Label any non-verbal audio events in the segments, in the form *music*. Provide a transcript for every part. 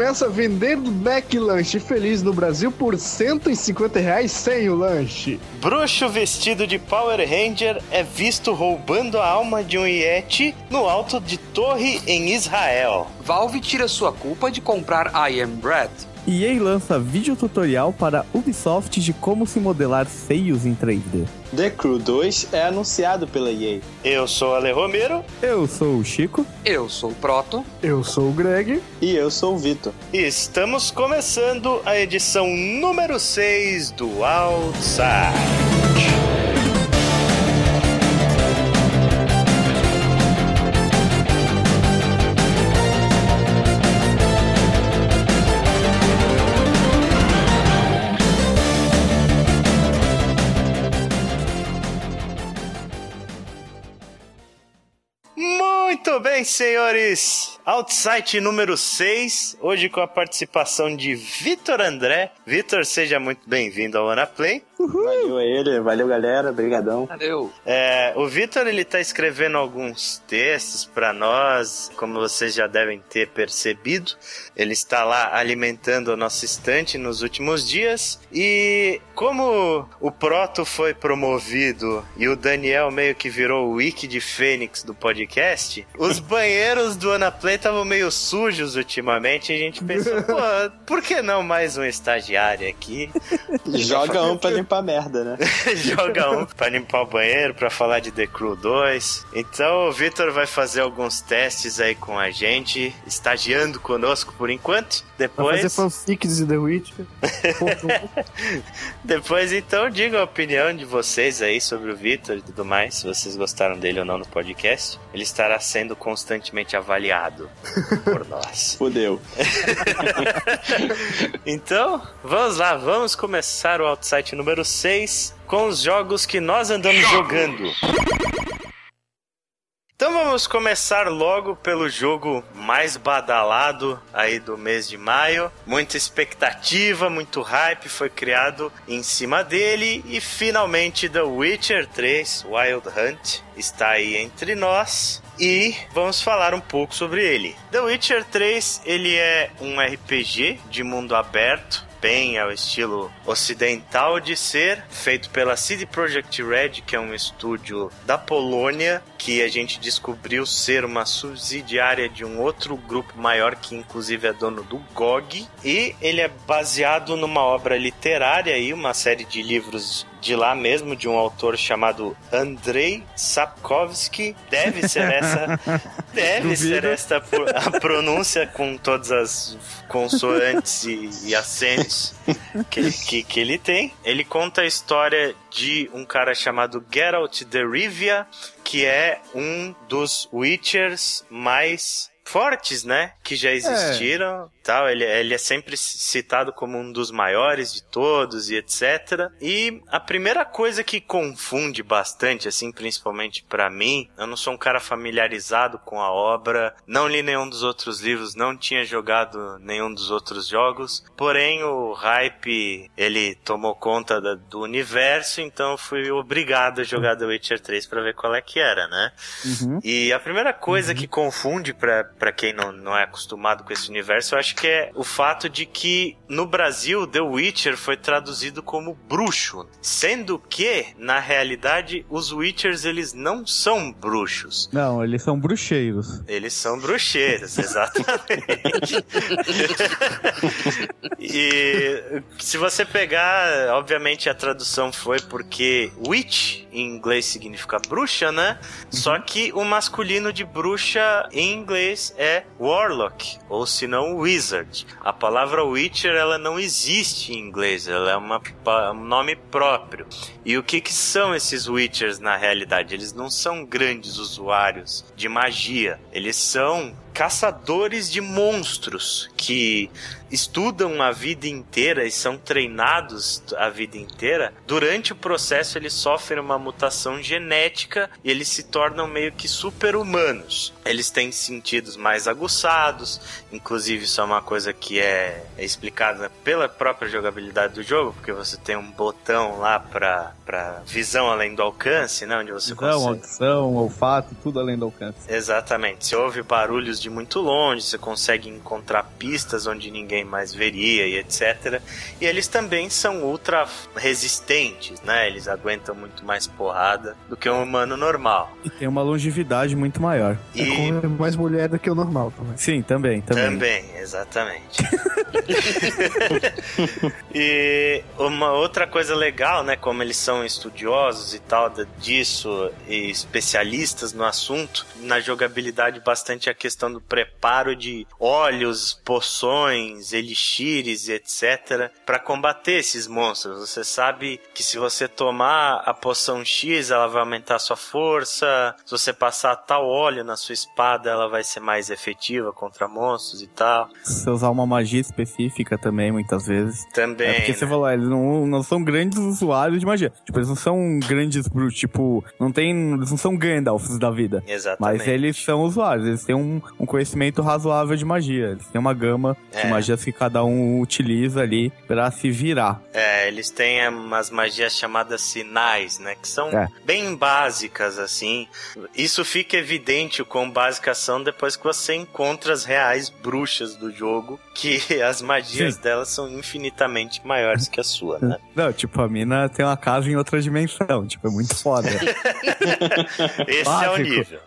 começa vendendo McLanche feliz no Brasil por 150 reais sem o lanche. Bruxo vestido de Power Ranger é visto roubando a alma de um Yeti no alto de torre em Israel. Valve tira sua culpa de comprar I Am Bread. EA lança vídeo tutorial para Ubisoft de como se modelar seios em 3D. The Crew 2 é anunciado pela EA. Eu sou o Ale Romero. Eu sou o Chico. Eu sou o Proto. Eu sou o Greg. E eu sou o Vitor. E estamos começando a edição número 6 do Outside. Muito bem, senhores. Outside número 6, hoje com a participação de Vitor André. Vitor, seja muito bem-vindo ao Anaplay. Uhul. Valeu a ele, valeu galera, brigadão. Valeu. É, o Vitor ele tá escrevendo alguns textos para nós, como vocês já devem ter percebido. Ele está lá alimentando a nossa estante nos últimos dias e como o Proto foi promovido e o Daniel meio que virou o wiki de Fênix do podcast, os banheiros do Anaplay estavam meio sujos ultimamente e a gente pensou, *laughs* pô, por que não mais um estagiário aqui? *laughs* Joga um pra limpar merda, né? *laughs* Joga um pra limpar o banheiro, pra falar de The Crew 2. Então o Victor vai fazer alguns testes aí com a gente, estagiando conosco por enquanto. Depois. Vai fazer fanfics de The Witcher. Depois, então, diga a opinião de vocês aí sobre o Victor e tudo mais, se vocês gostaram dele ou não no podcast. Ele estará sendo constantemente avaliado *laughs* por nós. Fudeu. *laughs* então, vamos lá, vamos começar o Outside número 6 com os jogos que nós andamos jogando. Então vamos começar logo pelo jogo mais badalado aí do mês de maio. Muita expectativa, muito hype foi criado em cima dele e finalmente The Witcher 3 Wild Hunt está aí entre nós e vamos falar um pouco sobre ele. The Witcher 3, ele é um RPG de mundo aberto, bem ao estilo ocidental de ser, feito pela CD Projekt Red, que é um estúdio da Polônia, que a gente descobriu ser uma subsidiária de um outro grupo maior que inclusive é dono do GOG, e ele é baseado numa obra literária e uma série de livros de lá mesmo, de um autor chamado Andrei Sapkowski. Deve ser essa. *laughs* deve Duvido. ser esta a pronúncia com todas as consoantes e, e acentos que, que, que ele tem. Ele conta a história de um cara chamado Geralt de Rivia, que é um dos Witchers mais fortes, né? Que já existiram. Tal. Ele, ele é sempre citado como um dos maiores de todos e etc. E a primeira coisa que confunde bastante, assim, principalmente para mim, eu não sou um cara familiarizado com a obra, não li nenhum dos outros livros, não tinha jogado nenhum dos outros jogos, porém o hype ele tomou conta da, do universo, então eu fui obrigado a jogar The Witcher 3 para ver qual é que era, né? Uhum. E a primeira coisa que confunde para quem não, não é acostumado com esse universo, eu acho que é o fato de que no Brasil The Witcher foi traduzido como bruxo, sendo que na realidade os Witchers eles não são bruxos. Não, eles são bruxeiros. Eles são bruxeiros, *laughs* exatamente. *laughs* e se você pegar, obviamente a tradução foi porque witch em inglês significa bruxa, né? Só que o masculino de bruxa em inglês é warlock, ou se não wizard. A palavra witcher ela não existe em inglês, ela é uma, um nome próprio. E o que que são esses witchers na realidade? Eles não são grandes usuários de magia, eles são caçadores de monstros que estudam a vida inteira e são treinados a vida inteira, durante o processo eles sofrem uma mutação genética e eles se tornam meio que super-humanos. Eles têm sentidos mais aguçados, inclusive isso é uma coisa que é, é explicada pela própria jogabilidade do jogo, porque você tem um botão lá para para visão além do alcance, né, onde você Visão, consegue audição, olfato, tudo além do alcance. Exatamente. Você ouve barulhos de muito longe, você consegue encontrar pistas onde ninguém mais veria e etc. E eles também são ultra resistentes, né? Eles aguentam muito mais porrada do que um humano normal. E tem uma longevidade muito maior. E É mais mulher do que o normal também. Sim, também, também. também, exatamente. *laughs* e uma outra coisa legal, né? Como eles são estudiosos e tal da- disso e especialistas no assunto, na jogabilidade bastante a questão preparo de óleos, poções, elixires etc. para combater esses monstros. Você sabe que se você tomar a poção X, ela vai aumentar a sua força. Se você passar tal óleo na sua espada, ela vai ser mais efetiva contra monstros e tal. Se você usar uma magia específica também, muitas vezes. Também. É porque você né? falou, ah, eles não, não são grandes usuários de magia. Tipo, eles não são grandes brutos, tipo, não tem. Eles não são Gandalfs da vida. Exatamente. Mas eles são usuários, eles têm um, um conhecimento razoável de magia. Eles têm uma gama É. de magias que cada um utiliza ali pra se virar. É, eles têm umas magias chamadas sinais, né? Que são É. bem básicas, assim. Isso fica evidente o quão básicas são depois que você encontra as reais bruxas do jogo, que *laughs* as magias Sim. delas são infinitamente maiores que a sua, né? *laughs* Não, tipo, a mina tem uma casa em outra dimensão. Tipo, é muito foda. *laughs* Esse é o Básico. nível.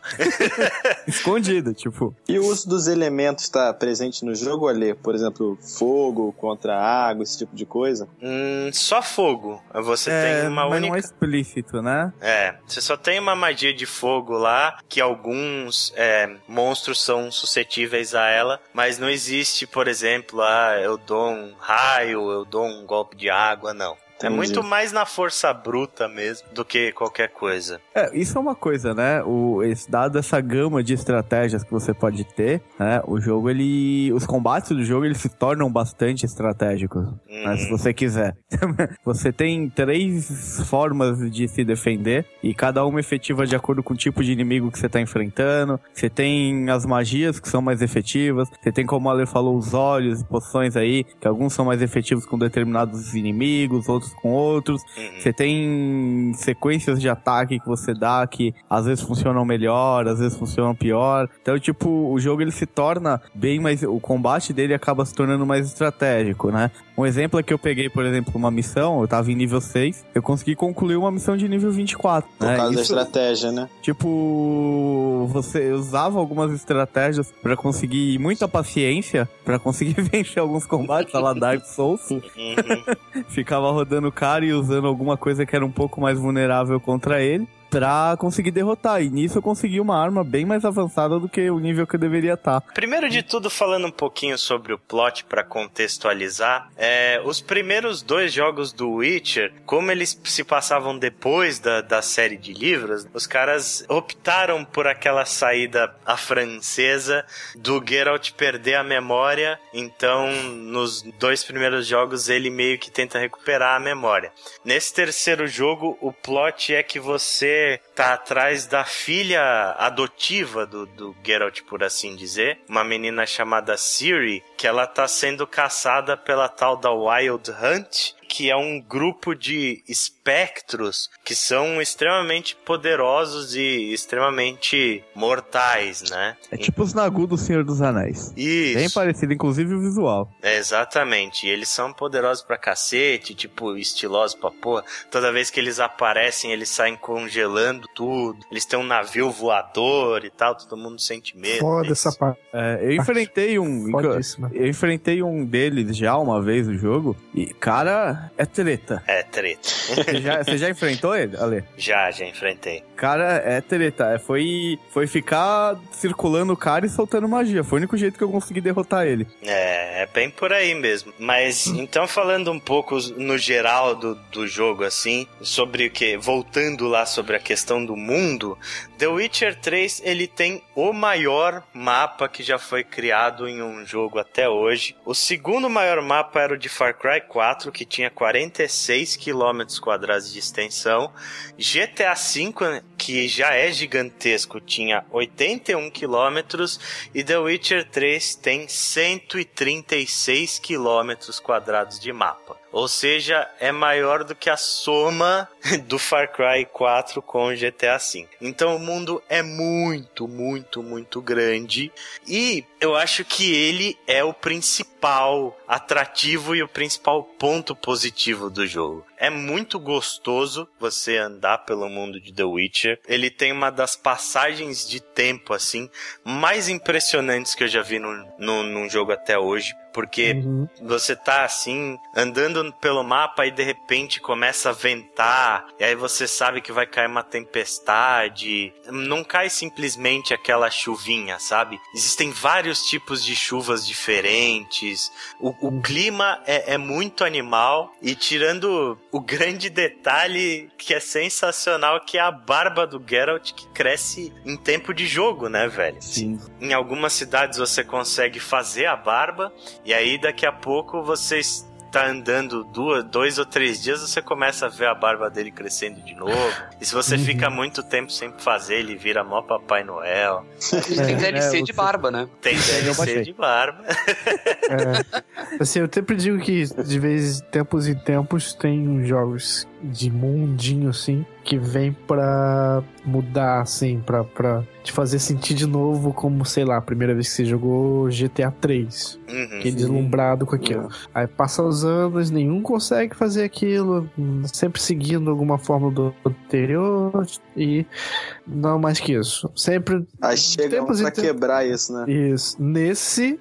Escondido, tipo. E o uso dos elementos está presente no jogo, ali? Por exemplo, fogo contra água, esse tipo de coisa? Hum, só fogo. Você é, tem uma mas única. não é explícito, né? É, você só tem uma magia de fogo lá, que alguns é, monstros são suscetíveis a ela, mas não existe, por exemplo, ah, eu dou um raio, eu dou um golpe de água, não. É muito mais na força bruta mesmo do que qualquer coisa. É, isso é uma coisa, né? O, esse, dado essa gama de estratégias que você pode ter, né? O jogo, ele. Os combates do jogo, eles se tornam bastante estratégicos. né, se Hum, você quiser. *laughs* você tem três formas de se defender e cada uma efetiva de acordo com o tipo de inimigo que você tá enfrentando. Você tem as magias que são mais efetivas. Você tem, como o Ale falou, os olhos e poções aí, que alguns são mais efetivos com determinados inimigos, outros com outros. uhum. Você tem sequências de ataque que você dá que às vezes funcionam melhor, às vezes funcionam pior. Então, tipo, o jogo ele se torna bem mais. O combate dele acaba se tornando mais estratégico, né? Um exemplo é que eu peguei, por exemplo, uma missão, eu tava em nível 6, eu consegui concluir uma missão de nível 24. Por né? causa da Isso- estratégia, né? Tipo, você usava algumas estratégias pra conseguir muita paciência, pra conseguir *laughs* vencer alguns combates, a la Dark Souls. Uhum. Ficava rodando o cara e usando alguma coisa que era um pouco mais vulnerável contra ele. Pra conseguir derrotar. E nisso eu consegui uma arma bem mais avançada do que o nível que eu deveria tá. estar. Primeiro de tudo, falando um pouquinho sobre o plot para contextualizar, é, os primeiros dois jogos do Witcher, como eles se passavam depois da, da série de livros, os caras optaram por aquela saída à francesa do Geralt perder a memória. Então, nos dois primeiros jogos, ele meio que tenta recuperar a memória. Nesse terceiro jogo, o plot é que você tá atrás da filha adotiva do, do Geralt, por assim dizer, uma menina chamada Ciri, que ela tá sendo caçada pela tal da Wild Hunt, que é um grupo de espectros que são extremamente poderosos e extremamente mortais, né? É tipo os Nagu do Senhor dos Anéis. Isso. Bem parecido, inclusive o visual. É, exatamente. E eles são poderosos pra cacete, tipo, estilosos pra porra. Toda vez que eles aparecem, eles saem congelando tudo. Eles têm um navio voador e tal, todo mundo sente medo. Foda Eles- essa parte. É, eu enfrentei um. *laughs* Eu enfrentei um deles já uma vez no jogo. E, cara é treta. É treta. Você já, você já enfrentou ele, Ale? já, já enfrentei. Cara, é treta. É, Foi, foi ficar circulando o cara e soltando magia. Foi o único jeito que eu consegui derrotar ele. É, é bem por aí mesmo. Mas então falando um pouco no geral do, do jogo, assim, sobre o que. Voltando lá sobre a questão do mundo, The Witcher 3 ele tem o maior mapa que já foi criado em um jogo até hoje. O segundo maior mapa era o de Far Cry 4, que tinha 46 km quadrados de extensão. GTA V, que já é gigantesco, tinha 81 quilômetros e The Witcher 3 tem 136 quilômetros quadrados de mapa. Ou seja, é maior do que a soma *laughs* do Far Cry 4 com o GTA V. Então o mundo é muito, muito, muito grande e eu acho que ele é o principal atrativo e o principal ponto positivo do jogo. É muito gostoso você andar pelo mundo de The Witcher. Ele tem uma das passagens de tempo assim mais impressionantes que eu já vi num, jogo até hoje. Porque Uhum. você tá assim, andando pelo mapa e de repente começa a ventar, e aí você sabe que vai cair uma tempestade. Não cai simplesmente aquela chuvinha, sabe? Existem vários tipos de chuvas diferentes. O, o clima é, é muito animal, e tirando o grande detalhe que é sensacional, que é a barba do Geralt que cresce em tempo de jogo, né, velho? Sim. Em algumas cidades você consegue fazer a barba e aí daqui a pouco você está andando duas, dois ou três dias você começa a ver a barba dele crescendo de novo. E se você fica muito tempo sem fazer, ele vira mó Papai Noel. E tem É, DLC é, de barba, né? Tem DLC de barba. É. Assim, eu sempre digo que de vez tempos em tempos tem jogos de mundinho assim que vem pra mudar assim, pra, pra te fazer sentir de novo como, sei lá, a primeira vez que você jogou GTA 3. Uhum. Fiquei deslumbrado com aquilo. Aí passa os anos, nenhum consegue fazer aquilo, sempre seguindo alguma forma do anterior e não mais que isso. Sempre Aí chega um Tempos pra tempos. quebrar isso, né? isso. Nesse,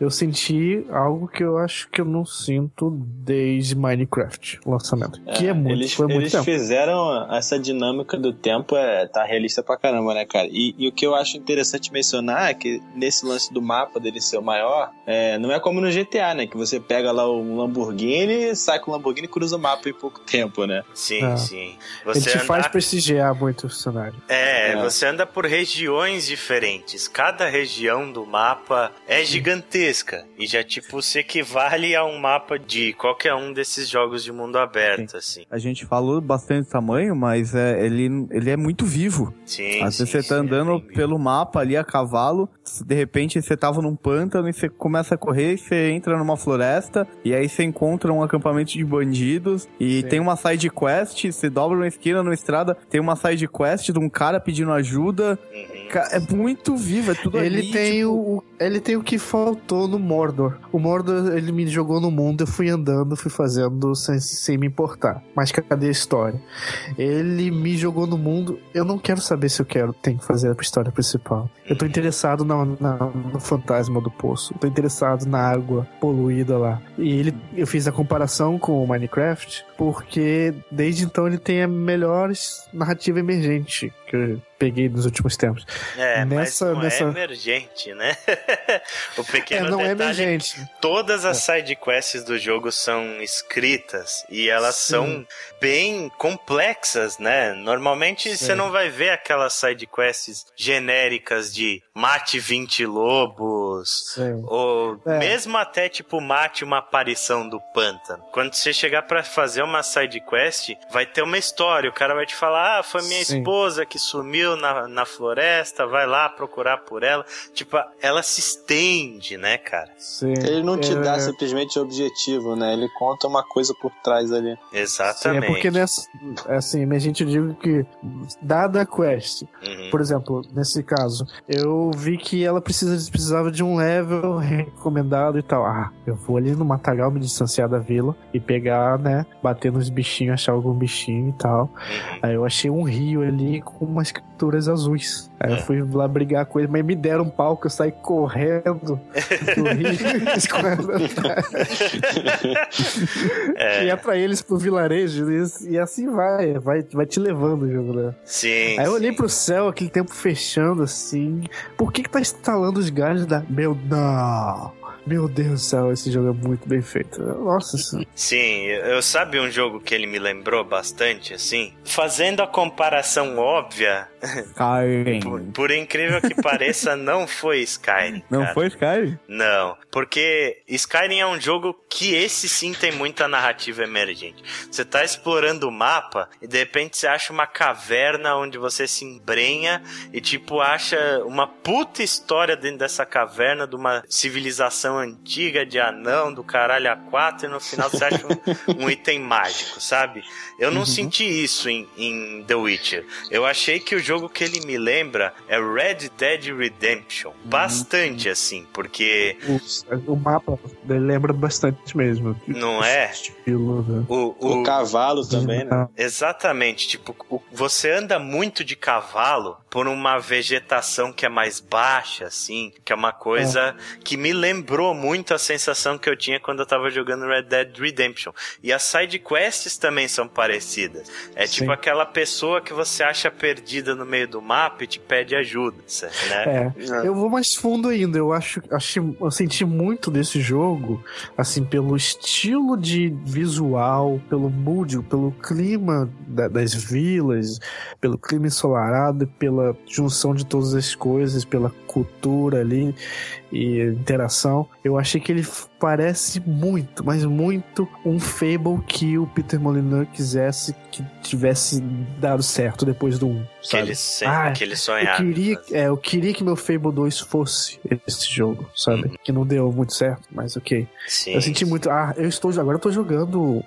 eu senti algo que eu acho que eu não sinto desde Minecraft, o lançamento. que é muito, eles, foi muito eles tempo. fizeram essa dinâmica do tempo, é, tá realista pra caramba, né, cara? E, e o que eu acho interessante mencionar é que nesse lance do mapa dele ser o maior, é, não é como no GTA, né? Que você pega lá o Lamborghini, sai com o Lamborghini e cruza o mapa em pouco tempo, né? Sim, É. sim. Ele Você te anda- faz prestigiar muito o cenário. É, É. você anda por regiões diferentes. Cada região do mapa é gigantesca. E já, tipo, se equivale a um mapa de qualquer um desses jogos de mundo aberto, assim. A gente falou bastante tamanho, mas é, ele, ele é muito vivo. Sim. Às vezes sim, você tá sim, andando é pelo mapa ali a cavalo, de repente você tava num pântano e você começa a correr, você entra numa floresta, e aí você encontra um acampamento de bandidos, e Sim. tem uma side quest, você dobra uma esquina numa estrada, tem uma side quest de um cara pedindo ajuda. Uhum. É muito vivo, é tudo Ele ali, tem tipo, o- ele tem o que faltou no Mordor. O Mordor, ele me jogou no mundo, eu fui andando, fui fazendo sem, sem me importar. Mas cadê a história? Ele me jogou no mundo, eu não quero saber se eu quero, tem que fazer a história principal. Eu tô interessado na, na- no fantasma do poço, eu tô interessado na água poluída lá. E ele, eu fiz a comparação com o Minecraft, porque desde então ele tem a melhor narrativa emergente que eu peguei nos últimos tempos. É, Nessa- mas não nessa- é emergente, né? *laughs* *laughs* o pequeno É, não é detalhe emergente. Todas as side quests do jogo são escritas e elas Sim. são bem complexas, né? Normalmente Sim. você não vai ver aquelas side quests genéricas de mate 20 lobos Sim. ou É. mesmo até tipo mate uma aparição do pântano. Quando você chegar pra fazer uma side quest, vai ter uma história, o cara vai te falar: "Ah, foi minha esposa que sumiu na, na floresta, vai lá procurar por ela". Tipo, ela se estende, né, cara? Sim. Ele não te É, dá simplesmente o objetivo, né? Ele conta uma coisa por trás ali. Sim, Exatamente. é porque nessa. é Assim, a gente eu digo que, dada a quest, Uhum. por exemplo, nesse caso, eu vi que ela precisa, precisava de um level recomendado e tal. Ah, eu vou ali no matagal me distanciar da vila e pegar, né? Bater nos bichinhos, achar algum bichinho e tal. Uhum. Aí eu achei um rio ali com uma escritura criaturas azuis. Aí eu fui lá brigar com ele, mas me deram um pau que eu saí correndo do *laughs* rio, escorrendo. *laughs* É. E é pra eles pro vilarejo, e, e assim vai, vai, vai te levando o jogo, né? Sim. Aí eu olhei sim. pro céu, aquele tempo fechando assim. Por que que tá instalando os galhos da. Meu, não! Meu Deus do céu, esse jogo é muito bem feito. Nossa, Sim, eu sabe um jogo que ele me lembrou bastante, assim? Fazendo a comparação óbvia, Skyrim. *laughs* por, por incrível que pareça, *laughs* não foi Skyrim. Não cara. foi Skyrim? Não, porque Skyrim é um jogo que esse sim tem muita narrativa emergente. Você tá explorando o mapa e de repente você acha uma caverna onde você se embrenha e tipo acha uma puta história dentro dessa caverna de uma civilização antiga de anão do caralho a quatro e no final você acha um, um item mágico, sabe? Eu não senti isso em, em The Witcher. Eu achei que o jogo que ele me lembra é Red Dead Redemption. Bastante assim, porque o, o mapa ele lembra bastante mesmo. Não é? Estilo, né? o, O, o, cavalo também, né? Exatamente, tipo, o- você anda muito de cavalo por uma vegetação que é mais baixa, assim, que é uma coisa que me lembrou muito a sensação que eu tinha quando eu tava jogando Red Dead Redemption. E as side quests também são parecidas. É Sim. tipo aquela pessoa que você acha perdida no meio do mapa e te pede ajuda, né? É, eu vou mais fundo ainda. Eu acho, achei, eu senti muito desse jogo, assim, pelo estilo de visual, pelo mood, pelo clima da- das vilas, pelo clima ensolarado, pela junção de todas as coisas, pela cultura ali e interação. Eu achei que ele parece muito, mas muito um Fable que o Peter Molyneux quisesse que tivesse dado certo depois do 1, Que sabe? ele, Ah, que ele Eu sonhava. queria, é, eu queria que meu Fable 2 fosse esse jogo, sabe? Que não deu muito certo, mas ok. Sim. Eu senti muito. Ah, eu estou. Agora eu tô jogando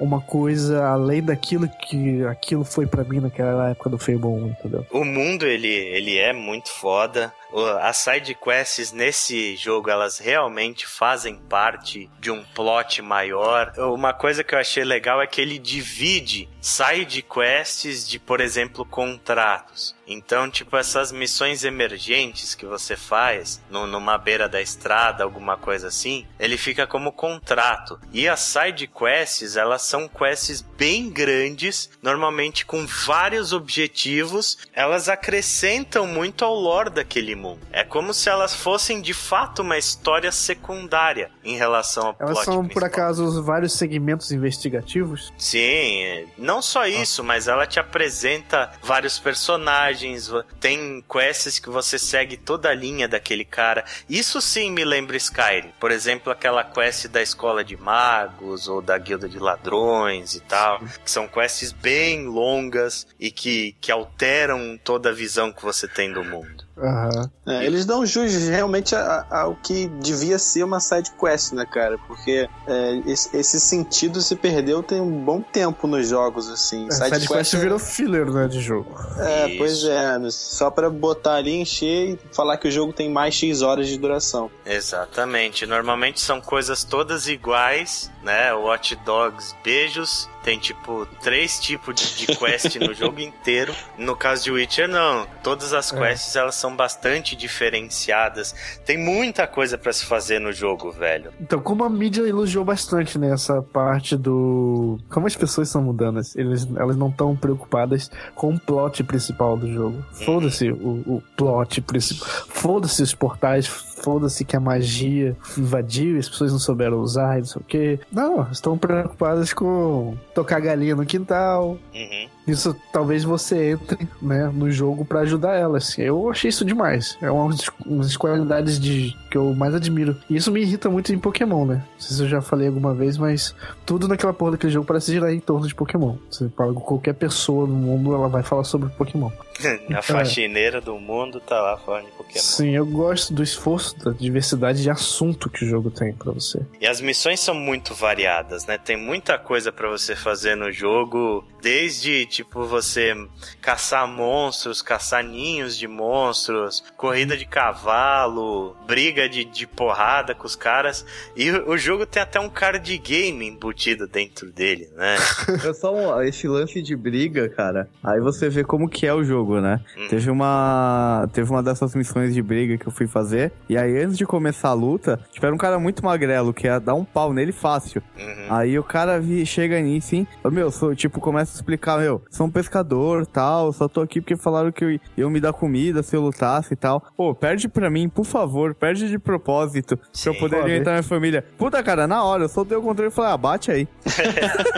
uma coisa além daquilo que aquilo foi pra mim naquela época do Fable 1, entendeu? O mundo, ele, ele é muito foda. As side quests nesse jogo, elas realmente fazem parte de um plot maior. Uma coisa que eu achei legal é que ele divide side quests de, por exemplo, contratos. Então, tipo, essas missões emergentes que você faz no- numa beira da estrada, alguma coisa assim, ele fica como contrato. E as side quests, elas são quests bem grandes, normalmente com vários objetivos. Elas acrescentam muito ao lore daquele mundo. É como se elas fossem de fato uma história secundária em relação ao Elas plot são, por principal. acaso, vários segmentos investigativos. Sim, é, não só isso, mas ela te apresenta vários personagens, va- tem quests que você segue toda a linha daquele cara. Isso sim me lembra Skyrim. Por exemplo, aquela quest da escola de magos ou da guilda de ladrões e tal, que são quests bem longas e que, que alteram toda a visão que você tem do mundo. Aham. É, eles dão jus realmente ao que devia ser uma side quest, né, cara? Porque é, esse, esse sentido se perdeu tem um bom tempo nos jogos, assim. A Side Quest virou filler, né, de jogo. É, Isso. pois é, só pra botar ali, encher e falar que o jogo tem mais X horas de duração. Exatamente. Normalmente são coisas todas iguais, né? Watch Dogs, beijos. Tem tipo três tipos de, de quest no jogo inteiro. No caso de Witcher, não. Todas as É. quests elas são bastante diferenciadas. Tem muita coisa pra se fazer no jogo, velho. Então, como a mídia elogiou bastante nessa parte do. Como as pessoas estão mudando, eles, elas não estão preocupadas com o plot principal do jogo. Foda-se o, o plot principal. Foda-se os portais, foda-se que a magia invadiu as pessoas não souberam usar e não sei o quê. Não, estão preocupadas com tocar galinha no quintal. Uhum. Isso talvez você entre né, no jogo pra ajudar elas. Eu achei isso demais. É uma das- qualidades de, que eu mais admiro. E isso me irrita muito em Pokémon, né? Não sei se eu já falei alguma vez, mas tudo naquela porra daquele jogo parece girar em torno de Pokémon. Você fala com qualquer pessoa no mundo, ela vai falar sobre Pokémon. *laughs* a faxineira do mundo tá lá falando de Pokémon. Sim, eu gosto do esforço, da diversidade de assunto que o jogo tem pra você. E as missões são muito variadas, né? Tem muita coisa pra você fazer no jogo, desde tipo você caçar monstros, caçar ninhos de monstros, corrida de cavalo, briga de, de porrada com os caras. E o, o jogo tem até um card game embutido dentro dele, né? *laughs* É só um, esse lance de briga, cara. Aí você vê como que é o jogo, né? Hum. Teve uma teve uma dessas missões de briga que eu fui fazer. E aí antes de começar a luta, tipo, era um cara muito magrelo que ia dar um pau nele fácil. Uhum. Aí o cara vi, chega nisso, hein? Ô, Meu, sou, tipo, começa a explicar, meu, sou um pescador tal, só tô aqui porque falaram que eu, me dar comida se eu lutasse e tal. Pô, perde pra mim, por favor, perde de propósito, pra eu Sim. poder Pode. alimentar minha família. Puta, cara, na hora, eu soltei o controle e falei, ah, bate aí. *laughs*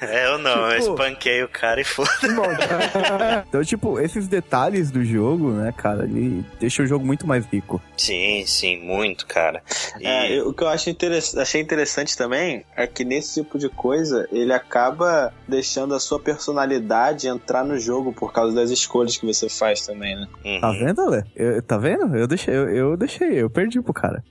É, eu não, eu Tipo- espanquei o cara e foda. *laughs* Então, tipo, esses detalhes do jogo, né, cara, ele deixa o jogo muito mais rico. Sim, sim, muito, cara. E- É, eu- o que eu acho interess- achei interessante também é que nesse tipo de coisa ele acaba deixando a sua personalidade entrar no jogo por causa das escolhas que você faz também, né? Uhum. Tá vendo, Ale? Eu- tá vendo? Eu deixei, eu, eu deixei, eu perdi pro cara.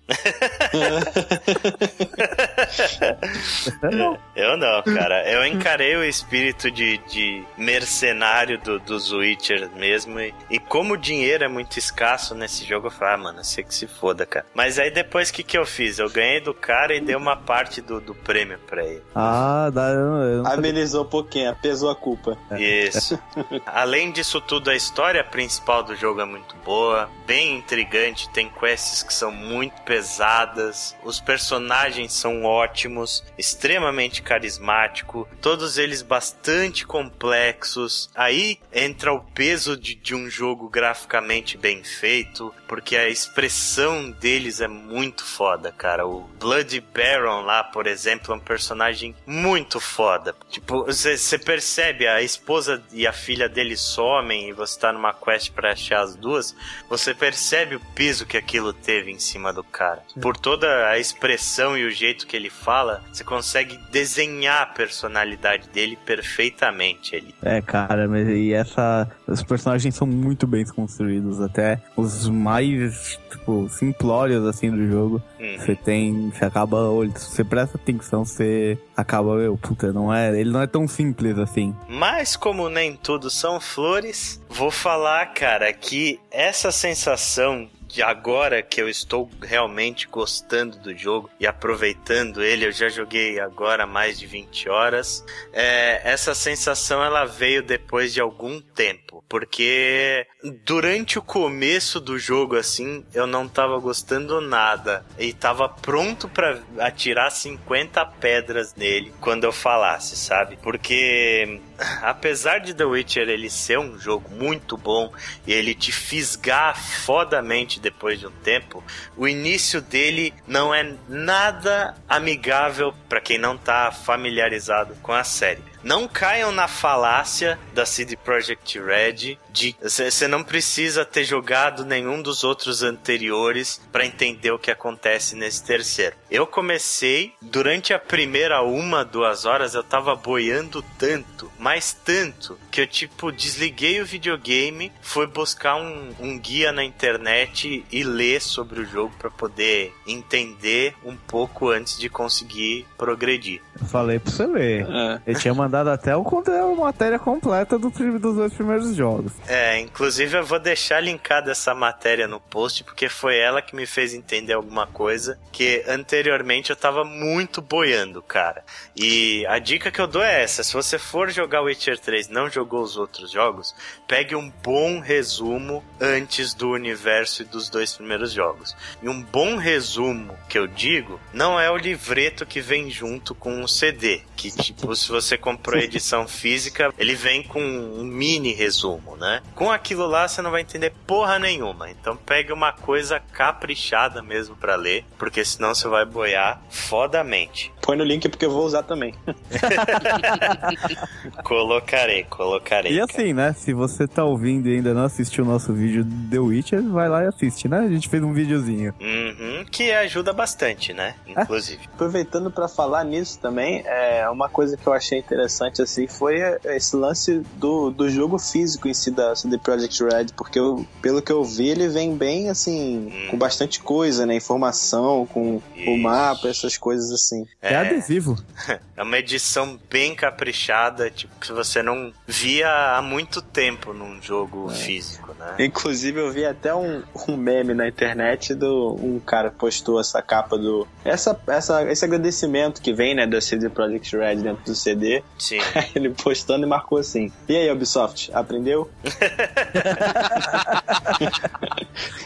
não. *laughs* Eu não, cara. Eu encarei o espírito de, de mercenário do, dos Witcher mesmo. E, e como o dinheiro é muito escasso nesse jogo, eu falei, ah, mano, sei que se foda, cara. Mas aí depois o que, que eu fiz? Eu ganhei do cara e dei uma parte do, do prêmio pra ele. Ah, dá, eu, não- eu. Amenizou um pouquinho, pesou a culpa. Isso. *laughs* Além disso tudo, a história principal do jogo é muito boa, bem intrigante, tem quests que são muito pesadas, os personagens são ótimos, extremamente carismático, todos eles bastante complexos. Aí entra o peso de, de um jogo graficamente bem feito, porque a expressão deles é muito foda, cara. O Blood Baron lá, por exemplo, é um personagem muito foda. Tipo, você percebe a esposa e a filha dele somem e você tá numa quest pra achar as duas, você percebe o peso que aquilo teve em cima do cara. Por toda a expressão e o jeito que ele fala, você consegue desenhar a personalidade dele perfeitamente ali. É, cara, mas e essa. Os personagens são muito bem construídos, até os mais, tipo, simplórios assim do jogo. Uhum. Você tem. Você acaba. você presta atenção, você acaba, meu, puta, não é. Ele não é tão simples assim. Mas como nem tudo são flores, vou falar, cara, que essa sensação de agora que eu estou realmente gostando do jogo e aproveitando ele, eu já joguei agora mais de 20 horas. é, essa sensação ela veio depois de algum tempo, porque durante o começo do jogo assim, eu não tava gostando nada e tava pronto pra atirar 50 pedras nele quando eu falasse, sabe? Porque apesar de The Witcher ele ser um jogo muito bom e ele te fisgar fodamente depois de um tempo, o início dele não é nada amigável pra quem não tá familiarizado com a série. Não caiam na falácia da CD Projekt Red de você não precisa ter jogado nenhum dos outros anteriores pra entender o que acontece nesse terceiro. Eu comecei durante a primeira uma, duas horas, eu tava boiando tanto, mas tanto, que eu tipo desliguei o videogame, fui buscar um, um guia na internet e ler sobre o jogo pra poder entender um pouco antes de conseguir progredir. Eu falei pra você ler. É. Ele tinha mandado até o conteúdo, a matéria completa do, dos dois primeiros jogos. É, inclusive eu vou deixar linkada essa matéria no post, porque foi ela que me fez entender alguma coisa que anteriormente eu tava muito boiando, cara. E a dica que eu dou é essa: se você for jogar Witcher 3 e não jogou os outros jogos, pegue um bom resumo antes do universo e dos dois primeiros jogos. E um bom resumo que eu digo não é o livreto que vem junto com o CD, que tipo, se você comprou a edição física, ele vem com um mini resumo, né? Com aquilo lá você não vai entender porra nenhuma. Então pegue uma coisa caprichada mesmo pra ler, porque senão você vai boiar fodamente. Põe no link porque eu vou usar também. *laughs* Colocarei, colocarei. E cara. assim, né? Se você tá ouvindo e ainda não assistiu o nosso vídeo do The Witcher, vai lá e assiste, né? A gente fez um videozinho. Uhum, que ajuda bastante, né? Inclusive. Aproveitando pra falar nisso também, é uma coisa que eu achei interessante interessante assim foi esse lance do, do jogo físico em si da CD Projekt Red, porque eu, pelo que eu vi, ele vem bem assim, Hum. com bastante coisa, né? Informação, com o mapa, essas coisas assim. É, adesivo. *laughs* É uma edição bem caprichada, tipo, que você não via há muito tempo num jogo físico, né? Inclusive eu vi até um, um meme na internet do um cara postou essa capa do essa, essa esse agradecimento que vem né da CD Projekt Red dentro do CD, Sim. *laughs* ele postando e marcou assim: "E aí Ubisoft, aprendeu?" *laughs*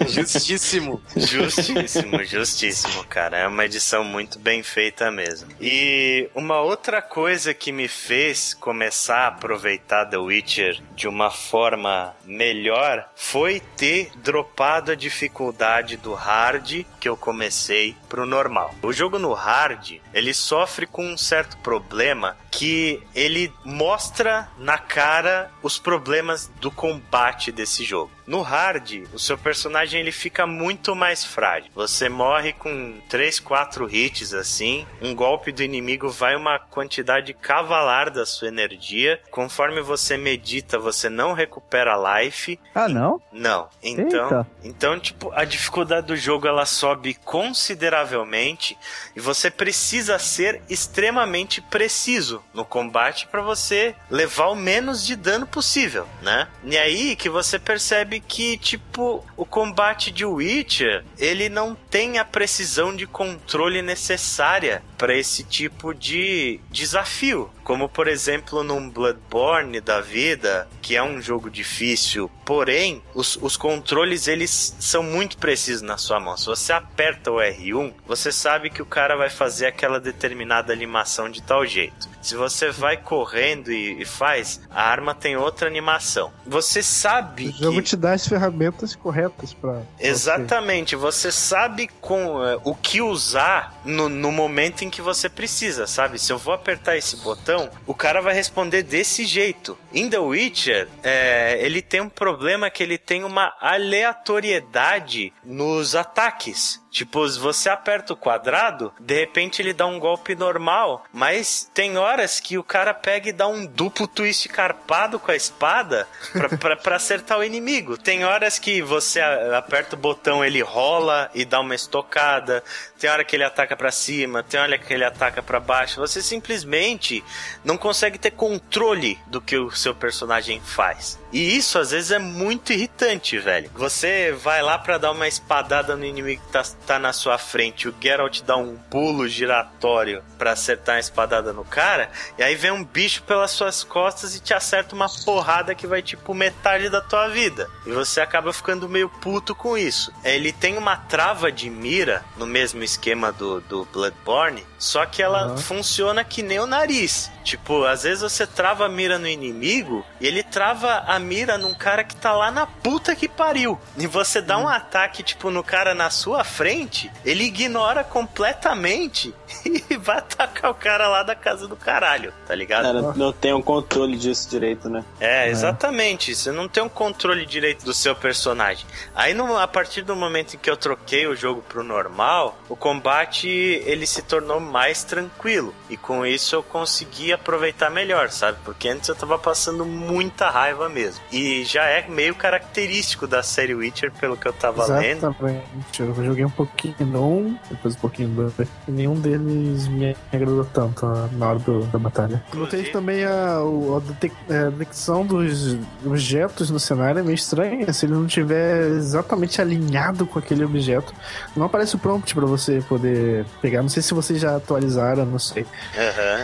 Justíssimo. Justíssimo, justíssimo, cara. É uma edição muito bem feita mesmo. E uma outra coisa que me fez começar a aproveitar The Witcher de uma forma melhor foi ter dropado a dificuldade do hard que eu comecei pro normal. O jogo no hard, ele sofre com um certo problema que ele mostra na cara os problemas do combate desse jogo. No hard, o seu personagem ele fica muito mais frágil. Você morre com 3, 4 hits assim, um golpe do inimigo vai uma quantidade cavalar da sua energia. Conforme você medita, você não recupera life. Ah, não? Não. Então, Eita. então tipo, a dificuldade do jogo ela sobe consideravelmente e você precisa ser extremamente preciso no combate para você levar o menos de dano possível, né? E aí que você percebe que tipo o combate de Witcher, ele não tem a precisão de controle necessária para esse tipo de desafio, como por exemplo num Bloodborne da vida, que é um jogo difícil, porém os, os controles eles são muito precisos na sua mão. Se você aperta o R1, você sabe que o cara vai fazer aquela determinada animação de tal jeito. Se você vai correndo e, e faz, a arma tem outra animação. Você sabe O jogo que te dá as ferramentas corretas pra. Exatamente, você sabe com eh, o que usar no, no momento em que você precisa, sabe? Se eu vou apertar esse botão, o cara vai responder desse jeito. Em The Witcher, eh, ele tem um problema que ele tem uma aleatoriedade nos ataques. Tipo, você aperta o quadrado, de repente ele dá um golpe normal, mas tem horas que o cara pega e dá um duplo twist carpado com a espada pra, *laughs* pra, pra acertar o inimigo. Tem horas que você aperta o botão, ele rola e dá uma estocada. Tem hora que ele ataca pra cima, tem hora que ele ataca pra baixo. Você simplesmente não consegue ter controle do que o seu personagem faz. E isso às vezes é muito irritante, velho. Você vai lá pra dar uma espadada no inimigo que tá, tá na sua frente, o Geralt dá um pulo giratório pra acertar a espadada no cara, e aí vem um bicho pelas suas costas e te acerta uma porrada que vai tipo metade da tua vida. E você acaba ficando meio puto com isso. Ele tem uma trava de mira no mesmo esquema do, do Bloodborne, só que ela funciona que nem o nariz. Tipo, às vezes você trava a mira no inimigo e ele trava a mira num cara que tá lá na puta que pariu. E você dá um ataque, tipo, no cara na sua frente, ele ignora completamente *laughs* e vai atacar o cara lá da casa do caralho, tá ligado? Cara, não tem um controle disso direito, né? É, exatamente. Você não tem um controle direito do seu personagem. Aí, no- a partir do momento em que eu troquei o jogo pro normal, o combate ele se tornou mais tranquilo. E com isso eu consegui aproveitar melhor, sabe? Porque antes eu tava passando muita raiva mesmo. E já é meio característico da série Witcher, pelo que eu tava lendo. Exatamente. Eu joguei um pouquinho no 1, depois um pouquinho do 2. E nenhum deles me agradou tanto na hora do- da batalha. Notei também a, o- a é, a detecção dos objetos no cenário é meio estranha. Se ele não tiver exatamente alinhado com aquele objeto, não aparece o prompt pra você poder pegar. Não sei se vocês já atualizaram, não sei.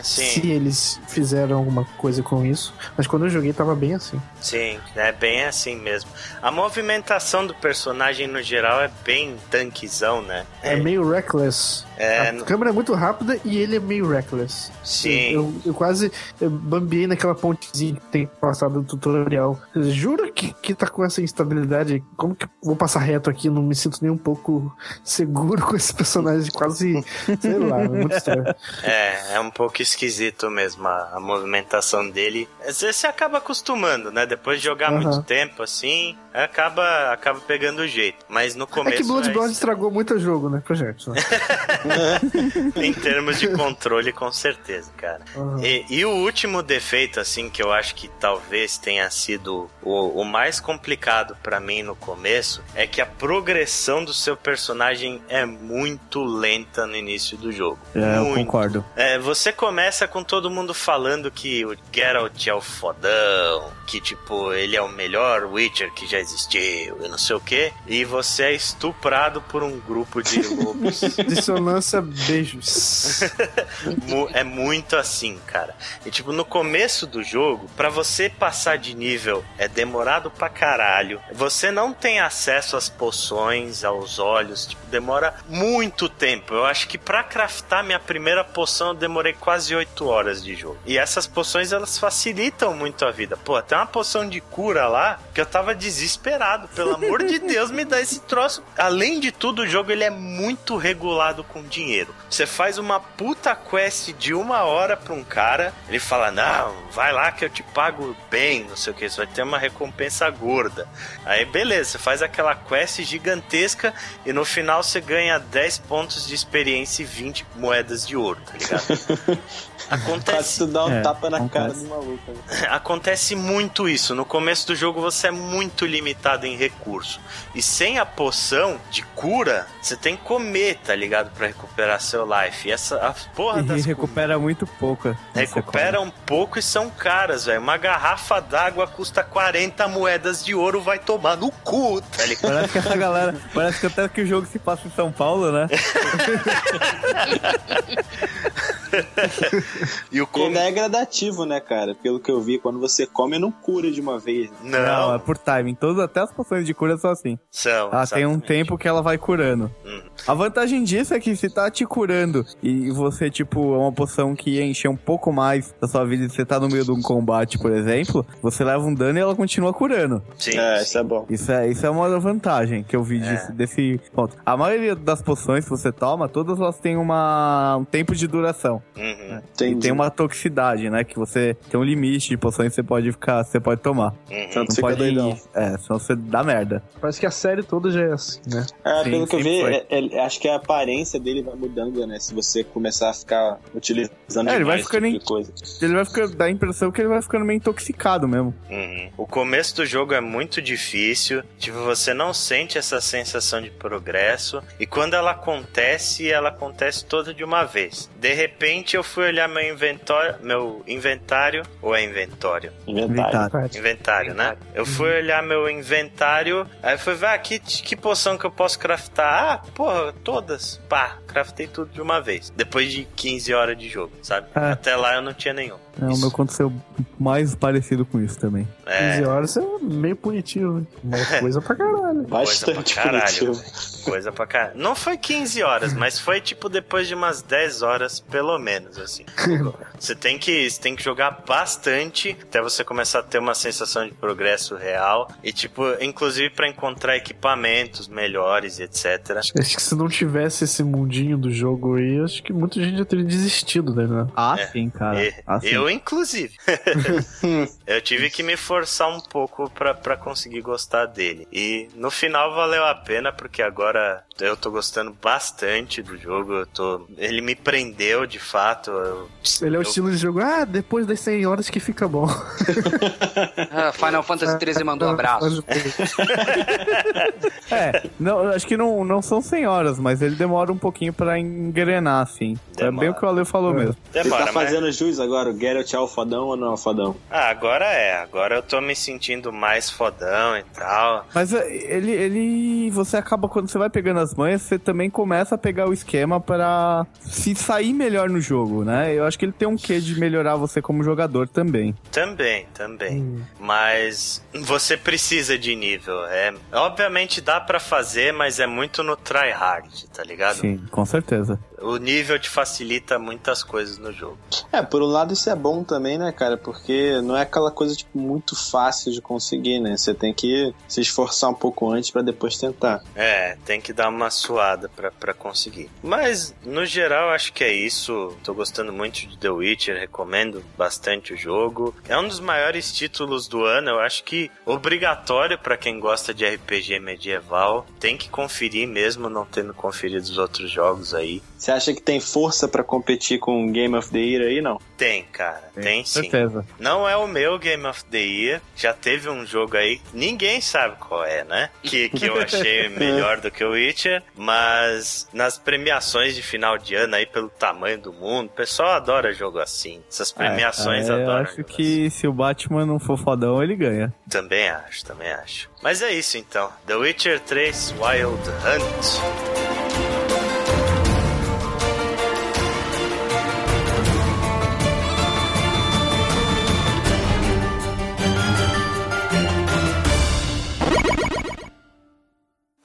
Sim. Se eles fizeram alguma coisa com isso. Mas quando eu joguei tava bem assim. Sim, é bem assim mesmo. A movimentação do personagem no geral é bem tanquezão, né? É, meio reckless. É, a no- câmera é muito rápida e ele é meio reckless. Sim. Eu, eu quase bambiei naquela pontezinha que tem passado no tutorial. Jura que, que tá com essa instabilidade? Como que eu vou passar reto aqui? Não me sinto nem um pouco seguro com esse personagem. Quase, sei lá, é muito estranho. *laughs* É, é um pouco esquisito mesmo a, a movimentação dele. Vezes você acaba acostumando, né? Depois de jogar muito tempo assim, acaba, acaba pegando o jeito. Mas no É começo. que Bloodborne é- estragou muito o jogo, né, pra gente. Né? *laughs* *laughs* em termos de controle, com certeza, cara. Uhum. E, e o último defeito, assim, que eu acho que talvez tenha sido o, o mais complicado pra mim no começo, é que a progressão do seu personagem é muito lenta no início do jogo. É, eu Muito. concordo. É, você começa com todo mundo falando que o Geralt é o fodão, que tipo, ele é o melhor Witcher que já existiu e não sei o que, e você é estuprado por um grupo de *laughs* lobos. Dissonância, beijos. *laughs* É muito assim, cara. E tipo, no começo do jogo, pra você passar de nível é demorado pra caralho. Você não tem acesso às poções, aos olhos, tipo, demora muito tempo. Eu acho que pra craftar minha primeira poção eu demorei quase 8 horas de jogo. E essas poções elas facilitam muito a vida. Pô, tem uma poção de cura lá que eu tava desesperado. Pelo amor de Deus, me dá esse troço. Além de tudo, o jogo ele é muito regulado com dinheiro. Você faz uma puta quest de uma hora pra um cara, ele fala: Não, vai lá que eu te pago bem, não sei o que, você vai ter uma recompensa gorda. Aí beleza, você faz aquela quest gigantesca e no final você ganha 10 pontos de experiência e 20 moedas de ouro, tá ligado? *laughs* Quase Acontece, tu dá um É, tapa na cara acontece. do maluco. né? *laughs* acontece muito isso. No começo do jogo você é muito limitado em recurso. E sem a poção de cura, você tem que comer, tá ligado? Pra recuperar seu life. E essa a porra E das recupera muito pouco. Recupera um pouco e são caras, velho. Uma garrafa d'água custa 40 moedas de ouro, vai tomar no cu, tá ligado? Parece que essa galera. Parece que até que o jogo se passa em São Paulo, né? *laughs* *laughs* *laughs* E o com... ainda é gradativo, né, cara? Pelo que eu vi, quando você come, não cura de uma vez. né? Não, Não, é por timing. Todas, até as poções de cura são assim. são. Ela tem um tempo que ela vai curando. Uhum. A vantagem disso é que se tá te curando e você, tipo, é uma poção que enche um pouco mais da sua vida e você tá no meio de um combate, por exemplo, você leva um dano e ela continua curando. Sim, É, sim. isso é bom. Isso é, isso é uma vantagem que eu vi É. disso- desse ponto. A maioria das poções que você toma, todas elas têm uma, um tempo de duração. Uhum, E Entendi. tem uma toxicidade, né? Que você tem um limite de poções que você pode ficar, você pode tomar. uhum. Não fica pode. doidão. É, senão você dá merda. Parece que a série toda já é assim, né? É, Sim, pelo que eu vi, sempre é- é- acho que a aparência dele vai mudando, né? Se você começar a ficar utilizando É, ele vai esse ficando tipo em- de coisa. Ele vai ficar, dá a impressão que ele vai ficando meio intoxicado mesmo. Uhum. O começo do jogo é muito difícil, tipo, você não sente essa sensação de progresso, e quando ela acontece, ela acontece toda de uma vez. De repente eu fui olhar meu inventório, meu inventário, ou é inventório? Inventário. Inventário. Inventário, né? Eu fui olhar meu inventário, aí eu fui ver, ah, que, que poção que eu posso craftar? Ah, porra, todas. Pá, craftei tudo de uma vez. Depois de 15 horas de jogo, sabe? É. Até lá eu não tinha nenhum. É, o meu aconteceu mais parecido com isso também. 15 É, horas é meio punitivo, né? Uma *laughs* coisa pra caralho. Bastante coisa pra caralho. punitivo. Coisa pra caralho. Não foi 15 horas, mas foi tipo depois de umas 10 horas, pelo menos, assim. *laughs* Você tem que, você tem que jogar bastante até você começar a ter uma sensação de progresso real. E, tipo, inclusive pra encontrar equipamentos melhores e etc. Acho que se não tivesse esse mundinho do jogo aí, acho que muita gente já teria desistido, né? Ah, É. sim, cara. E- Ah, sim. eu, inclusive. *laughs* eu tive que me forçar um pouco pra, pra conseguir gostar dele. E no final valeu a pena, porque agora eu tô gostando bastante do jogo. Eu tô... Ele me prendeu de fato. Eu... Ele é o eu- estilo de jogo, ah, depois das 100 horas que fica bom. *laughs* Ah, Final Fantasy XIII mandou um abraço. *laughs* É, não, acho que não, não são 100 horas, mas ele demora um pouquinho pra engrenar, assim. É Demora. bem o que o Ale falou É. mesmo. Ele Demora, tá mas- fazendo jus agora, o Geralt é o fodão ou não é o fodão? Ah, agora é. Agora eu tô me sentindo mais fodão e tal. Mas é, ele, ele. Você acaba, quando você vai pegando as manhas, você também começa a pegar o esquema pra se sair melhor no jogo, né? Eu acho que ele tem um quê de melhorar você como jogador também. Também, também. Mas você precisa de nível. É, obviamente dá pra fazer, mas é muito no try hard, tá ligado? Sim, com certeza. O nível te facilita muitas coisas no jogo. É, por um lado isso é bom também, né, cara? Porque não é aquela coisa, tipo, muito fácil de conseguir, né? Você tem que se esforçar um pouco antes pra depois tentar. É, tem que dar uma suada pra conseguir. Mas, no geral, acho que é isso. Tô gostando muito de The Witcher, recomendo bastante o jogo. É um dos maiores títulos do ano, eu acho que obrigatório pra quem gosta de RPG medieval. Tem que conferir mesmo, não tendo conferido os outros jogos aí. Você acha que tem força pra competir com Game of the Year aí, não? Tem, cara. Tem, sim. Certeza. Não é o meu Game of the Year. Já teve um jogo aí, ninguém sabe qual é, né? Que, que eu achei *laughs* melhor do que o Witcher. Mas nas premiações de final de ano aí, pelo tamanho do mundo, o pessoal adora jogo assim. Essas premiações É, Eu adoram. acho jogo que se o Batman não for fodão, ele ganha. assim. Também acho, também acho. Mas é isso então. The Witcher 3 Wild Hunt.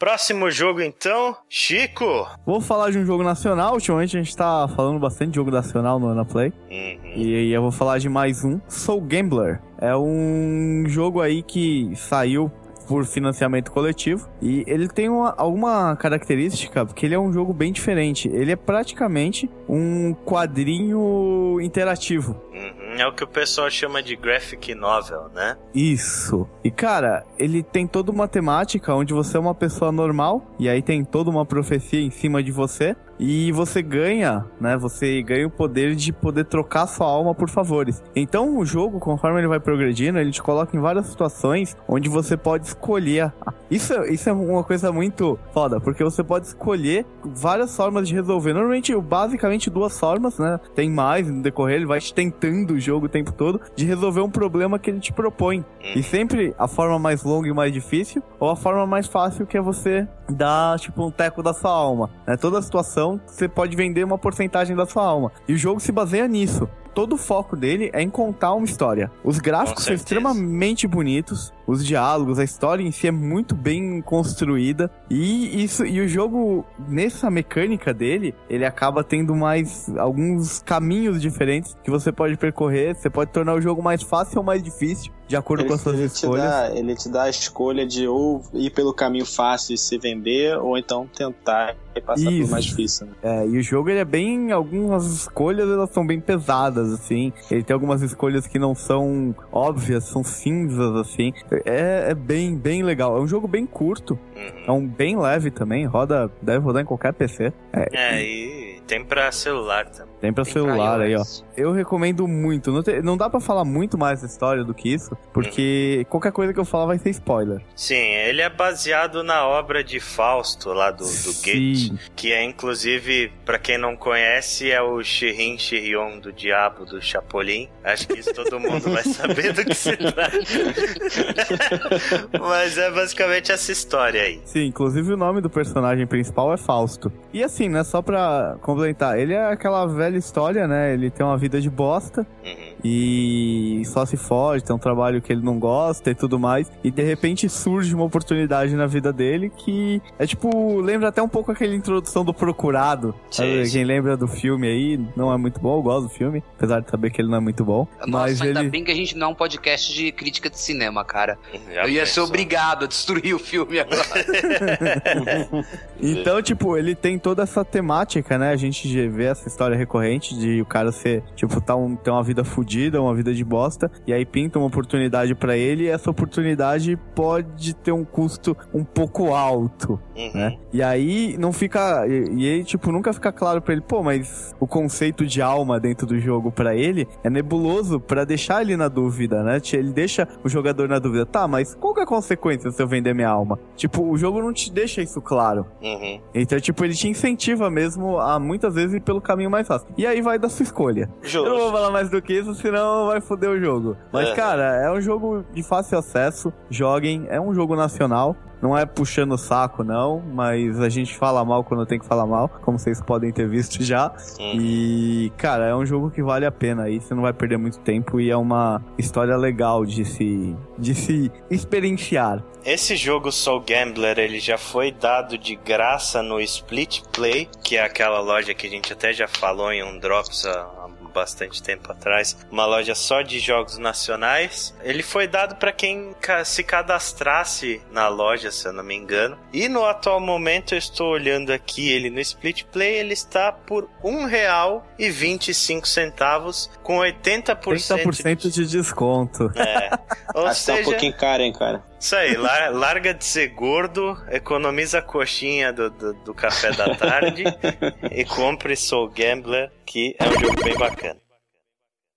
Próximo jogo então, Chico. Vou falar de um jogo nacional. Ultimamente a gente tá falando bastante de jogo nacional no Ana Play. Uhum. E aí eu vou falar de mais um. Soul Gambler. É um jogo aí que saiu por financiamento coletivo. E ele tem uma, alguma característica, porque ele é um jogo bem diferente. Ele é praticamente um quadrinho interativo. Uhum. É o que o pessoal chama de graphic novel, né? Isso. E cara, ele tem toda uma temática onde você é uma pessoa normal e aí tem toda uma profecia em cima de você e você ganha, né? Você ganha o poder de poder trocar sua alma por favores. Então o jogo, conforme ele vai progredindo, ele te coloca em várias situações onde você pode escolher. Isso, isso é uma coisa muito foda, porque você pode escolher várias formas de resolver. Normalmente, basicamente duas formas, né? Tem mais no decorrer, ele vai te tentando jogo o tempo todo de resolver um problema que ele te propõe. E sempre a forma mais longa e mais difícil, ou a forma mais fácil que é você dar, tipo, um teco da sua alma. Né? Toda situação, você pode vender uma porcentagem da sua alma. E o jogo se baseia nisso. Todo o foco dele é em contar uma história. Os gráficos são extremamente bonitos, os diálogos, a história em si é muito bem construída e isso e o jogo nessa mecânica dele, ele acaba tendo mais alguns caminhos diferentes que você pode percorrer, você pode tornar o jogo mais fácil ou mais difícil de acordo com as suas ele te escolhas. dá, ele te dá a escolha de ou ir pelo caminho fácil e se vender, ou então tentar e passar Isso. pelo mais difícil. Né? É, e o jogo ele é bem. Algumas escolhas elas são bem pesadas, assim. Ele tem algumas escolhas que não são óbvias, são cinzas, assim. É, é bem, bem legal. É um jogo bem curto, Uhum. é um bem leve também. Roda, deve rodar em qualquer PC. É, É, e tem pra celular também. Tem pra Tem pra celular aí, ó. Eu recomendo muito. Não, te- não dá pra falar muito mais da história do que isso, porque qualquer coisa que eu falar vai ser spoiler. Sim, ele é baseado na obra de Fausto, lá do, do Goethe, que é inclusive, pra quem não conhece, é o Shirin Shirion do Diabo do Chapolin. Acho que isso todo mundo vai *laughs* saber do que se trata. *laughs* Mas é basicamente essa história aí. Sim, inclusive o nome do personagem principal é Fausto. E assim, né, só pra complementar, ele é aquela velha história, né? Ele tem uma vida de bosta Uhum. E só se foge, tem um trabalho que ele não gosta e tudo mais. E de repente surge uma oportunidade na vida dele que é tipo, lembra até um pouco aquela introdução do Procurado. Sim. Quem lembra do filme aí, não é muito bom, eu gosto do filme, apesar de saber que ele não é muito bom. Nossa, mas ainda ele. bem que a gente não é um podcast de crítica de cinema, cara. Já Eu ia ser pensou? obrigado a destruir o filme agora. *laughs* Então, tipo, ele tem toda essa temática, né? A gente vê essa história recorrente de o cara ser, tipo, tá um, ter uma vida fodida, uma vida de bosta, e aí pinta uma oportunidade pra ele, e essa oportunidade pode ter um custo um pouco alto, Uhum. né? E aí não fica. E, e aí, tipo, nunca fica claro pra ele, pô, mas o conceito de alma dentro do jogo pra ele é nebuloso pra deixar ele na dúvida, né? Ele deixa o jogador na dúvida, tá, mas qual que é a consequência se eu vender minha alma? Tipo, o jogo não te deixa isso claro. Uhum. Então, tipo, ele te incentiva mesmo a muitas vezes ir pelo caminho mais fácil. E aí vai da sua escolha. Eu não vou Justo. falar mais do que isso, senão vai foder o jogo. Mas, É. cara, é um jogo de fácil acesso. Joguem, é um jogo nacional. Não é puxando o saco, não, mas a gente fala mal quando tem que falar mal, como vocês podem ter visto *laughs* já. Uhum. E, cara, é um jogo que vale a pena aí, você não vai perder muito tempo e é uma história legal de se, de se experienciar. Esse jogo Soul Gambler, ele já foi dado de graça no Split Play, que é aquela loja que a gente até já falou em um Drops há bastante tempo atrás, uma loja só de jogos nacionais. Ele foi dado para quem se cadastrasse na loja, se eu não me engano. E no atual momento eu estou olhando aqui ele no Split Play, ele está por R$ 1,25 com 80%, 30% de desconto. É. *laughs* Ou Acho que tá um seja, pouquinho caro, hein, cara. Isso aí, lar- larga de ser gordo, economiza a coxinha do, do, do café da tarde *laughs* e compre Soul Gambler, que é um jogo bem bacana.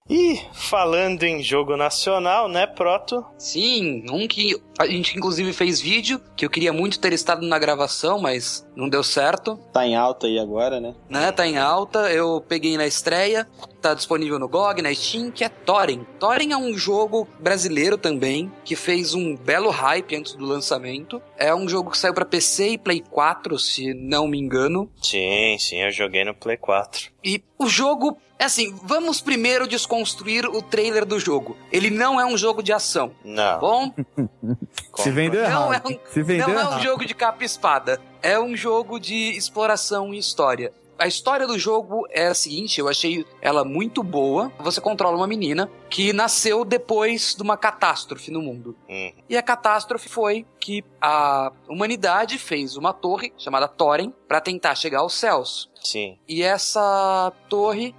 E falando em jogo nacional, né, Proto? Sim, um que a gente inclusive fez vídeo, que eu queria muito ter estado na gravação, mas não deu certo. Tá em alta aí agora, né? Né, tá em alta, eu peguei na estreia, tá disponível no GOG, na Steam, que é Thorin. Thorin é um jogo brasileiro também, que fez um belo hype antes do lançamento. É um jogo que saiu pra PC e Play 4, se não me engano. Sim, sim, eu joguei no Play 4. E o jogo é assim, vamos primeiro desconstruir o trailer do jogo. Ele não é um jogo de ação, tá Não. bom? *laughs* Se vendeu Não errado. é um- Se vendeu não é errado. um jogo de capa e espada. É um jogo de exploração e história. A história do jogo é a seguinte, eu achei ela muito boa. Você controla uma menina que nasceu depois de uma catástrofe no mundo. Hum, E a catástrofe foi que a humanidade fez uma torre chamada Thorin para tentar chegar aos céus. sim. E essa torre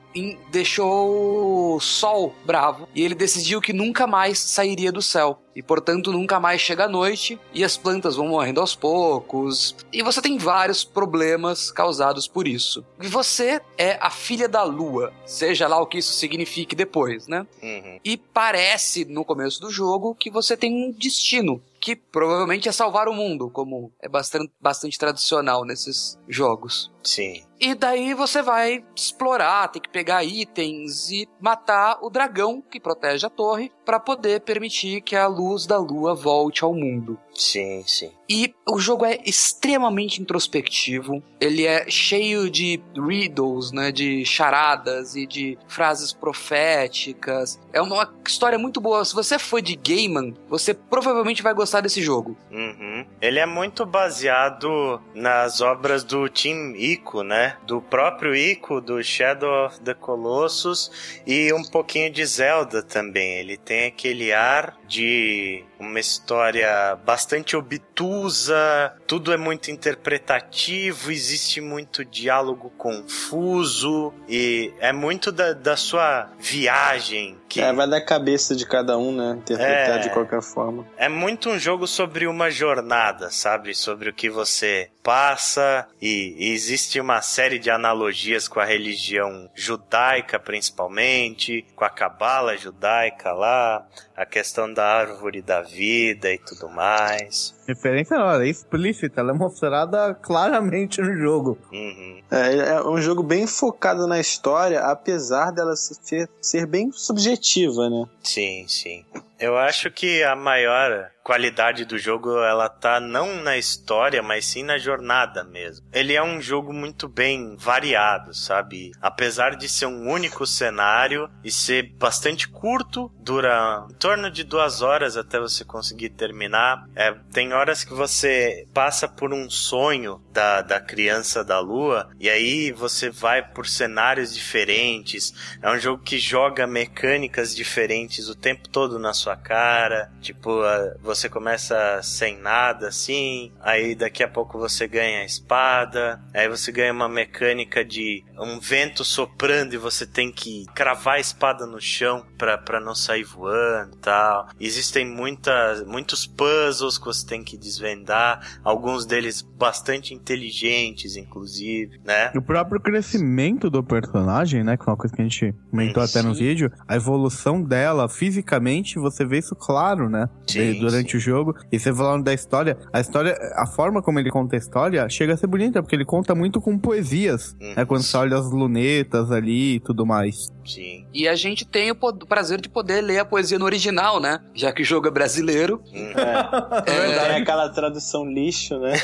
deixou o Sol bravo. E ele decidiu que nunca mais sairia do céu. E portanto nunca mais chega a noite. E as plantas vão morrendo aos poucos. E você tem vários problemas causados por isso. E você é a filha da lua. Seja lá o que isso signifique depois, né? Uhum. E parece, no começo do jogo, que você tem um destino. Que provavelmente é salvar o mundo, como é bastante, bastante tradicional nesses jogos. Sim. E daí você vai explorar, tem que pegar itens e matar o dragão que protege a torre para poder permitir que a luz da lua volte ao mundo. Sim, sim. E o jogo é extremamente introspectivo. Ele é cheio de riddles, né, de charadas e de frases proféticas. É uma história muito boa. Se você for de Gaiman, você provavelmente vai gostar desse jogo. Uhum. Ele é muito baseado nas obras do Tim Ico, né? Do próprio Ico, do Shadow of the Colossus e um pouquinho de Zelda também. Ele tem aquele ar de uma história bastante obtusa, tudo é muito interpretativo, existe muito diálogo confuso e é muito da, da sua viagem que É, vai da cabeça de cada um, né? Interpretar É. de qualquer forma. é muito um jogo sobre uma jornada, sabe? Sobre o que você passa e, e existe uma série de analogias com a religião judaica, principalmente, com a cabala judaica lá, a questão da árvore da vida e tudo mais. Referência não, ela é explícita, ela é mostrada claramente no jogo. Uhum. É, é um jogo bem focado na história, apesar dela ser, ser bem subjetiva, né? Sim, sim. Eu acho que a maior qualidade do jogo ela tá não na história, mas sim na jornada mesmo. Ele é um jogo muito bem variado, sabe? Apesar de ser um único cenário e ser bastante curto, dura em torno de duas horas até você conseguir terminar. É, tem horas que você passa por um sonho da, da criança da lua e aí você vai por cenários diferentes. É um jogo que joga mecânicas diferentes o tempo todo na sua cara. Tipo, a- você começa sem nada assim, aí daqui a pouco você ganha a espada, aí você ganha uma mecânica de um vento soprando e você tem que cravar a espada no chão pra não sair voando tal. Existem muitas, muitos puzzles que você tem que desvendar, alguns deles bastante inteligentes, inclusive, né? O próprio crescimento do personagem, né? Que é uma coisa que a gente comentou até no vídeo, a evolução dela fisicamente, você vê isso claro, né? Sim, durante sim. o jogo. E você falando da história, a história, a forma como ele conta a história chega a ser bonita, porque ele conta muito com poesias. Uhum. né? Quando você olha as lunetas ali e tudo mais. Sim. E a gente tem o prazer de poder ler a poesia no original, né? Já que o jogo é brasileiro, Uhum. *laughs* É, tem aquela tradução lixo, né?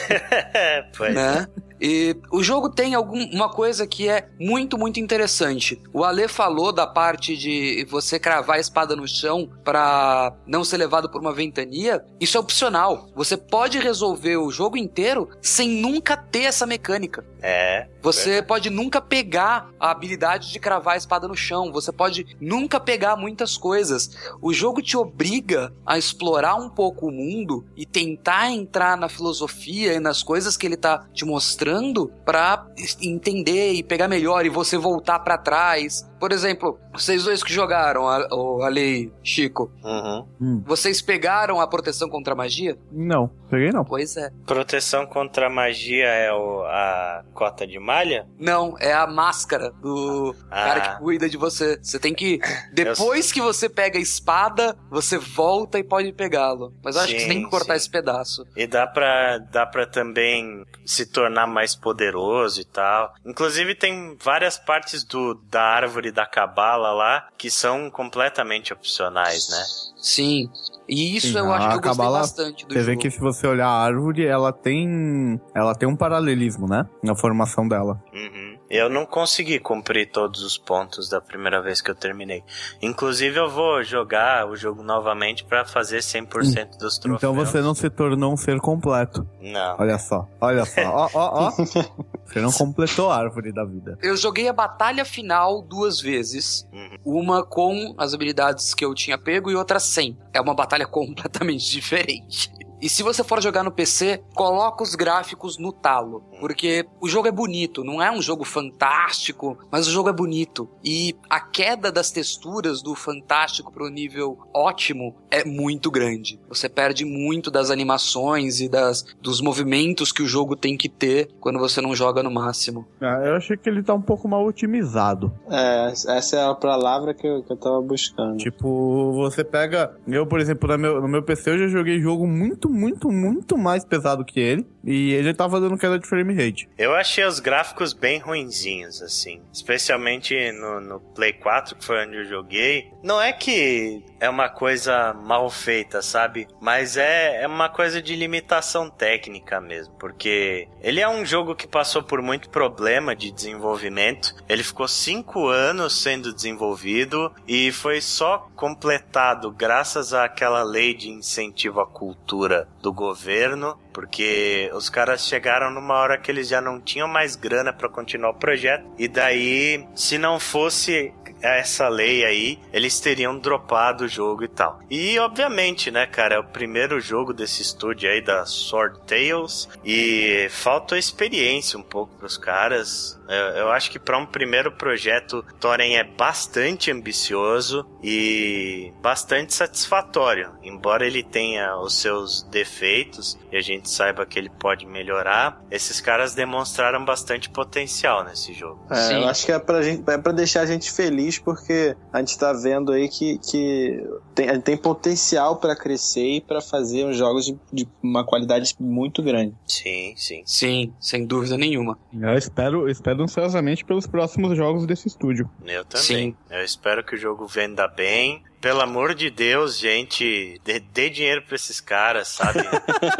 *laughs* pois né? E o jogo tem alguma coisa que é muito, muito interessante. O Ale falou da parte de você cravar a espada no chão pra não ser levado por uma ventania. Isso é opcional. Você pode resolver o jogo inteiro sem nunca ter essa mecânica. É. Você pode nunca pegar a habilidade de cravar a espada no chão. Você pode nunca pegar muitas coisas. O jogo te obriga a explorar um pouco o mundo e tentar entrar na filosofia e nas coisas que ele tá te mostrando pra entender e pegar melhor e você voltar pra trás Por exemplo, vocês dois que jogaram, a, o Ale e Chico, Uhum. vocês pegaram a proteção contra a magia? Não, peguei não. Pois é. Proteção contra a magia é o, a cota de malha? Não, é a máscara do cara Ah. que cuida de você. Você tem que. Depois que você pega a espada, você volta e pode pegá-lo. Mas eu acho que você Sim, tem que cortar sim. esse pedaço. E dá pra, dá pra também se tornar mais poderoso e tal. Inclusive tem várias partes do, da árvore da cabala lá que são completamente opcionais, né? Sim. E isso Sim, eu acho que eu gostei bastante do Você jogo. vê que se você olhar a árvore, ela tem. Ela tem um paralelismo, né? Na formação dela. Uhum. Eu não consegui cumprir todos os pontos da primeira vez que eu terminei. Inclusive eu vou jogar o jogo novamente pra fazer 100% dos troféus. Então você não se tornou um ser completo. Não. Olha só, olha só, ó, ó, ó. *laughs* Você não completou a árvore da vida. Eu joguei a batalha final duas vezes. Uhum. Uma com as habilidades que eu tinha pego e outra sem. É uma batalha completamente *laughs* diferente. E se você for jogar no PC, coloca os gráficos no talo. Porque o jogo é bonito, não é um jogo fantástico, mas o jogo é bonito. E a queda das texturas do fantástico pro nível ótimo é muito grande. Você perde muito das animações e das, dos movimentos que o jogo tem que ter quando você não joga no máximo. Ah, eu achei que ele tá um pouco mal otimizado. É, essa é a palavra que eu, que eu tava buscando. Tipo, você pega. Eu, por exemplo, no meu, no meu PC eu já joguei jogo muito, muito, muito mais pesado que ele. E ele tava dando queda de frame rate. Eu achei os gráficos bem ruinzinhos, assim. Especialmente no, no Play 4, que foi onde eu joguei. Não é que é uma coisa mal feita, sabe? Mas é, é uma coisa de limitação técnica mesmo. Porque ele é um jogo que passou por muito problema de desenvolvimento. Ele ficou cinco anos sendo desenvolvido e foi só completado graças àquela lei de incentivo à cultura do governo porque os caras chegaram numa hora que eles já não tinham mais grana pra continuar o projeto e daí se não fosse essa lei aí, eles teriam dropado o jogo e tal. E obviamente, né, cara, é o primeiro jogo desse estúdio aí da Sword Tales e falta experiência um pouco pros caras. Eu, eu acho que para um primeiro projeto, Thorin é bastante ambicioso e bastante satisfatório, embora ele tenha os seus defeitos e a gente saiba que ele pode melhorar. Esses caras demonstraram bastante potencial nesse jogo. É, Sim. eu acho que é pra, gente, é pra deixar a gente feliz, porque a gente tá vendo aí que, que tem, tem potencial pra crescer e pra fazer uns jogos de, de uma qualidade muito grande. Sim, sim. Sim, sem dúvida nenhuma. Eu espero, espero ansiosamente pelos próximos jogos desse estúdio. Eu também. Sim. Eu espero que o jogo venda bem. Pelo amor de Deus, gente, dê, dê dinheiro pra esses caras, sabe?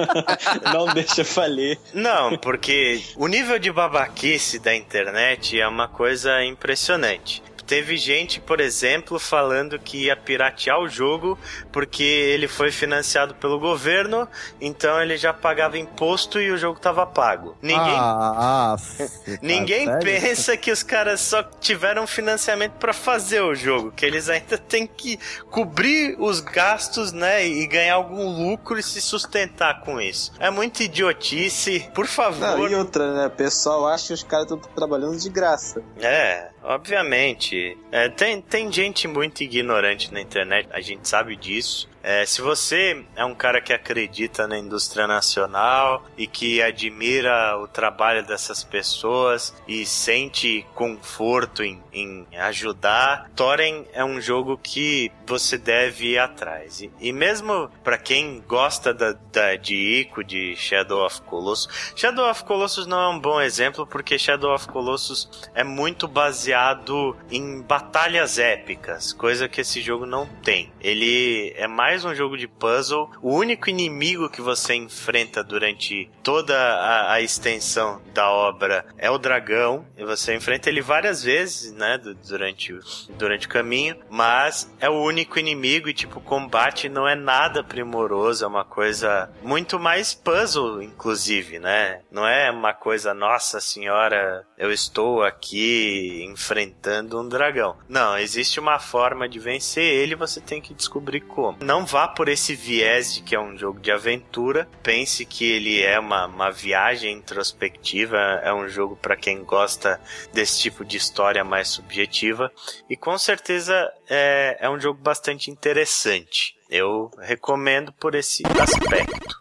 *laughs* Não deixa falir. Não, porque o nível de babaquice da internet é uma coisa impressionante. Teve gente, por exemplo, falando que ia piratear o jogo porque ele foi financiado pelo governo, então ele já pagava imposto e o jogo tava pago. Ninguém Ah, ah, tá *laughs* Ninguém pensa que os caras só tiveram financiamento pra fazer o jogo, que eles ainda têm que cobrir os gastos, né, e ganhar algum lucro e se sustentar com isso. É muita idiotice, por favor. Não, e outra, né? O pessoal acha que os caras estão trabalhando de graça. É, obviamente. É, tem, tem gente muito ignorante na internet, a gente sabe disso. É, se você é um cara que acredita na indústria nacional e que admira o trabalho dessas pessoas e sente conforto em, em ajudar, Thorin é um jogo que você deve ir atrás. E, e mesmo para quem gosta da, da, de Ico, de Shadow of Colossus, Shadow of Colossus não é um bom exemplo porque Shadow of Colossus é muito baseado em batalhas épicas, coisa que esse jogo não tem. Ele é mais um jogo de puzzle. O único inimigo que você enfrenta durante toda a, a extensão da obra é o dragão. E você enfrenta ele várias vezes, né, du- durante, o- durante o caminho, mas é o único inimigo e tipo o combate não é nada primoroso, é uma coisa muito mais puzzle, inclusive, né? Não é uma coisa, nossa senhora, eu estou aqui enfrentando um dragão. Não, existe uma forma de vencer ele, você tem que descobrir como. Não não vá por esse viés de que é um jogo de aventura. Pense que ele é uma, uma viagem introspectiva, é um jogo para quem gosta desse tipo de história mais subjetiva. E com certeza é, é um jogo bastante interessante. Eu recomendo por esse aspecto.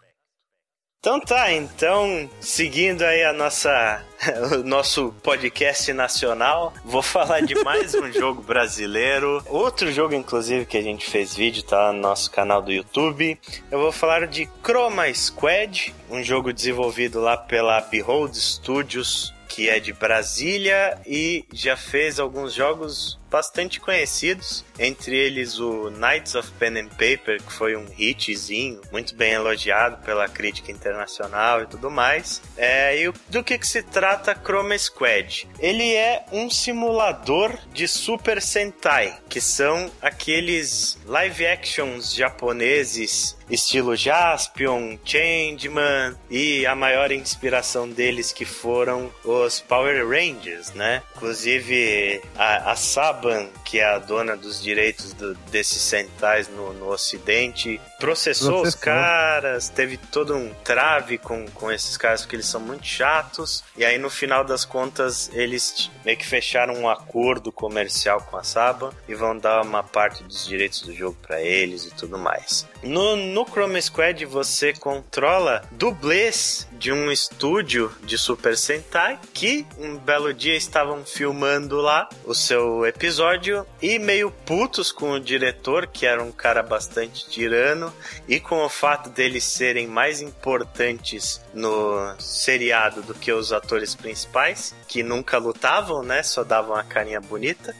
Então tá, então, seguindo aí a nossa *laughs* o nosso podcast nacional, vou falar de mais um *laughs* jogo brasileiro. Outro jogo inclusive que a gente fez vídeo, tá no nosso canal do YouTube. Eu vou falar de Chroma Squad, um jogo desenvolvido lá pela Behold Studios, que é de Brasília e já fez alguns jogos bastante conhecidos, entre eles o Knights of Pen and Paper, que foi um hitzinho, muito bem elogiado pela crítica internacional e tudo mais. É, e do que, que se trata Chroma Squad? Ele é um simulador de Super Sentai, que são aqueles live actions japoneses estilo Jaspion, Changeman e a maior inspiração deles que foram os Power Rangers, né? Inclusive a, a happen que é a dona dos direitos do, desses centais no, no Ocidente, processou, processou, os caras, teve todo um trave com, com esses caras porque eles são muito chatos. E aí, no final das contas, eles meio que fecharam um acordo comercial com a Saban e vão dar uma parte dos direitos do jogo para eles e tudo mais. No, no Chrome Squad, você controla dublês de um estúdio de Super Sentai que um belo dia estavam filmando lá o seu episódio e meio putos com o diretor, que era um cara bastante tirano, e com o fato deles serem mais importantes no seriado do que os atores principais, que nunca lutavam, né? Só davam a carinha bonita.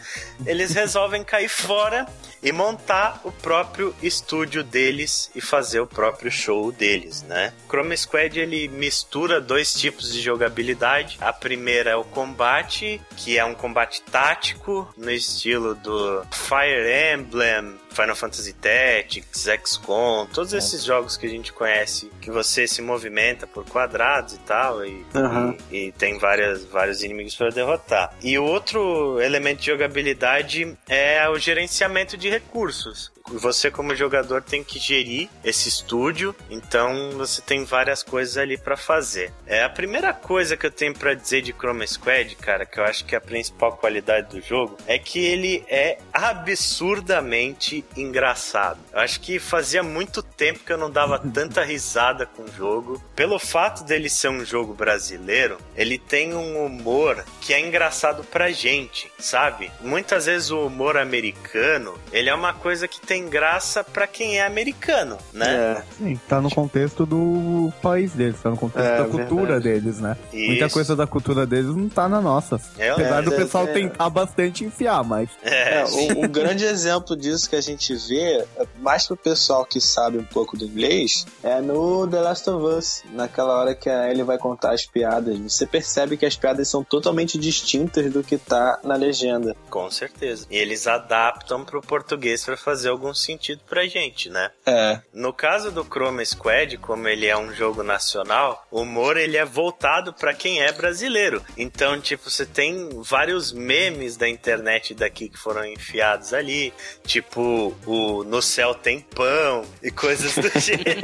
Eles resolvem cair fora e montar o próprio estúdio deles e fazer o próprio show deles, né? Chrome Squad ele mistura dois tipos de jogabilidade. A primeira é o combate, que é um combate tático no estilo do Fire Emblem, Final Fantasy Tactics, XCOM, todos esses jogos que a gente conhece, que você se movimenta por quadrados e tal, e, uhum. e, e tem várias, vários inimigos para derrotar. E o outro elemento de jogabilidade é o gerenciamento de recursos você como jogador tem que gerir esse estúdio, então você tem várias coisas ali para fazer. É a primeira coisa que eu tenho para dizer de Chroma Squad, cara, que eu acho que é a principal qualidade do jogo, é que ele é absurdamente engraçado. Eu acho que fazia muito tempo que eu não dava tanta risada com o jogo. Pelo fato dele ser um jogo brasileiro, ele tem um humor que é engraçado pra gente, sabe? Muitas vezes o humor americano, ele é uma coisa que tem graça para quem é americano, né? É. Sim, tá no contexto do país deles, tá no contexto é, da cultura verdade. deles, né? Isso. Muita coisa da cultura deles não tá na nossa. É, Apesar do pessoal é. tentar bastante enfiar, mas. É, o, grande exemplo disso que a gente vê, mais pro pessoal que sabe um pouco do inglês, é no The Last of Us. Naquela hora que ele vai contar as piadas, você percebe que as piadas são totalmente distintas do que tá na legenda. Com certeza. E eles adaptam pro português para fazer algum sentido pra gente, né? É. No caso do Chroma Squad, como ele é um jogo nacional, o humor ele é voltado para quem é brasileiro. Então, tipo, você tem vários memes da internet daqui que foram enfiados ali, tipo o No Céu Tem Pão e coisas do *laughs* gênero.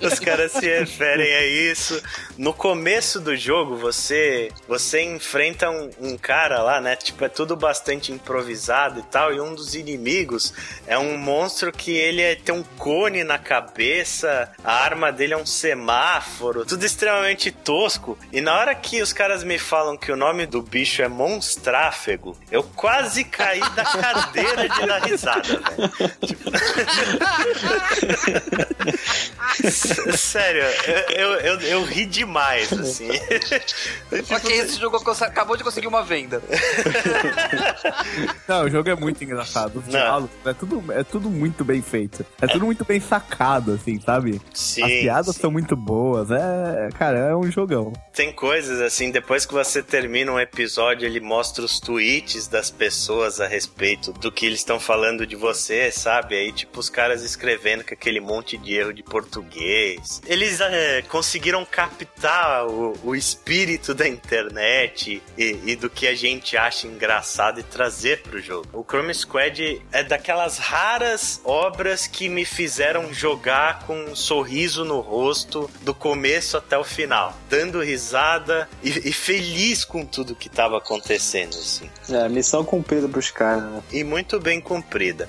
Os caras se referem a isso. No começo do jogo, você você enfrenta um, um cara lá, né? Tipo, é tudo bastante improvisado e tal, e um dos inimigos é um monstro que ele é, tem um cone na cabeça, a arma dele é um semáforo, tudo extremamente tosco. E na hora que os caras me falam que o nome do bicho é monstráfego, eu quase caí da *laughs* cadeira de dar risada, velho. Tipo... *laughs* Sério, eu, eu, eu, eu, ri demais, assim. ok, esse jogo acabou de conseguir uma venda. Não, o jogo é muito engraçado. Diálogos, é tudo é tudo muito bem feito. É, é, tudo muito bem sacado, assim, sabe? Sim. As piadas sim. são muito boas. É, cara, é um jogão. Tem coisas assim, depois que você termina um episódio, ele mostra os tweets das pessoas a respeito do que eles estão falando de você você, sabe? Aí, tipo, os caras escrevendo com aquele monte de erro de português. Eles é, conseguiram captar o, o, espírito da internet e, e, do que a gente acha engraçado e trazer pro jogo. O Chrome Squad é daquelas raras obras que me fizeram jogar com um sorriso no rosto do começo até o final, dando risada e, e feliz com tudo que tava acontecendo, assim. É, missão cumprida pros caras, né? E muito bem cumprida.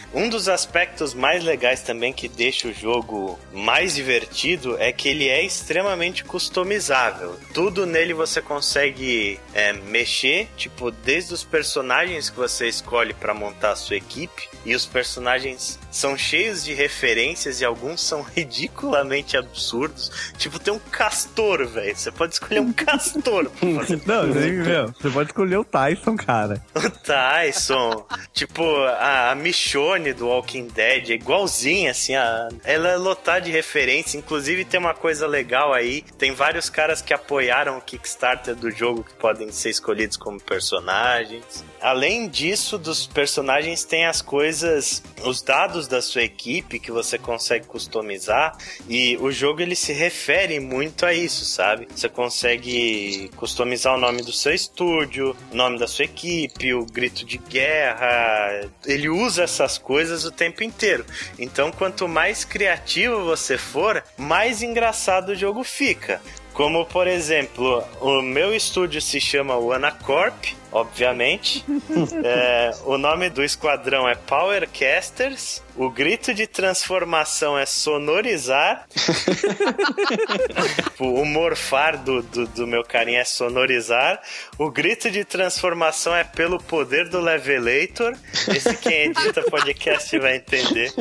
Um dos aspectos mais legais também que deixa o jogo mais divertido é que ele é extremamente customizável. Tudo nele você consegue é, mexer, tipo, desde os personagens que você escolhe para montar a sua equipe, e os personagens são cheios de referências e alguns são *laughs* ridiculamente absurdos. Tipo, tem um castor, velho. Você pode escolher um *laughs* castor pra fazer. Não, meu, você pode escolher o Tyson, cara. O Tyson. tipo, a, a Michonne do Walking Dead é igualzinha, assim. A, ela é de referência. Inclusive, tem uma coisa legal aí. Tem vários caras que apoiaram o Kickstarter do jogo que podem ser escolhidos como personagens. Além disso, dos personagens tem as coisas, os dados da sua equipe que você consegue customizar e o jogo ele se refere muito a isso, sabe? Você consegue customizar o nome do seu estúdio, o nome da sua equipe, o grito de guerra. Ele usa essas coisas o tempo inteiro. Então, quanto mais criativo você for, mais engraçado o jogo fica. Como, por exemplo, o meu estúdio se chama Wanacorp, obviamente. *laughs* é, o nome do esquadrão é Powercasters. O grito de transformação é sonorizar. *laughs* o morfar do, do, do, meu carinha é sonorizar. O grito de transformação é pelo poder do Levelator. Esse quem edita podcast vai entender.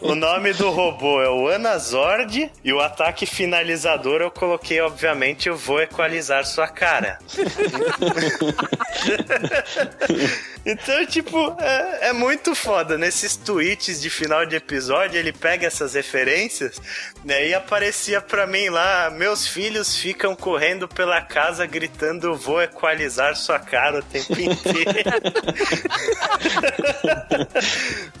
O nome do robô é o Anazord. E o ataque finalizador eu coloquei, obviamente, eu vou equalizar sua cara. *laughs* *laughs* então, tipo, é, é, muito foda. Nesses tweets de final de episódio, ele pega essas referências, né? E aparecia pra mim lá: meus filhos ficam correndo pela casa gritando: vou equalizar sua cara o tempo inteiro.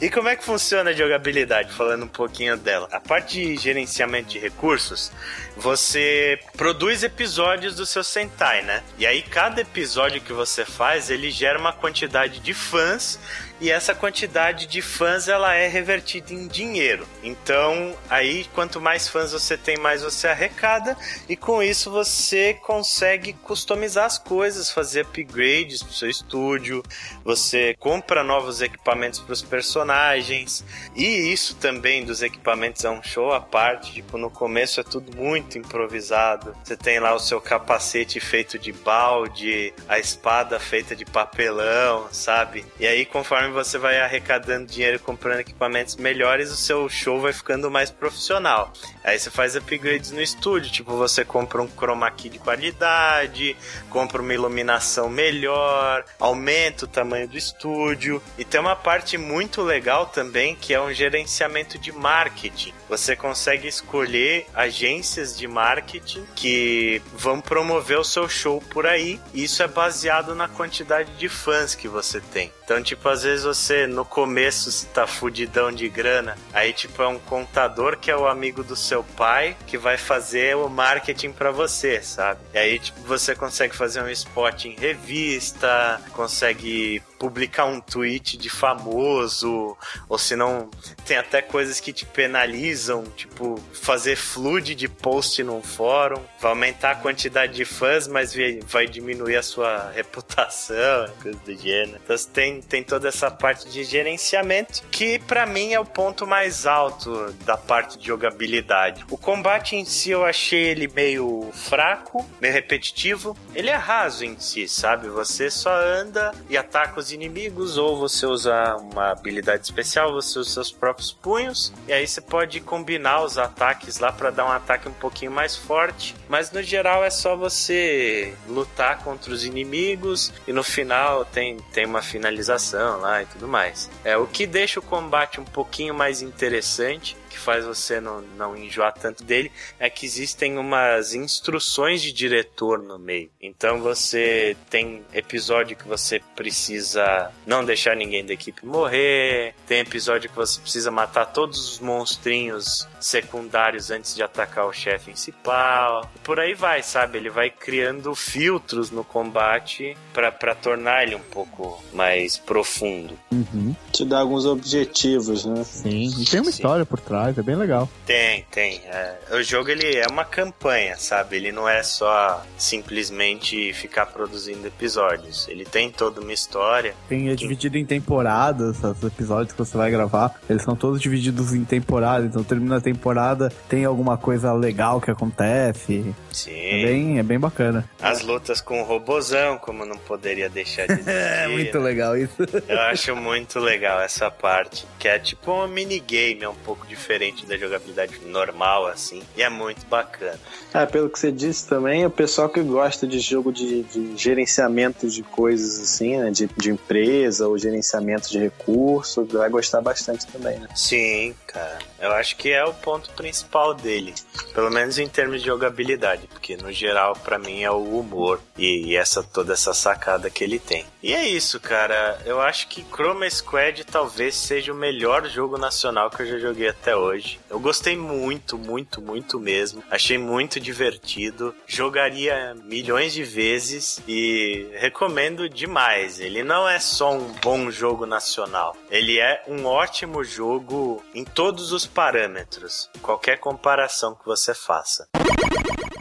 *laughs* e como é que funciona a jogabilidade? Falando um pouquinho dela. A parte de gerenciamento de recursos, você produz episódios do seu Sentai, né? E aí, cada episódio que você faz, ele gera uma quantidade de fãs e essa quantidade de fãs ela é revertida em dinheiro. Então, aí quanto mais fãs você tem, mais você arrecada e com isso você consegue customizar as coisas, fazer upgrades pro seu estúdio, você compra novos equipamentos para os personagens. E isso também dos equipamentos é um show à parte, tipo, no começo é tudo muito improvisado. Você tem lá o seu capacete feito de balde, a espada feita de papelão, sabe? E aí conforme conforme você vai arrecadando dinheiro comprando equipamentos melhores, o seu show vai ficando mais profissional. Aí você faz upgrades no estúdio, tipo você compra um chroma key de qualidade, compra uma iluminação melhor, aumenta o tamanho do estúdio. E tem uma parte muito legal também que é um gerenciamento de marketing. Você consegue escolher agências de marketing que vão promover o seu show por aí. E isso é baseado na quantidade de fãs que você tem. Então, tipo, às vezes você no começo você tá fudidão de grana, aí tipo é um contador que é o amigo do seu pai que vai fazer o marketing para você, sabe? E aí tipo você consegue fazer um spot em revista, consegue publicar um tweet de famoso, ou se não, tem até coisas que te penalizam, tipo fazer flood de post num fórum, vai aumentar a quantidade de fãs, mas vai diminuir a sua reputação, *laughs* coisa do gênero. Então tem, tem toda essa parte de gerenciamento que para mim é o ponto mais alto da parte de jogabilidade. O combate em si eu achei ele meio fraco, meio repetitivo. Ele é raso em si, sabe? Você só anda e ataca os os inimigos, ou você usa uma habilidade especial, você usa seus próprios punhos, e aí você pode combinar os ataques lá para dar um ataque um pouquinho mais forte. Mas no geral é só você lutar contra os inimigos e no final tem, tem uma finalização lá e tudo mais. É o que deixa o combate um pouquinho mais interessante que faz você não, não enjoar tanto dele é que existem umas instruções de diretor no meio. Então você tem episódio que você precisa não deixar ninguém da equipe morrer, tem episódio que você precisa matar todos os monstrinhos secundários antes de atacar o chefe principal. E por aí vai, sabe? Ele vai criando filtros no combate para tornar ele um pouco mais profundo. Uhum. Te dá alguns objetivos, né? Sim. E tem uma Sim. história por trás, é bem legal. Tem, tem. É, o jogo ele é uma campanha, sabe? Ele não é só simplesmente ficar produzindo episódios. Ele tem toda uma história. Tem, é dividido em temporadas, os episódios que você vai gravar, eles são todos divididos em temporadas, então termina a temporada, tem alguma coisa legal que acontece. Sim. É bem, é bem bacana. As lutas com o robozão, como não poderia deixar de *laughs* existir. É muito né? legal isso. Eu acho muito legal essa parte, que é tipo um minigame, é um pouco diferente da jogabilidade normal, assim, e é muito bacana. Ah, pelo que você disse também, o pessoal que gosta de jogo de, de gerenciamento de coisas assim, né? De, de empresa ou gerenciamento de recursos, vai gostar bastante também, né? Sim, cara. Eu acho que é o ponto principal dele. Pelo menos em termos de jogabilidade. Porque no geral, pra mim, é o humor e, e essa toda essa sacada que ele tem. E é isso, cara. Eu acho que Chroma Squad talvez seja o melhor jogo nacional que eu já joguei até hoje. Eu gostei muito, muito, muito mesmo. Achei muito divertido. Jogaria milhões de vezes e recomendo demais. Ele não é só um bom jogo nacional. Ele é um ótimo jogo em todos os parâmetros. Qualquer comparação que você faça.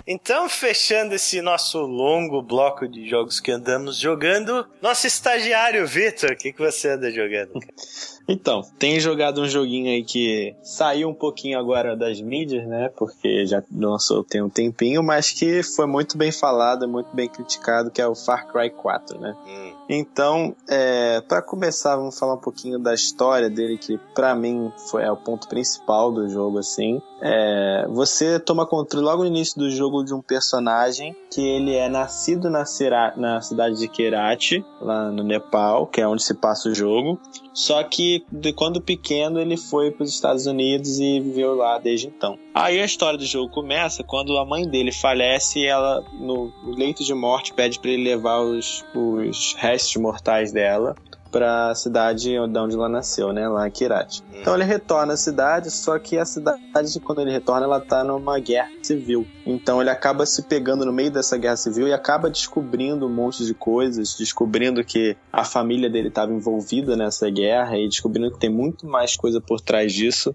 Então, fechando esse nosso longo bloco de jogos que andamos jogando, nosso estagiário, Vitor, o que, que você anda jogando? *laughs* Então, tem jogado um joguinho aí que saiu um pouquinho agora das mídias, né? Porque já lançou tem um tempinho, mas que foi muito bem falado, muito bem criticado, que é o Far Cry 4, né? Hum, Então, é, para começar, vamos falar um pouquinho da história dele, que pra mim foi é o ponto principal do jogo, assim. É, você toma controle logo no início do jogo de um personagem que ele é nascido na, Cira- na cidade de Kerati, lá no Nepal, que é onde se passa o jogo. Só que de quando pequeno ele foi para os Estados Unidos e viveu lá desde então. Aí a história do jogo começa quando a mãe dele falece e ela, no leito de morte, pede para ele levar os, os restos mortais dela para a cidade de onde ela nasceu, né, lá em Kirati. Então ele retorna à cidade, só que a cidade, quando ele retorna, ela tá numa guerra civil. Então ele acaba se pegando no meio dessa guerra civil e acaba descobrindo um monte de coisas, descobrindo que a família dele estava envolvida nessa guerra e descobrindo que tem muito mais coisa por trás disso.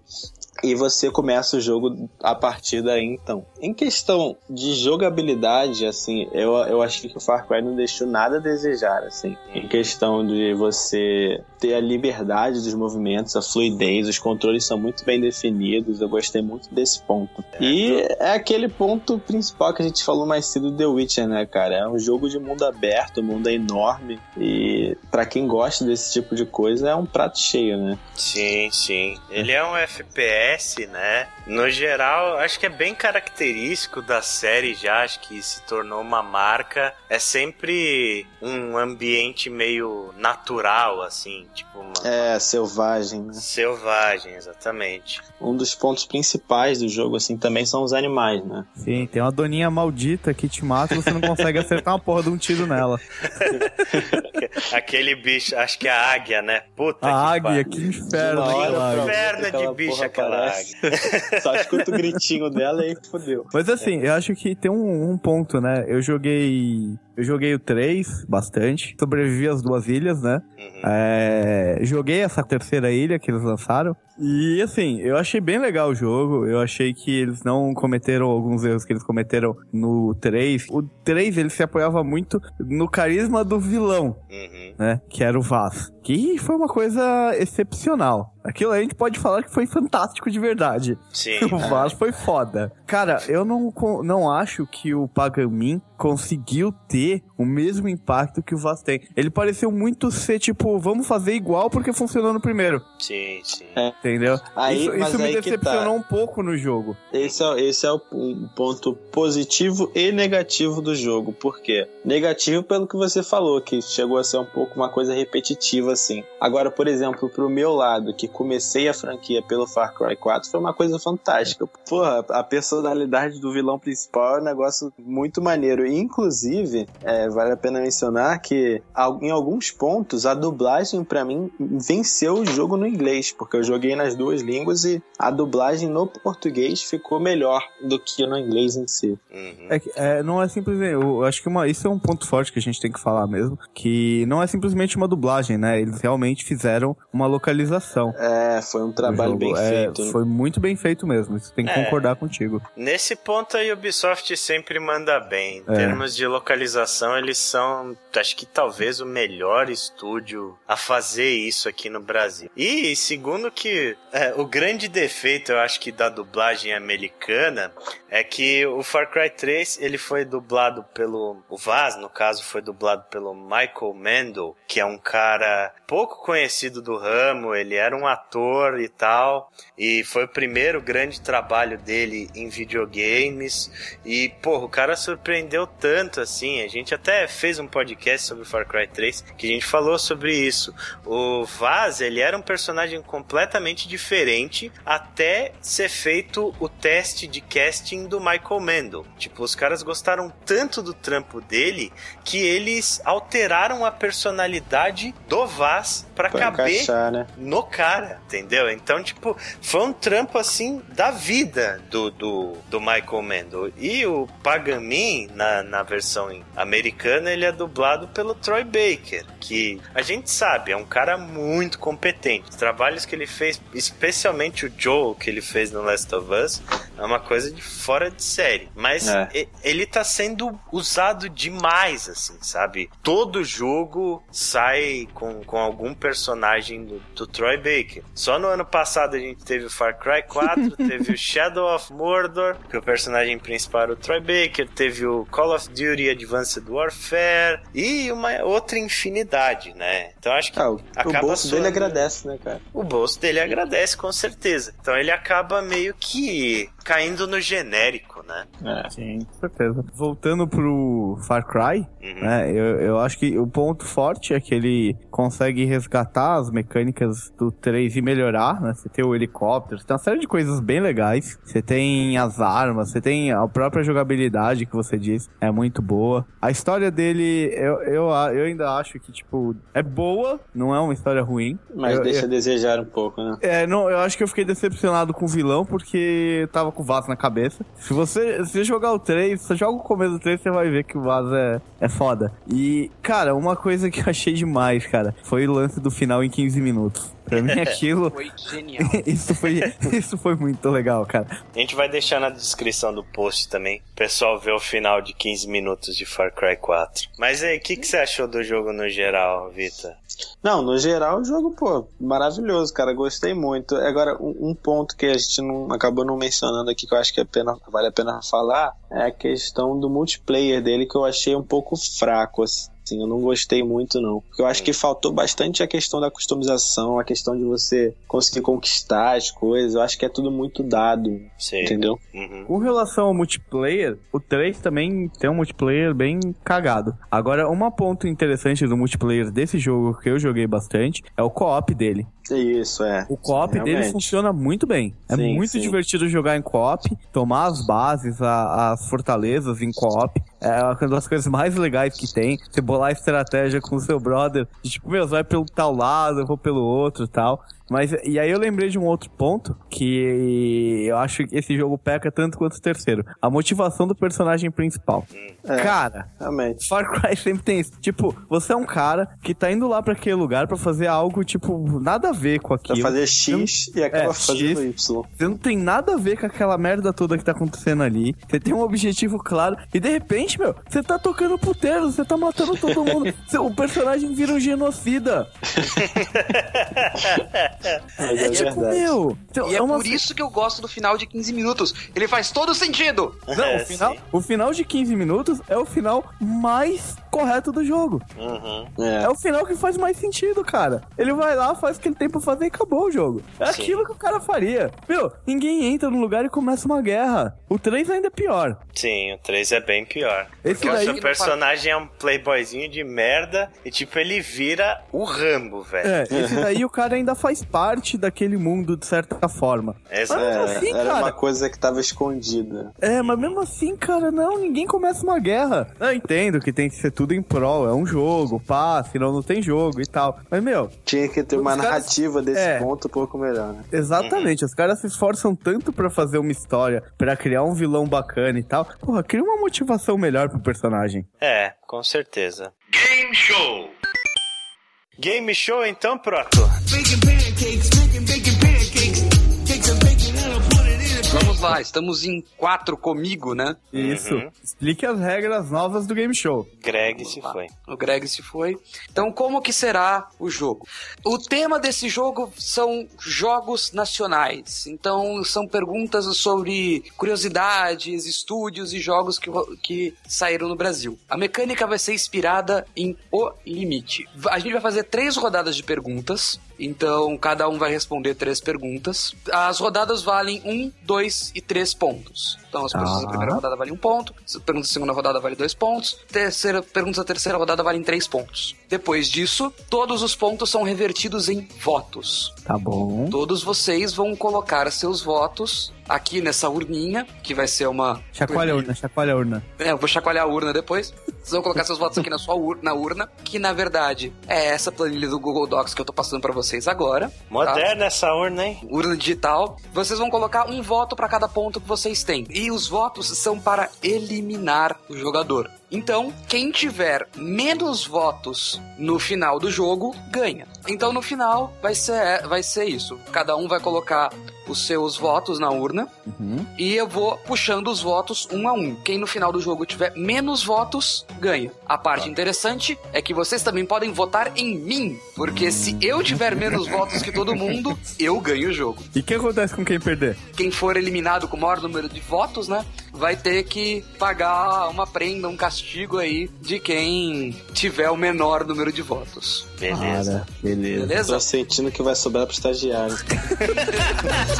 E você começa o jogo a partir daí, então. Em questão de jogabilidade, assim, eu, eu achei que o Far Cry não deixou nada a desejar, assim. Em questão de você ter a liberdade dos movimentos, a fluidez, os controles são muito bem definidos, eu gostei muito desse ponto. E é aquele ponto principal que a gente falou mais cedo do The Witcher, né, cara? É um jogo de mundo aberto, o mundo é enorme e pra quem gosta desse tipo de coisa é um prato cheio, né? Sim, sim. Ele é um FPS, né? No geral, acho que é bem característico da série já, acho que se tornou uma marca. É sempre um ambiente meio natural, assim, tipo uma. É, selvagem, né? Selvagem, exatamente. Um dos pontos principais do jogo, assim, também são os animais, né? Sim, tem uma doninha maldita que te mata e você não consegue acertar uma porra de um tiro nela. *laughs* Aquele bicho, acho que é a águia, né? Puta A que águia, pariu. que inferno pra águia. Inferno de bicho aquela aparece. *laughs* Só escuta o gritinho dela e fodeu. Mas assim, eu acho que tem um, um ponto, né? Eu joguei. Eu joguei o 3 bastante. Sobrevivi às duas ilhas, né? Uhum. É, joguei essa terceira ilha que eles lançaram. E assim, eu achei bem legal o jogo. Eu achei que eles não cometeram alguns erros que eles cometeram no 3. O 3 ele se apoiava muito no carisma do vilão, Uhum. né? Que era o Vaz. Que foi uma coisa excepcional. Aquilo a gente pode falar que foi fantástico de verdade. Sim. *laughs* O Vaz foi foda. Cara, eu não, não acho que o Pagamin conseguiu ter o mesmo impacto que o Vaz tem. Ele pareceu muito ser tipo, vamos fazer igual porque funcionou no primeiro. Sim, sim. É, Entendeu? Aí- isso mas isso me aí que decepcionou tá. um pouco no jogo. Esse é, esse é o um ponto positivo e negativo do jogo. Por quê? Negativo pelo que você falou, que chegou a ser um pouco uma coisa repetitiva, assim. Agora, por exemplo, pro meu lado, que comecei a franquia pelo Far Cry 4, foi uma coisa fantástica. Porra, a personalidade do vilão principal é um negócio muito maneiro. E, Inclusive, é, vale a pena mencionar que em alguns pontos a dublagem pra mim venceu o jogo no inglês, porque eu joguei nas duas línguas e a dublagem no português ficou melhor do que no inglês em si. Uhum. É, é, não é simplesmente. Eu acho que uma, isso é um ponto forte que a gente tem que falar mesmo. Que não é simplesmente uma dublagem, né? Eles realmente fizeram uma localização. É, foi um trabalho bem É, feito. né? Foi muito bem feito mesmo. Isso tem que É. concordar contigo. Nesse ponto a Ubisoft sempre manda bem. Em É. termos de localização, eles são, acho que talvez o melhor estúdio a fazer isso aqui no Brasil. E segundo que é, o grande defeito, eu acho que da dublagem americana é que o Far Cry 3 ele foi dublado pelo o Vaz, no caso, foi dublado pelo Michael Mendel, que é um cara pouco conhecido do ramo. Ele era um ator e tal, e foi o primeiro grande trabalho dele em videogames. E, porra, o cara surpreendeu tanto assim. A gente até fez um podcast sobre Far Cry 3 que a gente falou sobre isso. O Vaz, ele era um personagem completamente diferente até ser feito o teste de casting do Michael Mendel. Tipo, os caras gostaram tanto do trampo dele que eles alteraram a personalidade do Vaz pra Pra caber encaixar, né? no cara, entendeu? Então, tipo, foi um trampo assim da vida do, do, do Michael Mendel. E o Pagamin, na, na versão americana, ele é dublado pelo Troy Baker, que a gente sabe, é um cara muito competente. Os trabalhos que ele fez, especialmente o Joe que ele fez no Last of Us, é uma coisa de fora de série. Mas É. ele tá sendo usado demais, assim, sabe? Todo jogo sai com, com algum personagem do, do Troy Baker. Só no ano passado a gente teve o Far Cry 4, *laughs* teve o Shadow of Mordor, que o personagem principal era o Troy Baker, teve o Call of Duty Advanced Warfare e uma outra infinidade, né? Então acho que Ah, o, o acaba bolso dele agradece, né, cara? o bolso dele agradece com certeza. Então ele acaba meio que caindo no genérico, né? É. Sim, com certeza. Voltando pro Far Cry, Uhum. né? Eu, eu acho que o ponto forte é que ele consegue resgatar as mecânicas do 3 e melhorar, né? Você tem o helicóptero, você tem uma série de coisas bem legais. Você tem as armas, você tem a própria jogabilidade que você disse, é muito boa. A história dele, eu, eu, eu ainda acho que, tipo, é boa, não é uma história ruim. Mas Eu- deixa eu- a desejar um pouco, né? é, não, eu acho que eu fiquei decepcionado com o vilão porque tava com o Vaz na cabeça. Se você, se jogar o 3, você joga o começo do 3, você vai ver que o Vaz é, é foda. E, cara, uma coisa que eu achei demais, cara, foi o lance do final em 15 minutos. Pra mim aquilo. Foi genial. *laughs* Isso foi, isso foi muito legal, cara. A gente vai deixar na descrição do post também. O pessoal ver o final de 15 minutos de Far Cry 4. Mas aí, o que, que você achou do jogo no geral, Vitor? Não, no geral o jogo, pô, maravilhoso, cara. Gostei muito. Agora, um, um ponto que a gente não acabou não mencionando aqui, que eu acho que é pena, vale a pena falar, é a questão do multiplayer dele, que eu achei um pouco fraco, assim. Eu não gostei muito, não. Porque eu acho que faltou bastante a questão da customização, a questão de você conseguir conquistar as coisas. Eu acho que é tudo muito dado, Sim. entendeu? Uhum. Com relação ao multiplayer, o 3 também tem um multiplayer bem cagado. Agora, um ponto interessante do multiplayer desse jogo que eu joguei bastante é o co-op dele. Isso, é. O co-op dele funciona muito bem. É Sim, muito sim. divertido jogar em co-op, tomar as bases, a- as fortalezas em co-op. É uma das coisas mais legais que tem. Você bolar estratégia com o seu brother. Tipo, meu, você vai pelo tal lado, eu vou pelo outro e tal. Mas, e aí eu lembrei de um outro ponto que eu acho que esse jogo peca tanto quanto o terceiro. A motivação do personagem principal. É. Cara, Realmente. Far Cry sempre tem isso. Tipo, você é um cara que tá indo lá pra aquele lugar pra fazer algo, tipo, nada a ver com Pra aquilo. fazer X e acaba É, fazendo X. Y. Você não tem nada a ver com aquela merda toda que tá acontecendo ali. Você tem um objetivo claro. E de repente, meu, você tá tocando puteiro, você tá matando todo mundo. *laughs* O personagem vira um genocida. *laughs* Mas é, tipo, verdade. meu. E é é uma por isso que eu gosto do final de 15 minutos. Ele faz todo sentido. *laughs* Não, É, o final, sim. o final de 15 minutos é o final mais correto do jogo. Uhum. É. É o final que faz mais sentido, cara. Ele vai lá, faz o que ele tem pra fazer e acabou o jogo. É Sim. aquilo que o cara faria. Meu, ninguém entra num lugar e começa uma guerra. O 3 ainda é pior. Sim, o 3 é bem pior. Esse Porque o daí. seu personagem é um playboyzinho de merda e, tipo, ele vira o Rambo, velho. É, esse daí o cara ainda faz parte daquele mundo de certa forma. Exato. Mas É, assim, era cara. uma coisa que tava escondida. É, mas mesmo assim, cara, não, ninguém começa uma guerra. Eu entendo que tem que ser tudo em prol, é um jogo, pá, senão não tem jogo e tal. Mas, meu, Tinha que ter uma Os caras- narrativa desse É. ponto um pouco melhor, né? exatamente, os caras se esforçam tanto pra fazer uma história, pra criar um vilão bacana e tal. Porra, cria uma motivação melhor pro personagem. É, com certeza. Game Show! Game Show, então, Proto? Vamos lá, estamos em quatro comigo, né? Isso. Uhum. Explique as regras novas do game show. Greg se foi. O Greg se foi. Então, como que será o jogo? O tema desse jogo são jogos nacionais. Então, são perguntas sobre curiosidades, estúdios e jogos que, que saíram no Brasil. A mecânica vai ser inspirada em O Limite. A gente vai fazer três rodadas de perguntas. Então, cada um vai responder três perguntas. As rodadas valem um, dois e três pontos. Então, as perguntas da Ah. primeira rodada valem um ponto, as perguntas da segunda rodada valem dois pontos, terceira perguntas da terceira rodada valem três pontos. Depois disso, todos os pontos são revertidos em votos. Tá bom. Todos vocês vão colocar seus votos aqui nessa urninha, que vai ser uma. Chacoalha a urna, chacoalha a urna. É, eu vou chacoalhar a urna depois. Vocês vão colocar seus votos aqui na sua urna, na urna, que na verdade é essa planilha do Google Docs que eu tô passando pra vocês agora. tá? Moderna essa urna, hein? urna digital. Vocês vão colocar um voto para cada ponto que vocês têm. E os votos são para eliminar o jogador. Então, quem tiver menos votos no final do jogo, ganha. Então, no final, vai ser, vai ser isso. Cada um vai colocar os seus votos na urna Uhum. e eu vou puxando os votos um a um. Quem no final do jogo tiver menos votos, ganha. A parte interessante é que vocês também podem votar em mim, porque se eu tiver menos *laughs* votos que todo mundo, eu ganho o jogo. E o que acontece com quem perder? Quem for eliminado com o maior número de votos, né, vai ter que pagar uma prenda, um castigo aí de quem tiver o menor número de votos. Beleza. Cara, beleza. Beleza? Tô sentindo que vai sobrar pro estagiário. *laughs*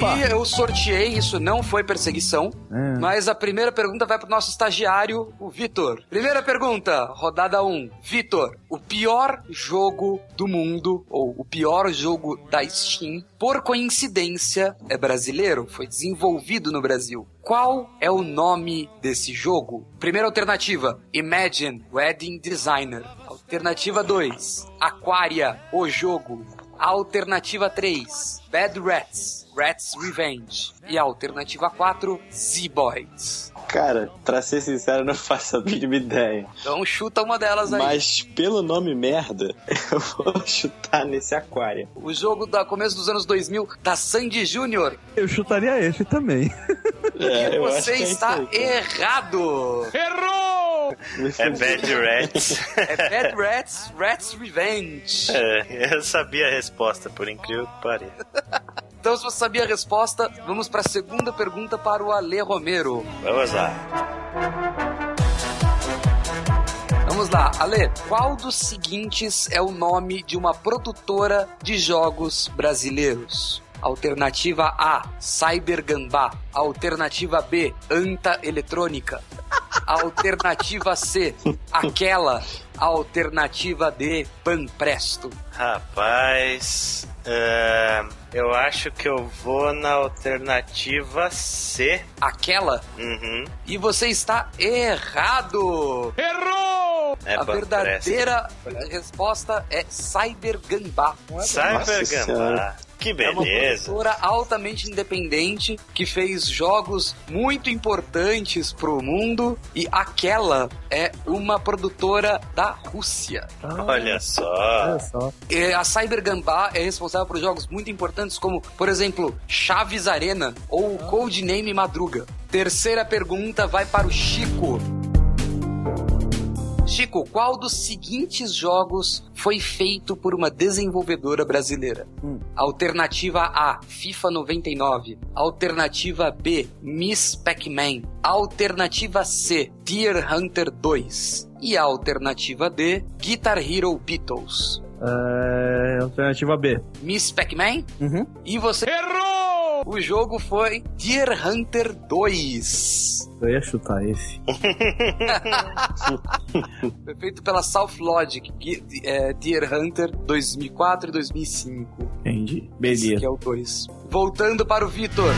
Opa. E eu sorteei, isso não foi perseguição, É. mas a primeira pergunta vai pro nosso estagiário, o Vitor. Primeira pergunta, rodada 1. Vitor, o pior jogo do mundo, ou o pior jogo da Steam, por coincidência, é brasileiro, foi desenvolvido no Brasil. Qual é o nome desse jogo? Primeira alternativa, Imagine Wedding Designer. Alternativa 2, Aquaria, o jogo. Alternativa 3, Bad Rats, Rats Revenge. E alternativa 4, Z-Boys. Cara, pra ser sincero, eu não *laughs* faço a mínima ideia. Então chuta uma delas aí. Mas pelo nome merda, *laughs* eu vou chutar nesse aquário. O jogo da começo dos anos 2000 da Sandy Júnior. Eu chutaria esse também. É, E você é está aí, errado. Me É. Bad Rats. É Bad Rats, Rats Revenge. É, eu sabia a resposta, por incrível que pareça. Então, se você sabia a resposta, vamos para a segunda pergunta para o Ale Romero. Vamos lá. Vamos lá, Ale, qual dos seguintes é o nome de uma produtora de jogos brasileiros? Alternativa A, Cyber Gambá. Alternativa B, Anta Eletrônica. Alternativa C, *laughs* Aquela. Alternativa D, Panpresto. Rapaz, é, eu acho que eu vou na alternativa C. Aquela? Uhum. E você está errado! É a verdadeira resposta é Cyber Gambá. Cyber Nossa Gambá. Que É uma beleza. produtora altamente independente que fez jogos muito importantes pro mundo e aquela é uma produtora da Rússia. Olha só. Olha só. E a Cyber Gambá é responsável por jogos muito importantes como, por exemplo, Chaves Arena ou Codename Madruga. Terceira pergunta vai para o Chico. Chico, qual dos seguintes jogos foi feito por uma desenvolvedora brasileira? Hum. Alternativa A, FIFA 99. Alternativa B, Miss Pac-Man. Alternativa C, Deer Hunter 2. E a alternativa D, Guitar Hero Beatles. É, alternativa B. Miss Pac-Man? Uhum. E você. Errou! O jogo foi Deer Hunter 2. Eu ia chutar esse. *laughs* Foi feito pela South Logic, é, Deer Hunter 2004 e 2005. Entendi. Esse Beleza. que é o 2. Voltando para o Vitor.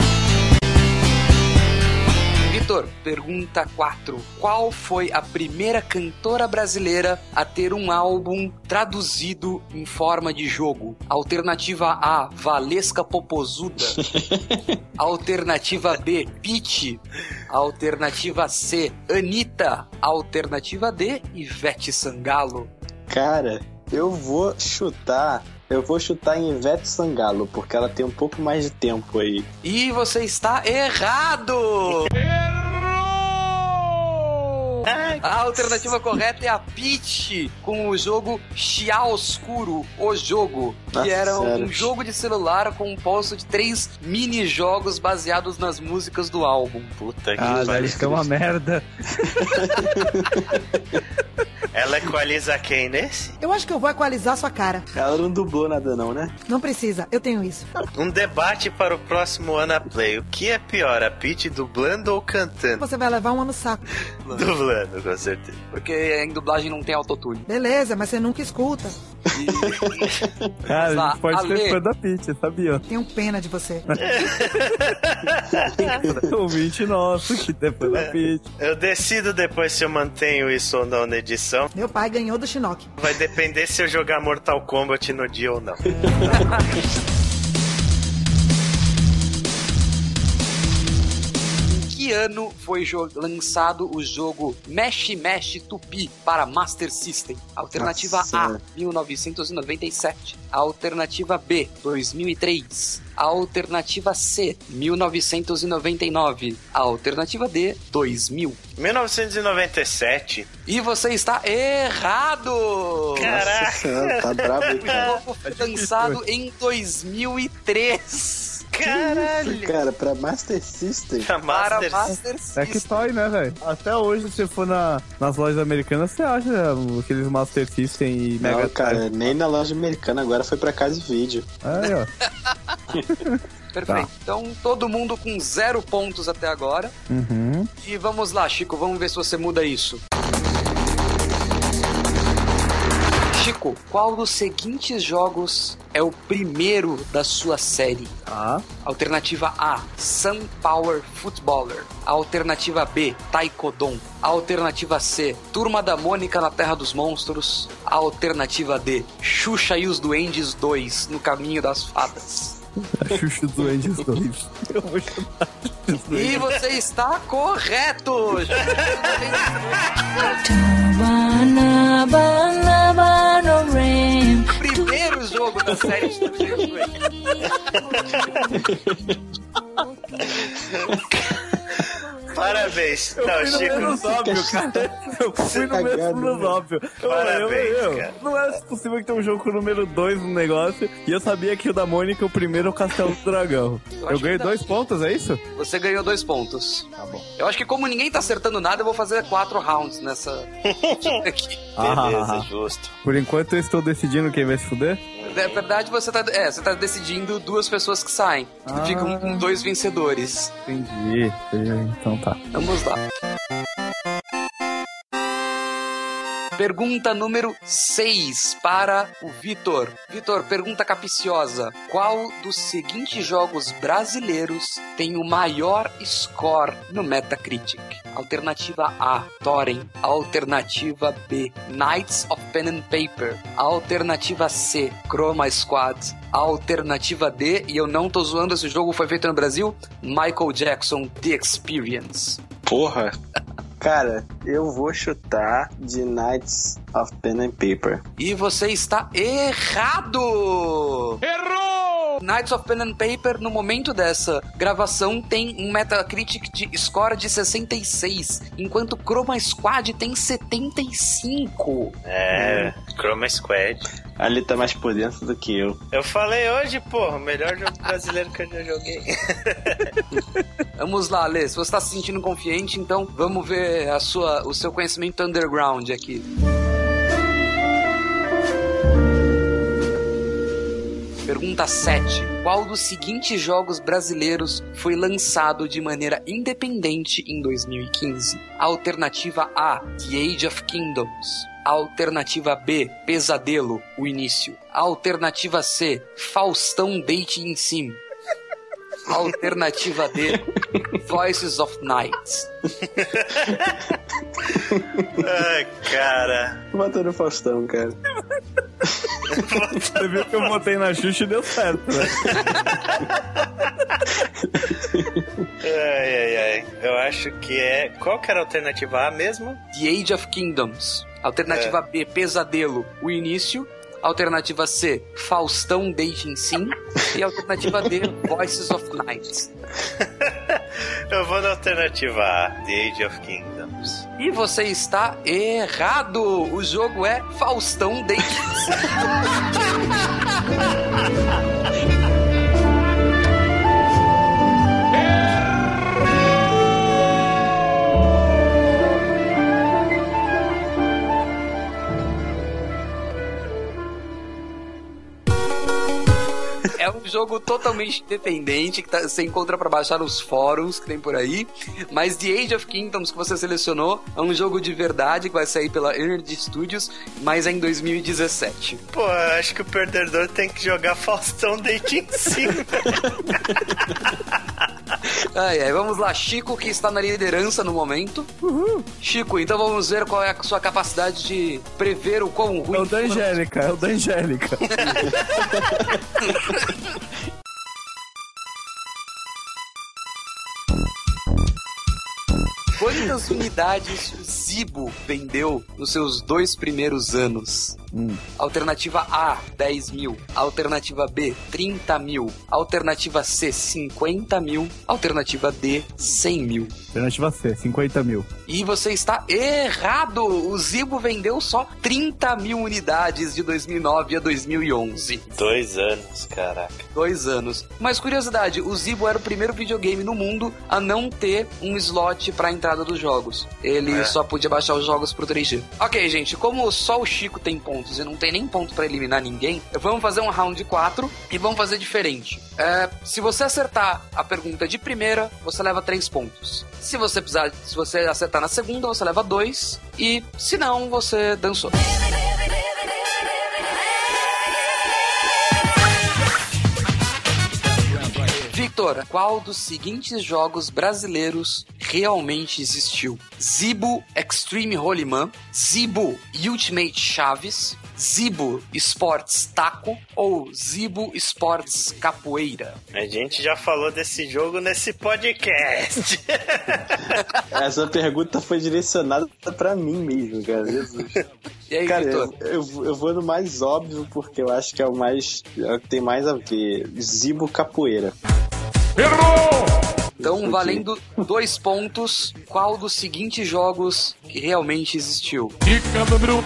Vitor, pergunta 4. Qual foi a primeira cantora brasileira a ter um álbum traduzido em forma de jogo? Alternativa A, Valesca Popozuda. *laughs* Alternativa B, Pitty. Alternativa C, Anitta. Alternativa D, Ivete Sangalo. Cara, eu vou chutar. Eu vou chutar em Ivete Sangalo, porque ela tem um pouco mais de tempo aí. E você está errado! *laughs* A alternativa correta é a Peach com o jogo Chiaroscuro, o jogo, que Nossa, era sério? um jogo de celular composto de três mini-jogos baseados nas músicas do álbum. Puta que Ah, pariu. deve ser uma merda. *laughs* Ela equaliza quem nesse? Eu acho que eu vou equalizar sua cara. Ela não dublou nada não, né? Não precisa, eu tenho isso. Um debate para o próximo Ana Play. O que é pior, a Peach dublando ou cantando? Você vai levar um ano saco. *laughs* Dublando, com certeza. Porque em dublagem não tem autotune. Beleza, mas você nunca escuta. *laughs* Cara, a gente pode Ale. ser fã da Peach, sabia? Tenho pena de você. *laughs* Ouvinte nosso que é fã da Peach. Eu decido depois se eu mantenho isso ou não na edição. Meu pai ganhou do Shinnok. Vai depender se eu jogar Mortal Kombat no dia ou não. *laughs* Em que ano foi lançado o jogo Mesh Mesh Tupi para Master System? Alternativa Nossa A, Senhora. 1997. Alternativa B, 2003. Alternativa C, 1999. Alternativa D, 2000. 1997. E você está errado! Caraca. Nossa tá brabo aí, O cara. jogo foi lançado em 2003. Caralho. Cara, pra Master System. Pra Para Master Master É que System. toy, né, velho? Até hoje, se você for na, nas lojas americanas, você acha né, aqueles Master System e Mega Não, cara, nem na loja americana, agora foi pra casa e vídeo. Aí, ó. *laughs* Perfeito. Tá. Então, todo mundo com zero pontos até agora. Uhum. E vamos lá, Chico, vamos ver se você muda isso. Chico, qual dos seguintes jogos é o primeiro da sua série? Tá. Alternativa A, Sun Power Footballer. Alternativa B, Taekwondo. Alternativa C, Turma da Mônica na Terra dos Monstros. Alternativa D, Xuxa e os Duendes 2 no Caminho das Fadas. A Xuxa dos Andes 2. Eu vou dos E você está correto! Primeiro jogo da série de 2. *laughs* Parabéns. Não, fui no Chico. menos *laughs* óbvio, cara. Eu fui no menos, Cagado, menos né? óbvio. Eu- Parabéns, eu, eu, cara. Não é possível que tenha um jogo com o número 2 no negócio. E eu sabia que o da Mônica, o primeiro é o Castelo do Dragão. Eu Eu, ganhei que dois pontos, é isso? Você ganhou dois pontos. Tá bom. Eu acho que como ninguém tá acertando nada, eu vou fazer quatro rounds nessa *laughs* aqui. Beleza, Ah, justo. por enquanto eu estou decidindo quem vai se fuder. Na verdade, você tá, é, você tá decidindo duas pessoas que saem. Ah. Ficam com dois vencedores. Entendi. Então tá. Vamos lá. Pergunta número 6 para o Vitor. Vitor, pergunta capiciosa. Qual dos seguintes jogos brasileiros tem o maior score no Metacritic? Alternativa A, Thorin. Alternativa B, Knights of Pen and Paper. Alternativa C, Chroma Squad. Alternativa D, e eu não tô zoando, esse jogo foi feito no Brasil, Michael Jackson The Experience. Porra. *laughs* Cara, eu vou chutar de Knights of Pen and Paper. E você está errado! Errou! Knights of Pen and Paper, no momento dessa gravação, tem um Metacritic de score de 66, enquanto Chroma Squad tem 75. É, Chroma Squad. Ali tá mais por dentro do que eu. Eu falei hoje, pô, o melhor jogo brasileiro que eu já joguei. *laughs* Vamos lá, Lê. Se você está se sentindo confiante, então vamos ver a sua, o seu conhecimento underground aqui. Pergunta 7. Qual dos seguintes jogos brasileiros foi lançado de maneira independente em 2015? Alternativa A: The Age of Kingdoms. Alternativa B: Pesadelo, o início. Alternativa C: Faustão Dating Sim. Alternativa D: Voices of Night. Ai, cara. Bota no Faustão, cara. Você viu que eu botei na Xuxa e deu certo, né? Ai, ai, ai. Eu acho que é. Qual que era a alternativa A mesmo? The Age of Kingdoms. Alternativa B: Pesadelo, o início. Alternativa C: Faustão Dating Sim. E alternativa D: Voices of Night. *laughs* Eu vou na alternativa A, The Age of Kingdoms. E você está errado! O jogo é Faustão Dating Sim. *laughs* É um jogo totalmente independente que tá- você encontra pra baixar nos fóruns que tem por aí. Mas The Age of Kingdoms que você selecionou é um jogo de verdade que vai sair pela Energy Studios, mas é em 2017. Pô, eu acho que o perdedor tem que jogar Faustão Dating Sim. *laughs* Ai, ai, vamos lá, Chico que está na liderança no momento. Chico, então vamos ver qual é a sua capacidade de prever o quão ruim. É o da Angélica, é o da Angélica. Quantas unidades o Zibo vendeu nos seus dois primeiros anos? Alternativa A, 10 mil. Alternativa B, 30 mil. Alternativa C, 50 mil. Alternativa D, 100 mil. Alternativa C, 50 mil. E você está errado! O Zibo vendeu só 30 mil unidades de 2009 a 2011. Dois anos, caraca. Dois anos. Mas curiosidade, o Zibo era o primeiro videogame no mundo a não ter um slot para entrada dos jogos. Ele É. só podia baixar os jogos pro 3G. Ok, gente, como só o Chico tem pontos e não tem nem ponto para eliminar ninguém, vamos fazer um round de quatro e vamos fazer diferente. É, se você acertar a pergunta de primeira, você leva três pontos. Se você precisar, se você acertar na segunda, você leva dois. E se não, você dançou. Victor, qual dos seguintes jogos brasileiros realmente existiu? Zibo Extreme Holyman, Zibo Ultimate Chaves, Zibo Sports Taco ou Zibo Sports Capoeira? A gente já falou desse jogo nesse podcast. *laughs* Essa pergunta foi direcionada pra mim mesmo, cara. Jesus. E aí, Cara, eu, eu, eu vou no mais óbvio porque eu acho que é o mais. É o que tem mais a ver. Zibo Capoeira. Então, valendo dois pontos, qual dos seguintes jogos realmente existiu? Dica número 1,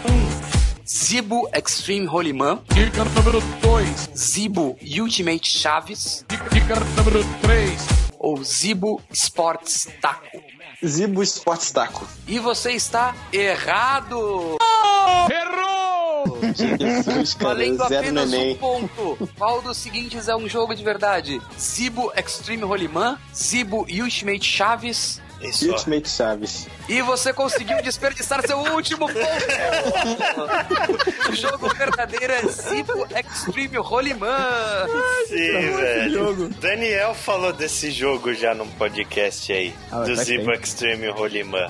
Zibo Extreme Holyman, dica número 2, Zibo Ultimate Chaves dica, dica número 3. ou Zibo Sports Taco? Zibo Sports Taco. E você está errado! Errou! Jesus, cara. Valendo Zero apenas um neném. ponto. Qual dos seguintes é um jogo de verdade? Zibo Extreme Holyman, Zibo Ultimate Chaves. Isso, ó. Ultimate Chaves. E você conseguiu desperdiçar seu último ponto! o *laughs* jogo verdadeiro é Zibo Extreme Holyman! Sim, velho. Daniel falou desse jogo já num podcast aí. Ah, do tempo. Extreme Holyman.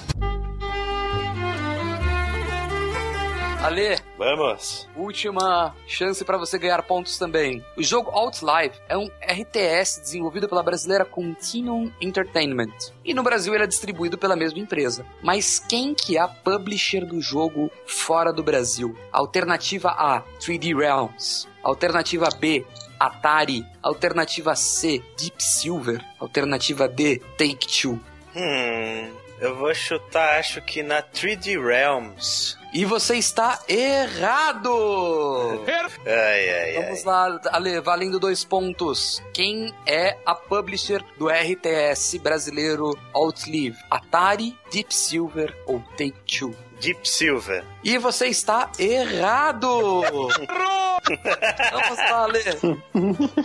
Ale, Vamos? última chance para você ganhar pontos também. O jogo Outlive é um RTS desenvolvido pela brasileira Continuum Entertainment. E no Brasil ele é distribuído pela mesma empresa. Mas quem que é a publisher do jogo fora do Brasil? Alternativa A, 3D Realms. Alternativa B, Atari. Alternativa C, Deep Silver. Alternativa D, Take-Two. Hum, eu vou chutar, acho que na 3D Realms. E você está errado! Ai, ai, Vamos ai. lá, Ale, valendo dois pontos. Quem é a publisher do RTS brasileiro Outlive? Atari, Deep Silver ou Take-Two? Deep Silver. E você está errado! Vamos lá, Ale.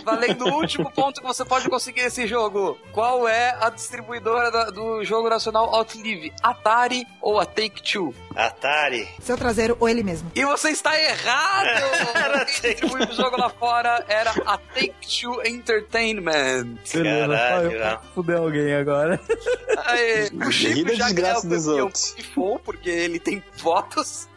Valendo o último ponto que você pode conseguir nesse jogo. Qual é a distribuidora da- do jogo nacional Outlive? Atari ou a Take-Two? Atari. Seu traseiro ou ele mesmo. E você está errado! *laughs* Quem distribuiu o jogo lá fora era a Take-Two Entertainment. Beleza, Caralho, eu não. fuder alguém agora. Aê, o Chico da já ganhou desgraça o dos campeão outros. Pifou, porque ele tem votos.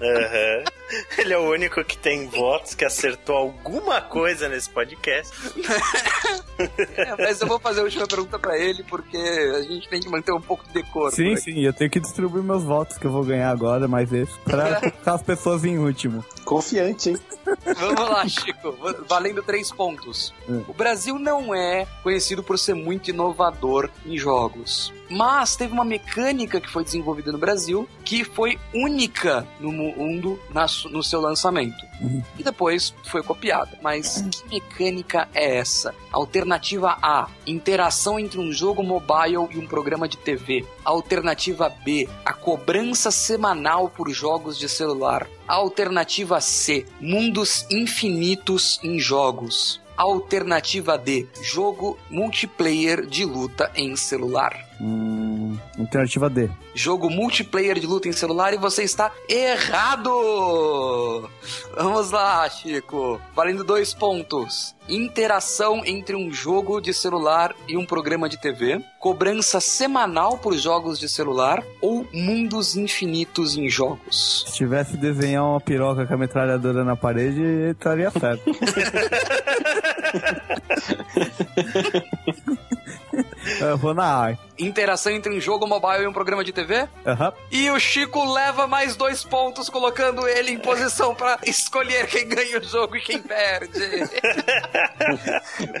Aham. Ele é o único que tem votos, que acertou alguma coisa nesse podcast. *laughs* É, mas eu vou fazer a última pergunta pra ele, porque a gente tem que manter um pouco de decoro. Sim, sim, eu tenho que distribuir meus votos que eu vou ganhar agora, mais esse, pra *laughs* colocar as pessoas em último. Confiante, hein? Vamos lá, Chico. Valendo três pontos. Hum. O Brasil não é conhecido por ser muito inovador em jogos. Mas teve uma mecânica que foi desenvolvida no Brasil que foi única no mundo na su- no seu lançamento. Uhum. E depois foi copiada. Mas que mecânica é essa? Alternativa A: interação entre um jogo mobile e um programa de TV. Alternativa B: a cobrança semanal por jogos de celular. Alternativa C: mundos infinitos em jogos. Alternativa D: jogo multiplayer de luta em celular. Hum, alternativa D. Jogo multiplayer de luta em celular e você está errado! Vamos lá, Chico. Valendo dois pontos. Interação entre um jogo de celular e um programa de TV. Cobrança semanal por jogos de celular. Ou mundos infinitos em jogos. Se tivesse desenhar uma piroca com a metralhadora na parede, estaria certo. *laughs* *laughs* eu vou na A. Interação entre um jogo mobile e um programa de TV. Aham. E o Chico leva mais dois pontos, colocando ele em posição pra escolher quem ganha o jogo e quem perde.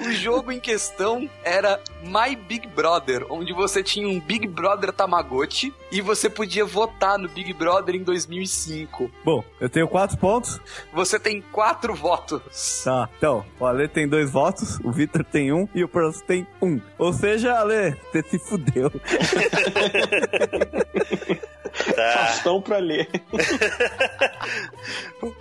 *laughs* o jogo em questão era My Big Brother, onde você tinha um Big Brother Tamagotchi e você podia votar no Big Brother em 2005. Bom, eu tenho quatro pontos. Você tem quatro votos. Tá, então, o Ale tem dois votos, o Vitor tem um e o Próximo tem um. Ou seja, Ale, você se fudeu. *laughs* Tá. Faustão pra ler. *laughs*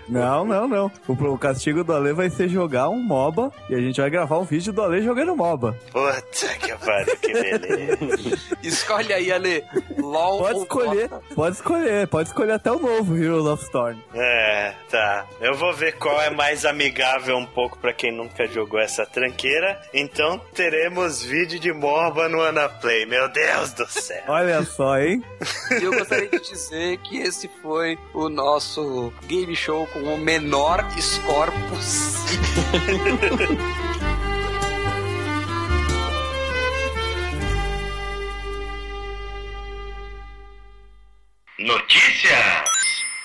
Não, não, não. O, o castigo do Ale vai ser jogar um MOBA e a gente vai gravar um vídeo do Ale jogando MOBA. Puta que pariu, que beleza. Escolhe aí, Ale. LOL Pode escolher, Dota? pode escolher, pode escolher até o novo Heroes of Storm. É, tá. Eu vou ver qual é mais amigável um pouco pra quem nunca jogou essa tranqueira. Então teremos vídeo de Morba no Anaplay. Meu Deus do céu. Olha só, hein? E eu gostaria de dizer que esse foi o nosso game show com o menor score possível. *laughs* Notícias!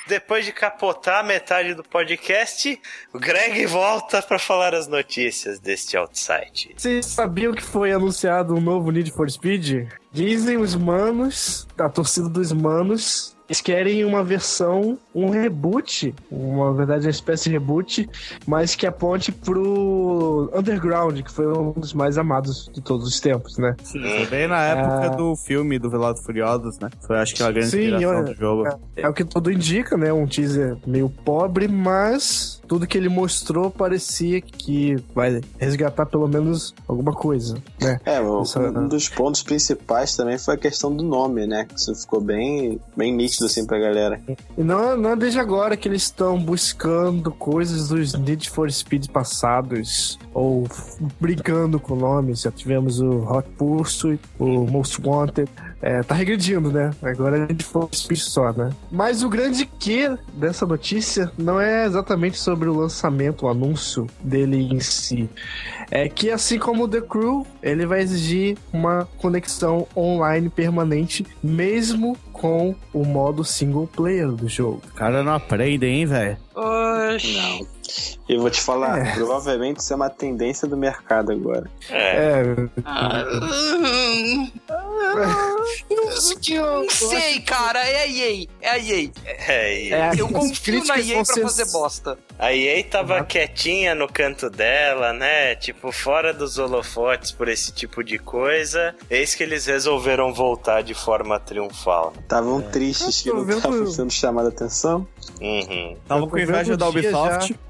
Depois de capotar metade do podcast, o Greg volta pra falar as notícias deste outside. Vocês sabiam que foi anunciado um novo Need for Speed? Dizem os manos, da torcida dos manos, eles querem uma versão, um reboot, uma verdade uma espécie de reboot, mas que aponte pro Underground, que foi um dos mais amados de todos os tempos, né? Foi bem na época do filme do e Furiosos, né? Foi acho que a grande Sim, inspiração olha, do jogo. É, é o que tudo indica, né? Um teaser meio pobre, mas tudo que ele mostrou parecia que vai resgatar pelo menos alguma coisa, né? É, Essa- um dos pontos principais também foi a questão do nome, né? Que isso ficou bem, bem nítido assim pra galera. E não, não é desde agora que eles estão buscando coisas dos Need for Speed passados, ou brincando com nomes. Já tivemos o Hot Pursuit, o Most Wanted. É, tá regredindo, né? Agora Need for Speed só, né? Mas o grande que dessa notícia não é exatamente sobre o lançamento, o anúncio dele em si. É que assim como o The Crew, ele vai exigir uma conexão online permanente, mesmo com o modo single player do jogo. O cara não aprende, hein, velho? Oxi. E eu vou te falar, É. provavelmente isso é uma tendência do mercado agora. É. É, *laughs* Não sei, cara. É a EA. É a EA. É, É, Eu confio na EA pra ser- fazer bosta. A EA tava Uhum. quietinha no canto dela, né? Tipo, fora dos holofotes por esse tipo de coisa. Eis que eles resolveram voltar de forma triunfal. Estavam tristes que Eu tô não estavam sendo chamados a atenção. Uhum. Tava com inveja da Ubisoft. *laughs*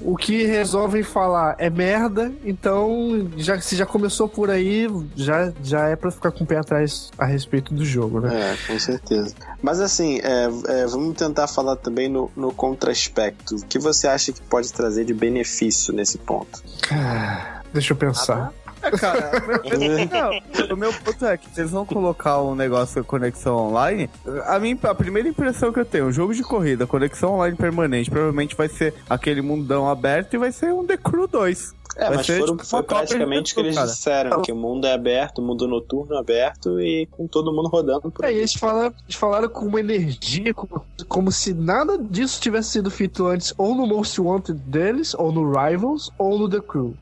O que resolvem falar é merda, então já, se já começou por aí, já, já é pra ficar com o pé atrás a respeito do jogo, né? É, com certeza. Mas assim, é, é, vamos tentar falar também no, no contraspecto. O que você acha que pode trazer de benefício nesse ponto? Deixa eu pensar. É, cara, o meu, *laughs* não, o meu ponto é que se eles vão colocar um negócio de conexão online, a, minha, a primeira impressão que eu tenho, jogo de corrida, conexão online permanente, provavelmente vai ser aquele mundão aberto e vai ser um The Crew 2. É, Vai mas ser, foram, tipo, foi praticamente o que eles cara. disseram, que o mundo é aberto, o mundo noturno é aberto e com todo mundo rodando por É, e aí. eles falaram, eles falaram com uma energia, como, como se nada disso tivesse sido feito antes, ou no Most Wanted deles, ou no Rivals, ou no The Crew.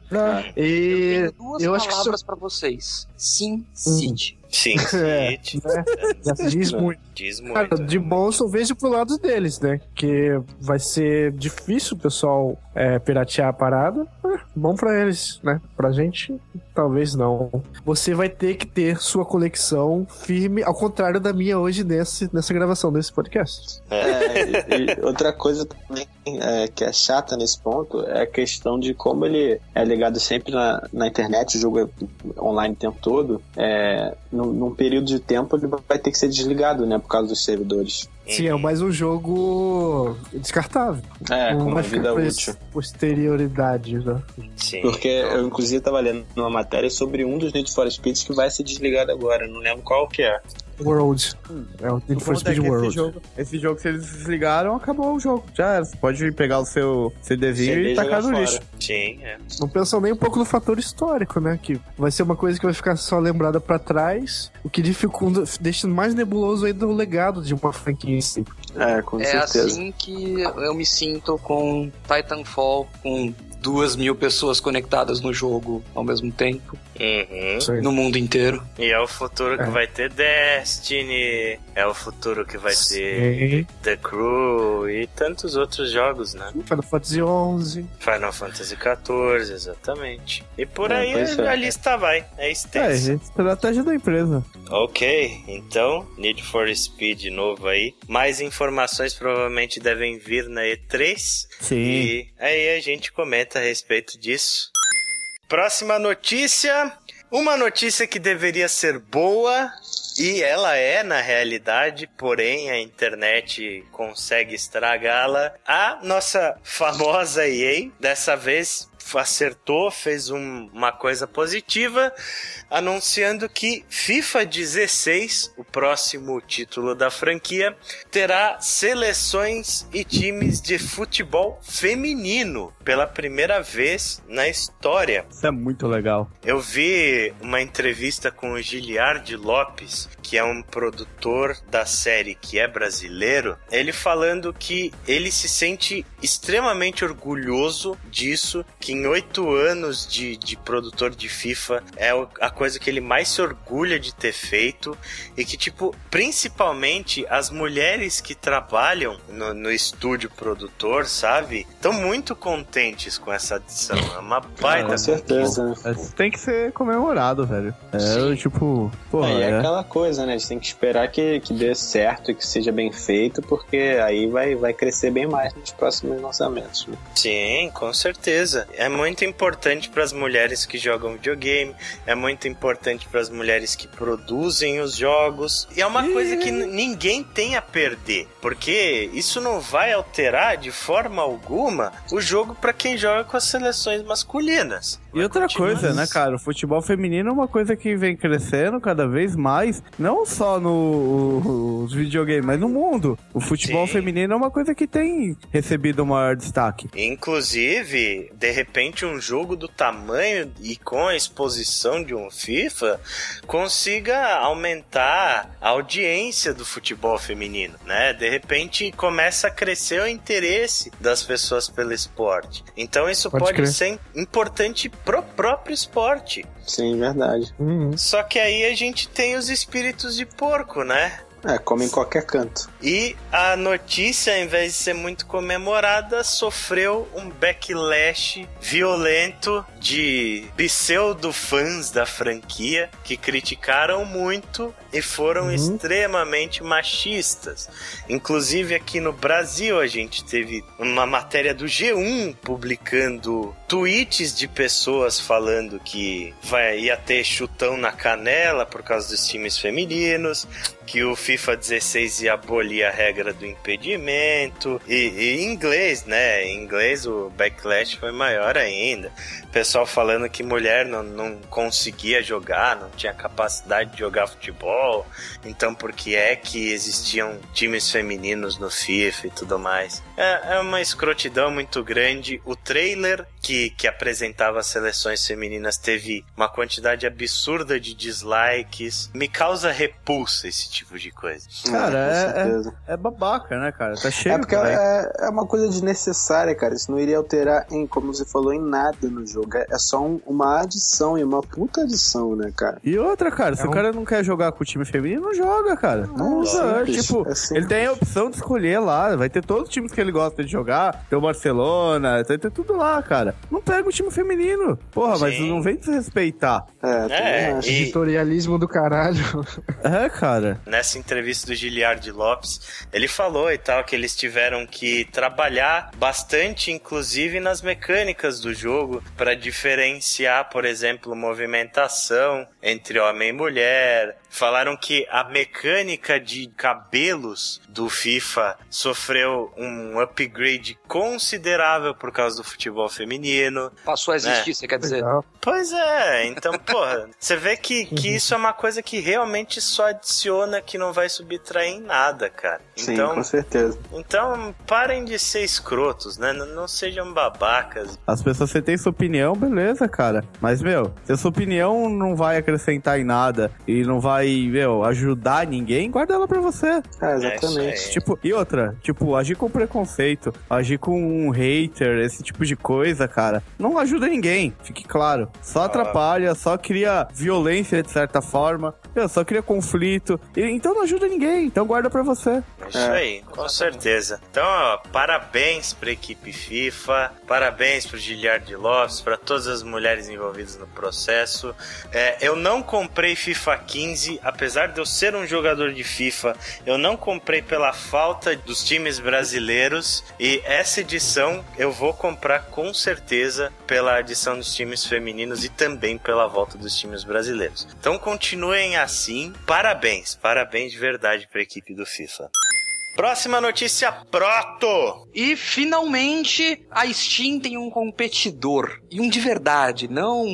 E Tenho duas eu acho que palavras pra vocês. Sim, City. Sim, *laughs* É, né? já diz muito. Diz muito. Cara, de bom eu só vejo pro lado deles, né? Que vai ser difícil o pessoal é, piratear a parada. É, bom pra eles, né? Pra gente, talvez não. Você vai ter que ter sua conexão firme, ao contrário da minha hoje nesse, nessa gravação desse podcast. É, e- e outra coisa também é, que é chata nesse ponto é a questão de como ele é ligado sempre na, na internet, o jogo é online o tempo todo. É, num, período de tempo ele vai ter que ser desligado, né? Por causa dos servidores. Sim, é mais um jogo descartável. É, com uma vida com útil. esse Posterioridade, né? Sim. Porque eu, inclusive, tava lendo uma matéria sobre um dos Need for Speeds que vai ser desligado agora. Não lembro qual que é. World. É o Need for é Speed esse World. jogo, esse jogo, se eles desligaram, acabou o jogo. Já era. Você pode pegar o seu CDzinho CD e tacar no fora. lixo. Sim, é. Não pensam nem um pouco no fator histórico, né? Que vai ser uma coisa que vai ficar só lembrada pra trás, o que dificulta, deixa mais nebuloso ainda o legado de uma franquia É, com É certeza. assim que eu me sinto com Titanfall, com duas mil pessoas conectadas no jogo ao mesmo tempo, Uhum. No mundo inteiro. E é o futuro que É. vai ter Destiny, é o futuro que vai ter Sim. The Crew e tantos outros jogos, né? Final Fantasy XI. Final Fantasy XIV, exatamente. E por É, aí é. a lista vai, é É, extensa. estratégia da empresa. Ok, então, Need for Speed novo aí. Mais informações provavelmente devem vir na E3. Sim. E aí a gente comenta a respeito disso. Próxima notícia. Uma notícia que deveria ser boa. E ela é na realidade, porém a internet consegue estragá-la. A nossa famosa EA, dessa vez acertou, fez um- uma coisa positiva, anunciando que FIFA 16, o próximo título da franquia, terá seleções e times de futebol feminino pela primeira vez na história. Isso é muito legal. Eu vi uma entrevista com o Giliardi Lopes, que é um produtor da série que é brasileiro, ele falando que ele se sente extremamente orgulhoso disso, que em oito anos de, de produtor de FIFA é a coisa que ele mais se orgulha de ter feito e que, tipo, principalmente as mulheres que trabalham no, no estúdio produtor, sabe? Estão muito contentes com essa adição. É uma baita Com certeza, né? Tem que ser comemorado, velho. É, Sim. tipo, pô, É, e é é. aquela coisa, né? A gente tem que esperar que, que dê certo e que seja bem feito, porque aí vai, vai crescer bem mais nos próximos lançamentos. né? Sim, com certeza. É muito importante para as mulheres que jogam videogame, é muito importante para as mulheres que produzem os jogos. E é uma coisa que ninguém tem a perder, porque isso não vai alterar de forma alguma o jogo para quem joga com as seleções masculinas. E outra coisa, né, cara? O futebol feminino feminino é uma coisa que vem crescendo cada vez mais, não só nos videogames, mas no mundo. O futebol Sim. feminino é uma coisa que tem recebido o maior destaque. Inclusive, de repente, um jogo do tamanho e com a exposição de um FIFA consiga aumentar a audiência do futebol feminino, né? De repente, começa a crescer o interesse das pessoas pelo esporte. Então, isso Pode pode, ser importante pro próprio esporte. Sim, verdade. Uhum. Só que aí a gente tem os espíritos de porco, né? É, come em qualquer canto. E a notícia, ao invés de ser muito comemorada, sofreu um backlash violento de pseudo-fãs da franquia que criticaram muito e foram extremamente machistas. Inclusive aqui no Brasil a gente teve uma matéria do G1 publicando tweets de pessoas falando que vai, ia ter chutão na canela por causa dos times femininos, que o FIFA 16 ia abolir a regra do impedimento. E, em inglês, né? Em inglês o backlash foi maior ainda. Pessoal falando que mulher não, não conseguia jogar, não tinha capacidade de jogar futebol. Então por que é que existiam times femininos no FIFA e tudo mais? É, é uma escrotidão muito grande. O trailer que, que apresentava as seleções femininas teve uma quantidade absurda de dislikes. Me causa repulsa esse tipo de coisa. Cara, com é- certeza. É babaca, né, cara? Tá cheio É porque cara. é, é uma coisa desnecessária, cara. Isso não iria alterar, em, como você falou, em nada no jogo. É, é só um- uma adição e uma puta adição, né, cara? E outra, cara, se É o um- cara não quer jogar com o time feminino, não joga, cara. Não usa. simples, tipo, é ele tem a opção de escolher lá. Vai ter todos os times que ele gosta de jogar. Tem o Barcelona, vai ter tudo lá, cara. Não pega o time feminino. Porra, mas Sim. não vem desrespeitar. É, É, acho. e Editorialismo do caralho. É, cara. nessa entrevista do Giliardi Lopes, ele falou e tal que eles tiveram que trabalhar bastante, inclusive nas mecânicas do jogo, para diferenciar, por exemplo, movimentação entre homem e mulher. Falaram que a mecânica de cabelos do FIFA sofreu um upgrade considerável por causa do futebol feminino. Passou a existir, você quer dizer? Legal. Pois é, então, porra, você vê que, que isso é uma coisa que realmente só adiciona que não vai subtrair em nada, cara. Sim, Então, com certeza. então parem de ser escrotos, né? Não, não sejam babacas. As pessoas, você tem sua opinião, beleza, cara. Mas, meu, se a sua opinião não vai acrescentar em nada e não vai, meu, ajudar ninguém, guarda ela pra você. É, exatamente. aí. Tipo, e outra, tipo, agir com preconceito, agir com um hater, esse tipo de coisa, cara, não ajuda ninguém, fique claro. Só atrapalha, só cria violência de certa forma, meu, só cria conflito. E- então não ajuda ninguém, então guarda pra você. É Isso aí, com certeza. Então, ó, parabéns pra equipe FIFA, parabéns pro Giliardi Lopes, pra todas as mulheres envolvidas no processo. É, eu não comprei FIFA 15, apesar de eu ser um jogador de FIFA, eu não comprei pela falta dos times brasileiros. E essa edição eu vou comprar com certeza pela adição dos times femininos e também pela volta dos times brasileiros. Então continuem assim. Parabéns, parabéns de verdade pra equipe do FIFA. Próxima notícia, Proto! E finalmente a Steam tem um competidor. E um de verdade, não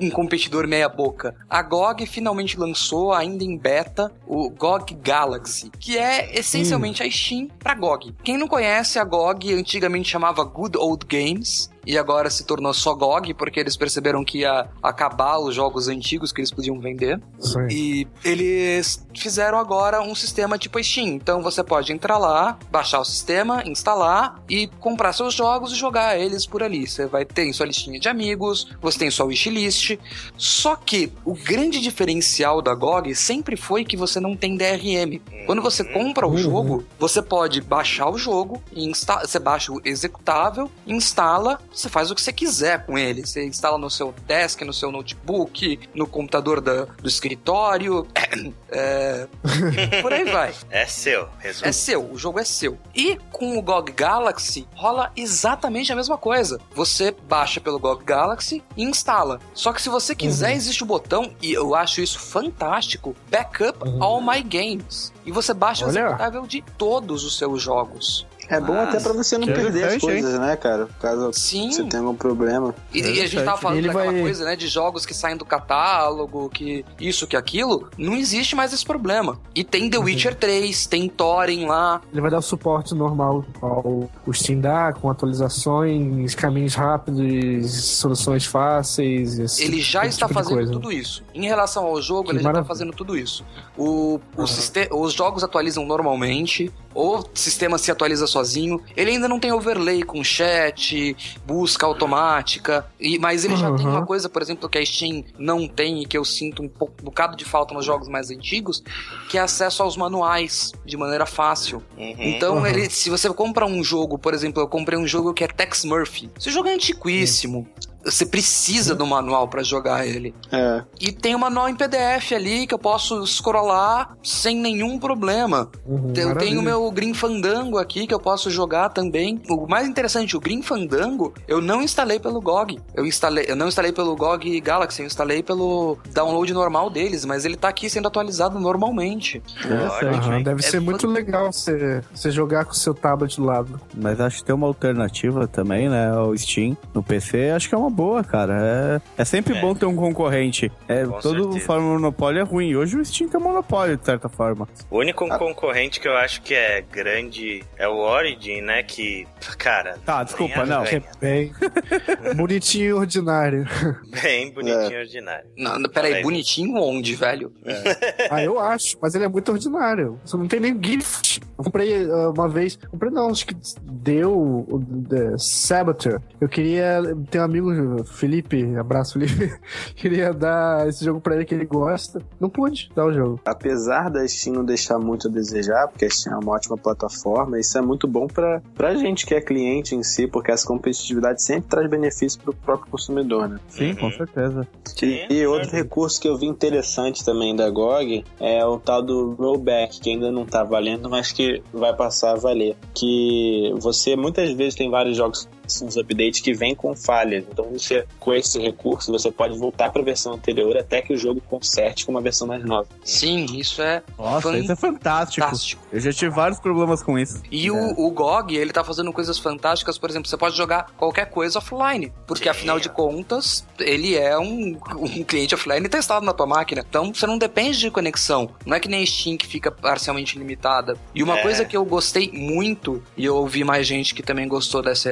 um competidor meia boca. A GOG finalmente lançou, ainda em beta, o GOG Galaxy, que é essencialmente a Steam pra GOG. Quem não conhece, a GOG antigamente chamava Good Old Games. E agora se tornou só GOG, porque eles perceberam que ia acabar os jogos antigos que eles podiam vender. Aí. E eles fizeram agora um sistema tipo a Steam. Então você pode entrar lá, baixar o sistema, instalar e comprar seus jogos e jogar eles por ali. Você vai ter sua listinha de amigos, você tem sua wishlist. Só que o grande diferencial da GOG sempre foi que você não tem DRM. Quando você compra o Uhum. jogo, você pode baixar o jogo, e insta você baixa o executável, instala, você faz o que você quiser com ele. Você instala no seu desk, no seu notebook, no computador da- do escritório. *clears throat* É, *laughs* por aí vai. É seu, resumo. É seu, o jogo é seu. E com o GOG Galaxy rola exatamente a mesma coisa. Você baixa pelo GOG Galaxy e instala. Só que se você quiser, existe o botão, e eu acho isso fantástico, Backup All My Games. E você baixa o executável de todos os seus jogos. É bom até pra você não perder as hein? coisas, né, cara? Caso Sim. você tenha algum problema. E, e a gente tava falando Ele daquela vai- coisa, né, de jogos que saem do catálogo, que isso, que aquilo. Não existe mais esse problema. E tem Uhum. The Witcher 3, tem Thorin lá. Ele vai dar o suporte normal ao o Steam dá, com atualizações, caminhos rápidos, soluções fáceis. esse Ele já tipo está de fazendo coisa. tudo isso. Em relação ao jogo, Que ele já está maravilha. fazendo tudo isso. O, o siste- os jogos atualizam normalmente, o sistema se atualiza sozinho. Ele ainda não tem overlay com chat, busca automática, e, mas ele já tem Uhum. uma coisa, por exemplo, que a Steam não tem e que eu sinto um pouco, um bocado de falta nos jogos mais antigos, que é acesso aos manuais de maneira fácil. Uhum. Então, Uhum. ele, se você compra um jogo, por exemplo, eu comprei um jogo que é Tex Murphy. Esse jogo é antiquíssimo. Você precisa do manual pra jogar ele. É. E tem um manual em PDF ali que eu posso scrollar sem nenhum problema. Uhum, Eu tenho o meu Green Fandango aqui que eu posso jogar também. O mais interessante, o Green Fandango, eu não instalei pelo GOG. Eu instalei, eu não instalei pelo GOG Galaxy, eu instalei pelo download normal deles, mas ele tá aqui sendo atualizado normalmente. Aham, hein? deve É ser muito legal você, você jogar com o seu tablet do lado. Mas acho que tem uma alternativa também, né? O Steam no PC, acho que é uma boa, cara. É, é sempre É. bom ter um concorrente. É, Com todo certeza. forma monopólio é ruim. Hoje o Steam tem monopólio, de certa forma. O único concorrente que eu acho que é grande é o Origin, né? Que, cara. Tá, desculpa, não. É *laughs* bem bonitinho e ordinário. Bem bonitinho e ordinário. Não, não, peraí, Peraí. bonitinho onde, velho? *laughs* Ah, eu acho, mas ele é muito ordinário. Você não tem nem gift. Eu comprei ah, uma vez. Comprei não, acho que deu o The Saboteur. Eu queria ter um amigo, Felipe, abraço Felipe. *laughs* queria dar esse jogo pra ele que ele gosta. Não pude dar o jogo. Apesar da Steam não deixar muito a desejar, porque a Steam é uma ótima plataforma, isso é muito bom pra, pra gente que é cliente em si, porque essa competitividade sempre traz benefício pro próprio consumidor, né? Sim, Uhum. com certeza. Sim, E, e outro recurso que eu vi interessante também da GOG é o tal do rollback, que ainda não tá valendo, mas que vai passar a valer. Que você muitas vezes tem vários jogos uns updates que vêm com falhas. Então você, com esse recurso, você pode voltar para a versão anterior até que o jogo conserte com uma versão mais nova. Sim, isso é Nossa, isso é fantástico. fantástico. Eu já tive vários problemas com isso. E É. o, o GOG, ele tá fazendo coisas fantásticas, por exemplo, você pode jogar qualquer coisa offline, porque Sim. afinal de contas, ele é um, um cliente offline testado na tua máquina. Então você não depende de conexão. Não é que nem Steam que fica parcialmente limitada. E uma É. coisa que eu gostei muito, e eu ouvi mais gente que também gostou dessa,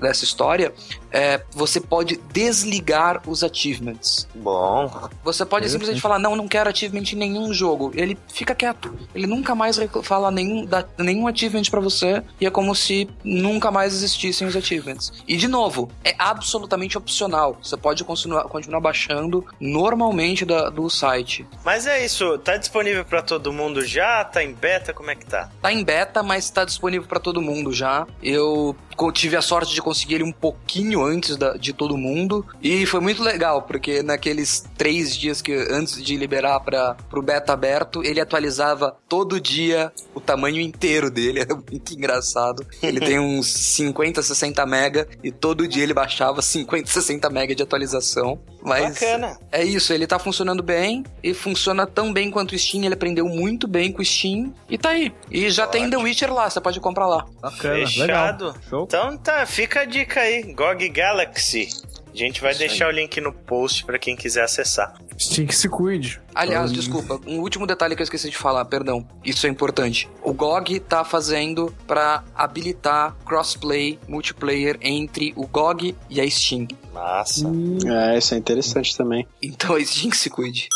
dessa história, é você pode desligar os achievements. Bom. Você pode simplesmente falar, não, não quero achievement em nenhum jogo. Ele fica quieto. Ele nunca mais fala nenhum, dá nenhum achievement pra você. E é como se nunca mais existissem os achievements. E de novo, é absolutamente opcional. Você pode continuar, continuar baixando normalmente da- do site. Mas é isso, tá disponível pra todo mundo já? Tá em beta? Como é que tá? Tá em beta, mas tá disponível pra todo mundo já. Eu tive a sorte de conseguir ele um pouquinho antes da- de todo mundo. E foi muito legal, porque naqueles três dias que antes de liberar para pro beta aberto, ele atualizava todo dia o tamanho inteiro dele. Era *laughs* muito engraçado. Ele tem *laughs* uns 50, 60 mega e todo dia ele baixava *laughs* 50, 60 mega de atualização. Mas Bacana. é isso, ele tá funcionando bem e funciona tão bem quanto o Steam. Ele aprendeu muito bem com o Steam e tá aí. E já tem The Witcher lá, você pode comprar lá. Bacana, Fechado. legal. Show. Então tá, fica a dica aí, GOG Galaxy. A gente vai deixar o link no post pra quem quiser acessar. Steam que se cuide. Aliás, desculpa, um último detalhe que eu esqueci de falar, perdão. Isso é importante. O GOG tá fazendo pra habilitar crossplay multiplayer entre o GOG e a Steam. Massa. É, isso é interessante também. Então a Steam que se cuide.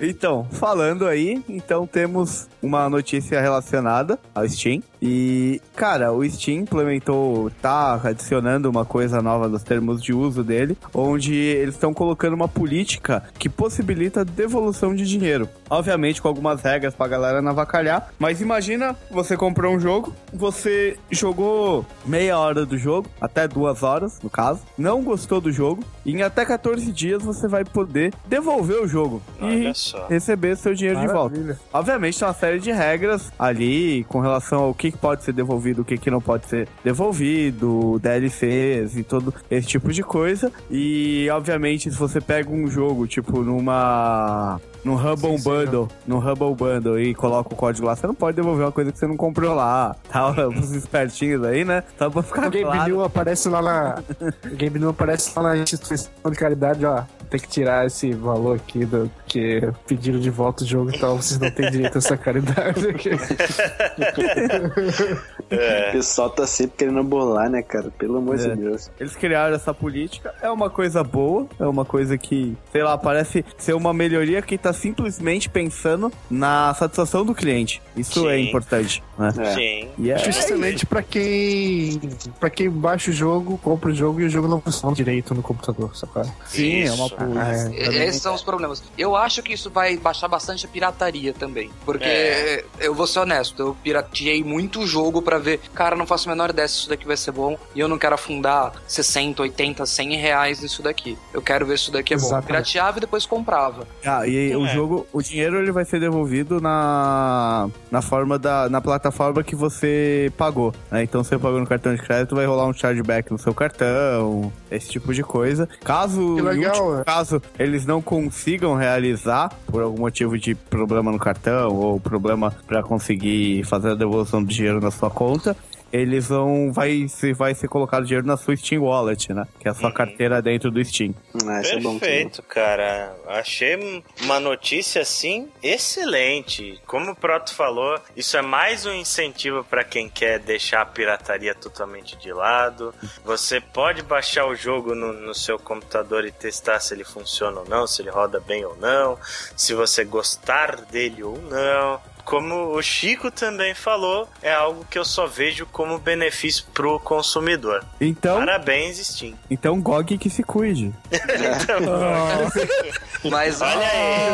Então, falando aí, então temos uma notícia relacionada ao Steam. E, cara, o Steam implementou, tá adicionando uma coisa nova nos termos de uso dele, onde eles estão colocando uma política que possibilita devolução de dinheiro. Obviamente com algumas regras pra galera não avacalhar, mas imagina você comprou um jogo, você jogou meia hora do jogo, até duas horas, no caso, não gostou do jogo, e em até 14 dias você vai poder devolver o jogo. Olha e só. receber seu dinheiro de volta. Maravilha. Obviamente tem uma série de regras ali com relação ao que pode ser devolvido, o que que não pode ser devolvido, DLCs e todo esse tipo de coisa. E obviamente se você pega um jogo tipo numa no Hubble Bundle, no Hubble Bundle e coloca o código lá, você não pode devolver uma coisa que você não comprou lá. Tá, *laughs* os espertinhos aí, né? Só pra ficar O Game claro. New aparece lá na. O Game New aparece lá na instituição de caridade, ó. Tem que tirar esse valor aqui do que pediram de volta o jogo, então vocês não têm direito a essa caridade aqui. *laughs* O pessoal tá sempre querendo bolar, né, cara? Pelo amor É. de Deus. Eles criaram essa política, é uma coisa boa, é uma coisa que, sei lá, parece ser uma melhoria que tá simplesmente pensando na satisfação do cliente. Isso é Sim. importante, né? É. Sim. E é, Justamente pra quem. para quem baixa o jogo, compra o jogo e o jogo não funciona direito no computador, sabe? sim, é uma Isso. Ah, é. Esses são os problemas. Eu acho que isso vai baixar bastante a pirataria também. Porque É. eu vou ser honesto, eu pirateei muito jogo pra ver, cara, não faço a menor ideia se isso daqui vai ser bom e eu não quero afundar 60, 80, 100 reais nisso daqui. Eu quero ver se isso daqui é bom. Exatamente. Pirateava e depois comprava. Ah, e o É. jogo, o dinheiro ele vai ser devolvido na, na forma da na plataforma que você pagou. né? Então você pagou no cartão de crédito, vai rolar um chargeback no seu cartão, esse tipo de coisa. Caso, Que legal, último é. Caso, eles não consigam realizar por algum motivo de problema no cartão ou problema pra conseguir fazer a devolução do dinheiro na sua conta. Eles vão. Vai, ser- vai ser colocado dinheiro na sua Steam Wallet, né? Que é a sua carteira dentro do Steam. Ah, isso é bom. Perfeito, cara. Achei uma notícia assim excelente. Como o Proto falou, isso é mais um incentivo para quem quer deixar a pirataria totalmente de lado. Você pode baixar o jogo no, no seu computador e testar se ele funciona ou não, se ele roda bem ou não, se você gostar dele ou não. Como o Chico também falou, é algo que eu só vejo como benefício pro consumidor. Então, Parabéns, Steam. então GOG que se cuide. *laughs* Mas Olha aí.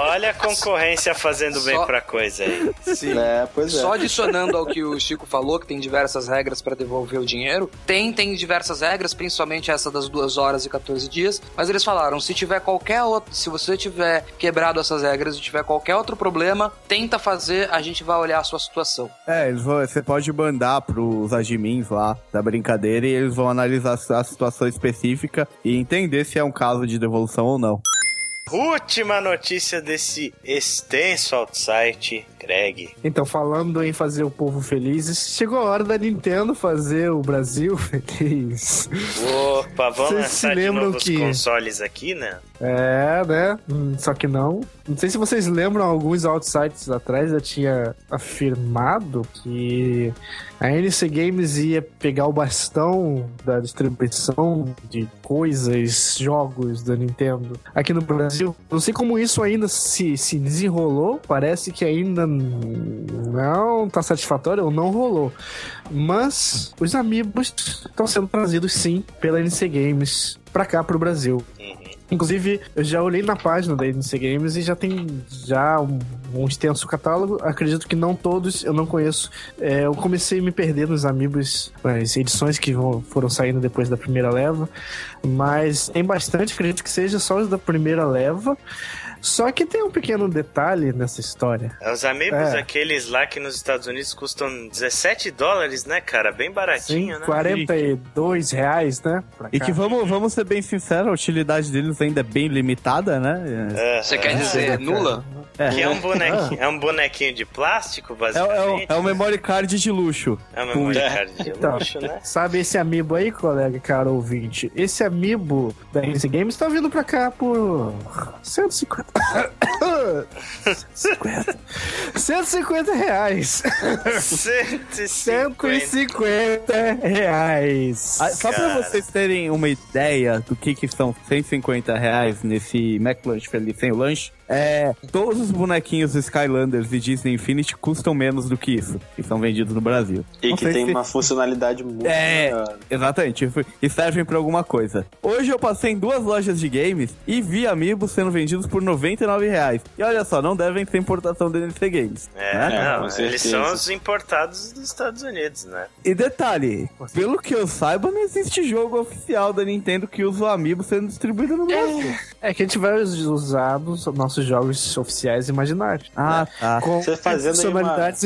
Olha a concorrência fazendo bem Só- pra coisa aí. sim. É, pois é. Só adicionando ao que o Chico falou, que tem diversas regras para devolver o dinheiro, tem, tem diversas regras, principalmente essa das 2 horas e 14 dias, mas eles falaram, se tiver qualquer outro, se você tiver quebrado essas regras e tiver qualquer outro problema, tenta fazer, a gente vai olhar a sua situação. É, eles vão, você pode mandar pros admins lá da brincadeira e eles vão analisar a situação específica e entender se é um caso de devolução ou não. Última notícia desse extenso outsite, Greg. Então, falando em fazer o povo feliz, chegou a hora da Nintendo fazer o Brasil *laughs* feliz. Opa, vamos Vocês lançar se de lembram novo os que- consoles aqui, né? É, né? Hum, Só que não. Não sei se vocês lembram, alguns outsites atrás eu tinha afirmado que a NC Games ia pegar o bastão da distribuição de coisas, jogos da Nintendo aqui no Brasil. Não sei como isso ainda se, se desenrolou, parece que ainda não tá satisfatório ou não rolou. Mas os amigos estão sendo trazidos sim pela NC Games pra cá pro Brasil. Inclusive, eu já olhei na página da NC Games e já tem já um, um extenso catálogo. Acredito que não todos, eu não conheço. É, eu comecei a me perder nos amigos, nas edições que foram saindo depois da primeira leva. Mas tem bastante, acredito que seja só os da primeira leva. Só que tem um pequeno detalhe nessa história. Os amigos, É. aqueles lá que nos Estados Unidos custam 17 dólares, né, cara? Bem Sim, baratinho, né? 42 reais, né? E que vamos, vamos ser bem sinceros, a utilidade deles ainda é bem limitada, né? É, Você quer dizer cara. nula? que é um bonequinho, é um bonequinho de plástico, É, é, basicamente. o, é o memory card de luxo. É uma memory card de Então, luxo, né? Sabe esse amiibo aí, colega, cara ouvinte? Esse amiibo da NC Games tá vindo pra cá por 150. *coughs* 150. 150 reais. 150. 150 reais. Ah, só pra vocês terem uma ideia do que, que são 150 reais nesse McLunch Feliz sem o lanche, é, todos os bonequinhos Skylanders e Disney Infinity custam menos do que isso, que são vendidos no Brasil. E Não que tem se- uma funcionalidade muito É, maior. exatamente. E servem pra alguma coisa. Hoje eu passei em duas lojas de games e vi amigos sendo vendidos por 99 reais. E olha só, não devem ser importação da NC Games. É, né? É, não, eles são os importados dos Estados Unidos, né? E detalhe, pelo que eu saiba, não existe jogo oficial da Nintendo que usa o Amiibo sendo distribuído no Brasil. É que a gente vai usar nossos jogos oficiais imaginários. Ah, tá. Com Você fazendo uma- imaginárias.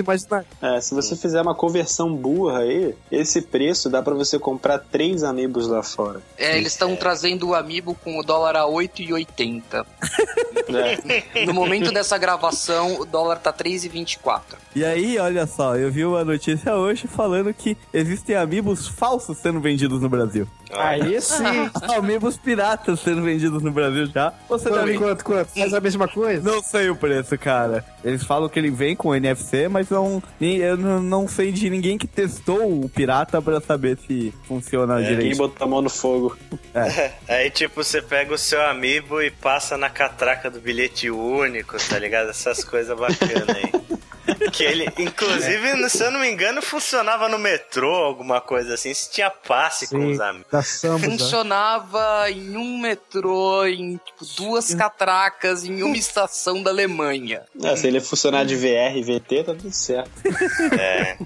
É, se você fizer uma conversão burra aí, esse preço dá pra você comprar três amigos lá fora. É, eles estão trazendo o Amiibo com o dólar a 8,80. *laughs* É. *laughs* No momento dessa gravação, o dólar tá 3,24. E aí, olha só, eu vi uma notícia hoje falando que existem amigos falsos sendo vendidos no Brasil. Aí sim. *laughs* amigos piratas sendo vendidos no Brasil já. Você Quanto, deve... quanto, quanto? Faz a mesma coisa? Não sei o preço, cara. Eles falam que ele vem com NFC, mas não, nem- eu não, sei de ninguém que testou o pirata pra saber se funciona É, quem direito. botou a mão no fogo. *laughs* Aí, tipo, você pega o seu amiibo e passa na catraca do bilhete único, tá ligado? Essas coisas bacanas aí. *laughs* Que ele, inclusive, se eu não me engano, funcionava no metrô, alguma coisa assim, se tinha passe com Sim, os amigos. samba. Funcionava em um metrô, em tipo, duas catracas, em uma estação da Alemanha. É, se ele funcionar de VR e VT, tá tudo certo. É.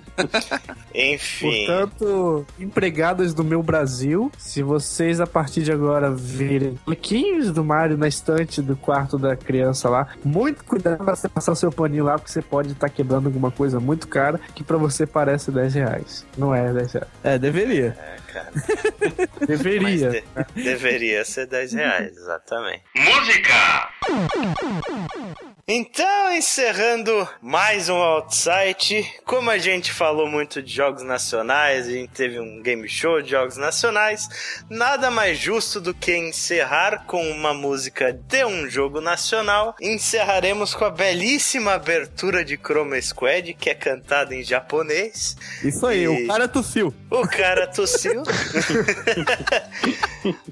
Enfim. Portanto, empregadas do meu Brasil, se vocês a partir de agora virem bonequinhos do Mario na estante do quarto da criança lá, muito cuidado pra você passar o seu paninho lá, porque você pode estar quebrando alguma coisa muito cara que pra você parece 10 reais. Não é 10 reais. É, deveria. *laughs* Mas Deveria. de- deveria ser 10 reais, exatamente. Música! Então, encerrando mais um Outsite, como a gente falou muito de jogos nacionais, a gente teve um game show de jogos nacionais, nada mais justo do que encerrar com uma música de um jogo nacional. Encerraremos com a belíssima abertura de Chroma Squad, que é cantada em japonês. Isso aí, E- o cara tossiu. O cara tossiu. *laughs*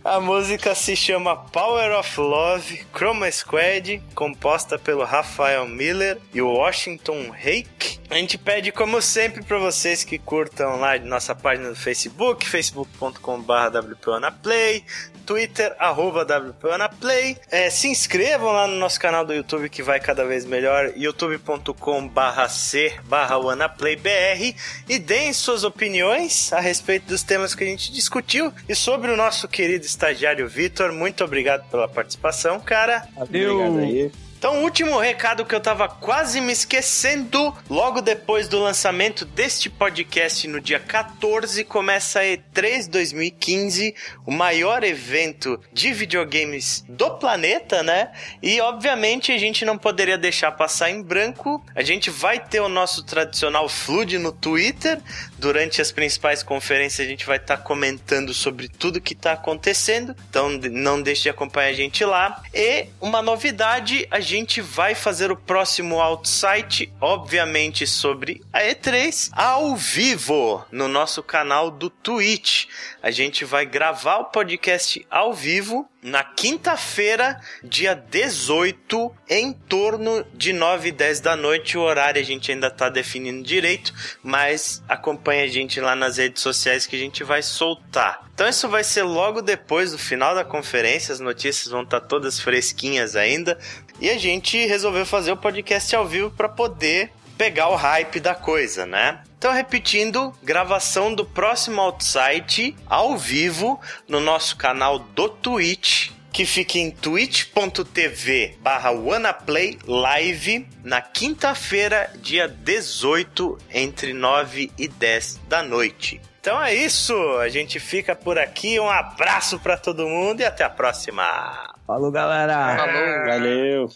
A música se chama Power of Love Chroma Squad, composta pelo Rafael Miller e o Washington Hake. A gente pede, como sempre, para vocês que curtam lá nossa página do Facebook, facebook.com.br WPOnaplay, Twitter, arroba WPOnaplay. É, se inscrevam lá no nosso canal do YouTube que vai cada vez melhor, youtube.com.br C barra WanaPlayBR e deem suas opiniões a respeito dos temas que a gente discutiu e sobre o nosso querido estagiário Vitor. Muito obrigado pela participação, cara. Obrigado aí. Então, o último recado que eu tava quase me esquecendo, logo depois do lançamento deste podcast no dia 14, começa a E3 2015, o maior evento de videogames do planeta, né? E obviamente a gente não poderia deixar passar em branco. A gente vai ter o nosso tradicional flood no Twitter. Durante as principais conferências a gente vai estar comentando sobre tudo que tá acontecendo. Então não deixe de acompanhar a gente lá. E uma novidade, a gente vai fazer o próximo Outsite, obviamente sobre a E3, ao vivo no nosso canal do Twitch. A gente vai gravar o podcast ao vivo na quinta-feira, dia 18, em torno de 9 e 10 da noite. O horário a gente ainda tá definindo direito, mas acompanha a gente lá nas redes sociais que a gente vai soltar. Então isso vai ser logo depois do final da conferência, as notícias vão estar todas fresquinhas ainda. E a gente resolveu fazer o podcast ao vivo para poder pegar o hype da coisa, né? Então, repetindo, gravação do próximo Outsite ao vivo no nosso canal do Twitch, que fica em twitch.tv barra na quinta-feira, dia 18, entre 9 e 10 da noite. Então é isso, a gente fica por aqui, um abraço para todo mundo e até a próxima! Falou, galera. Falou. Valeu.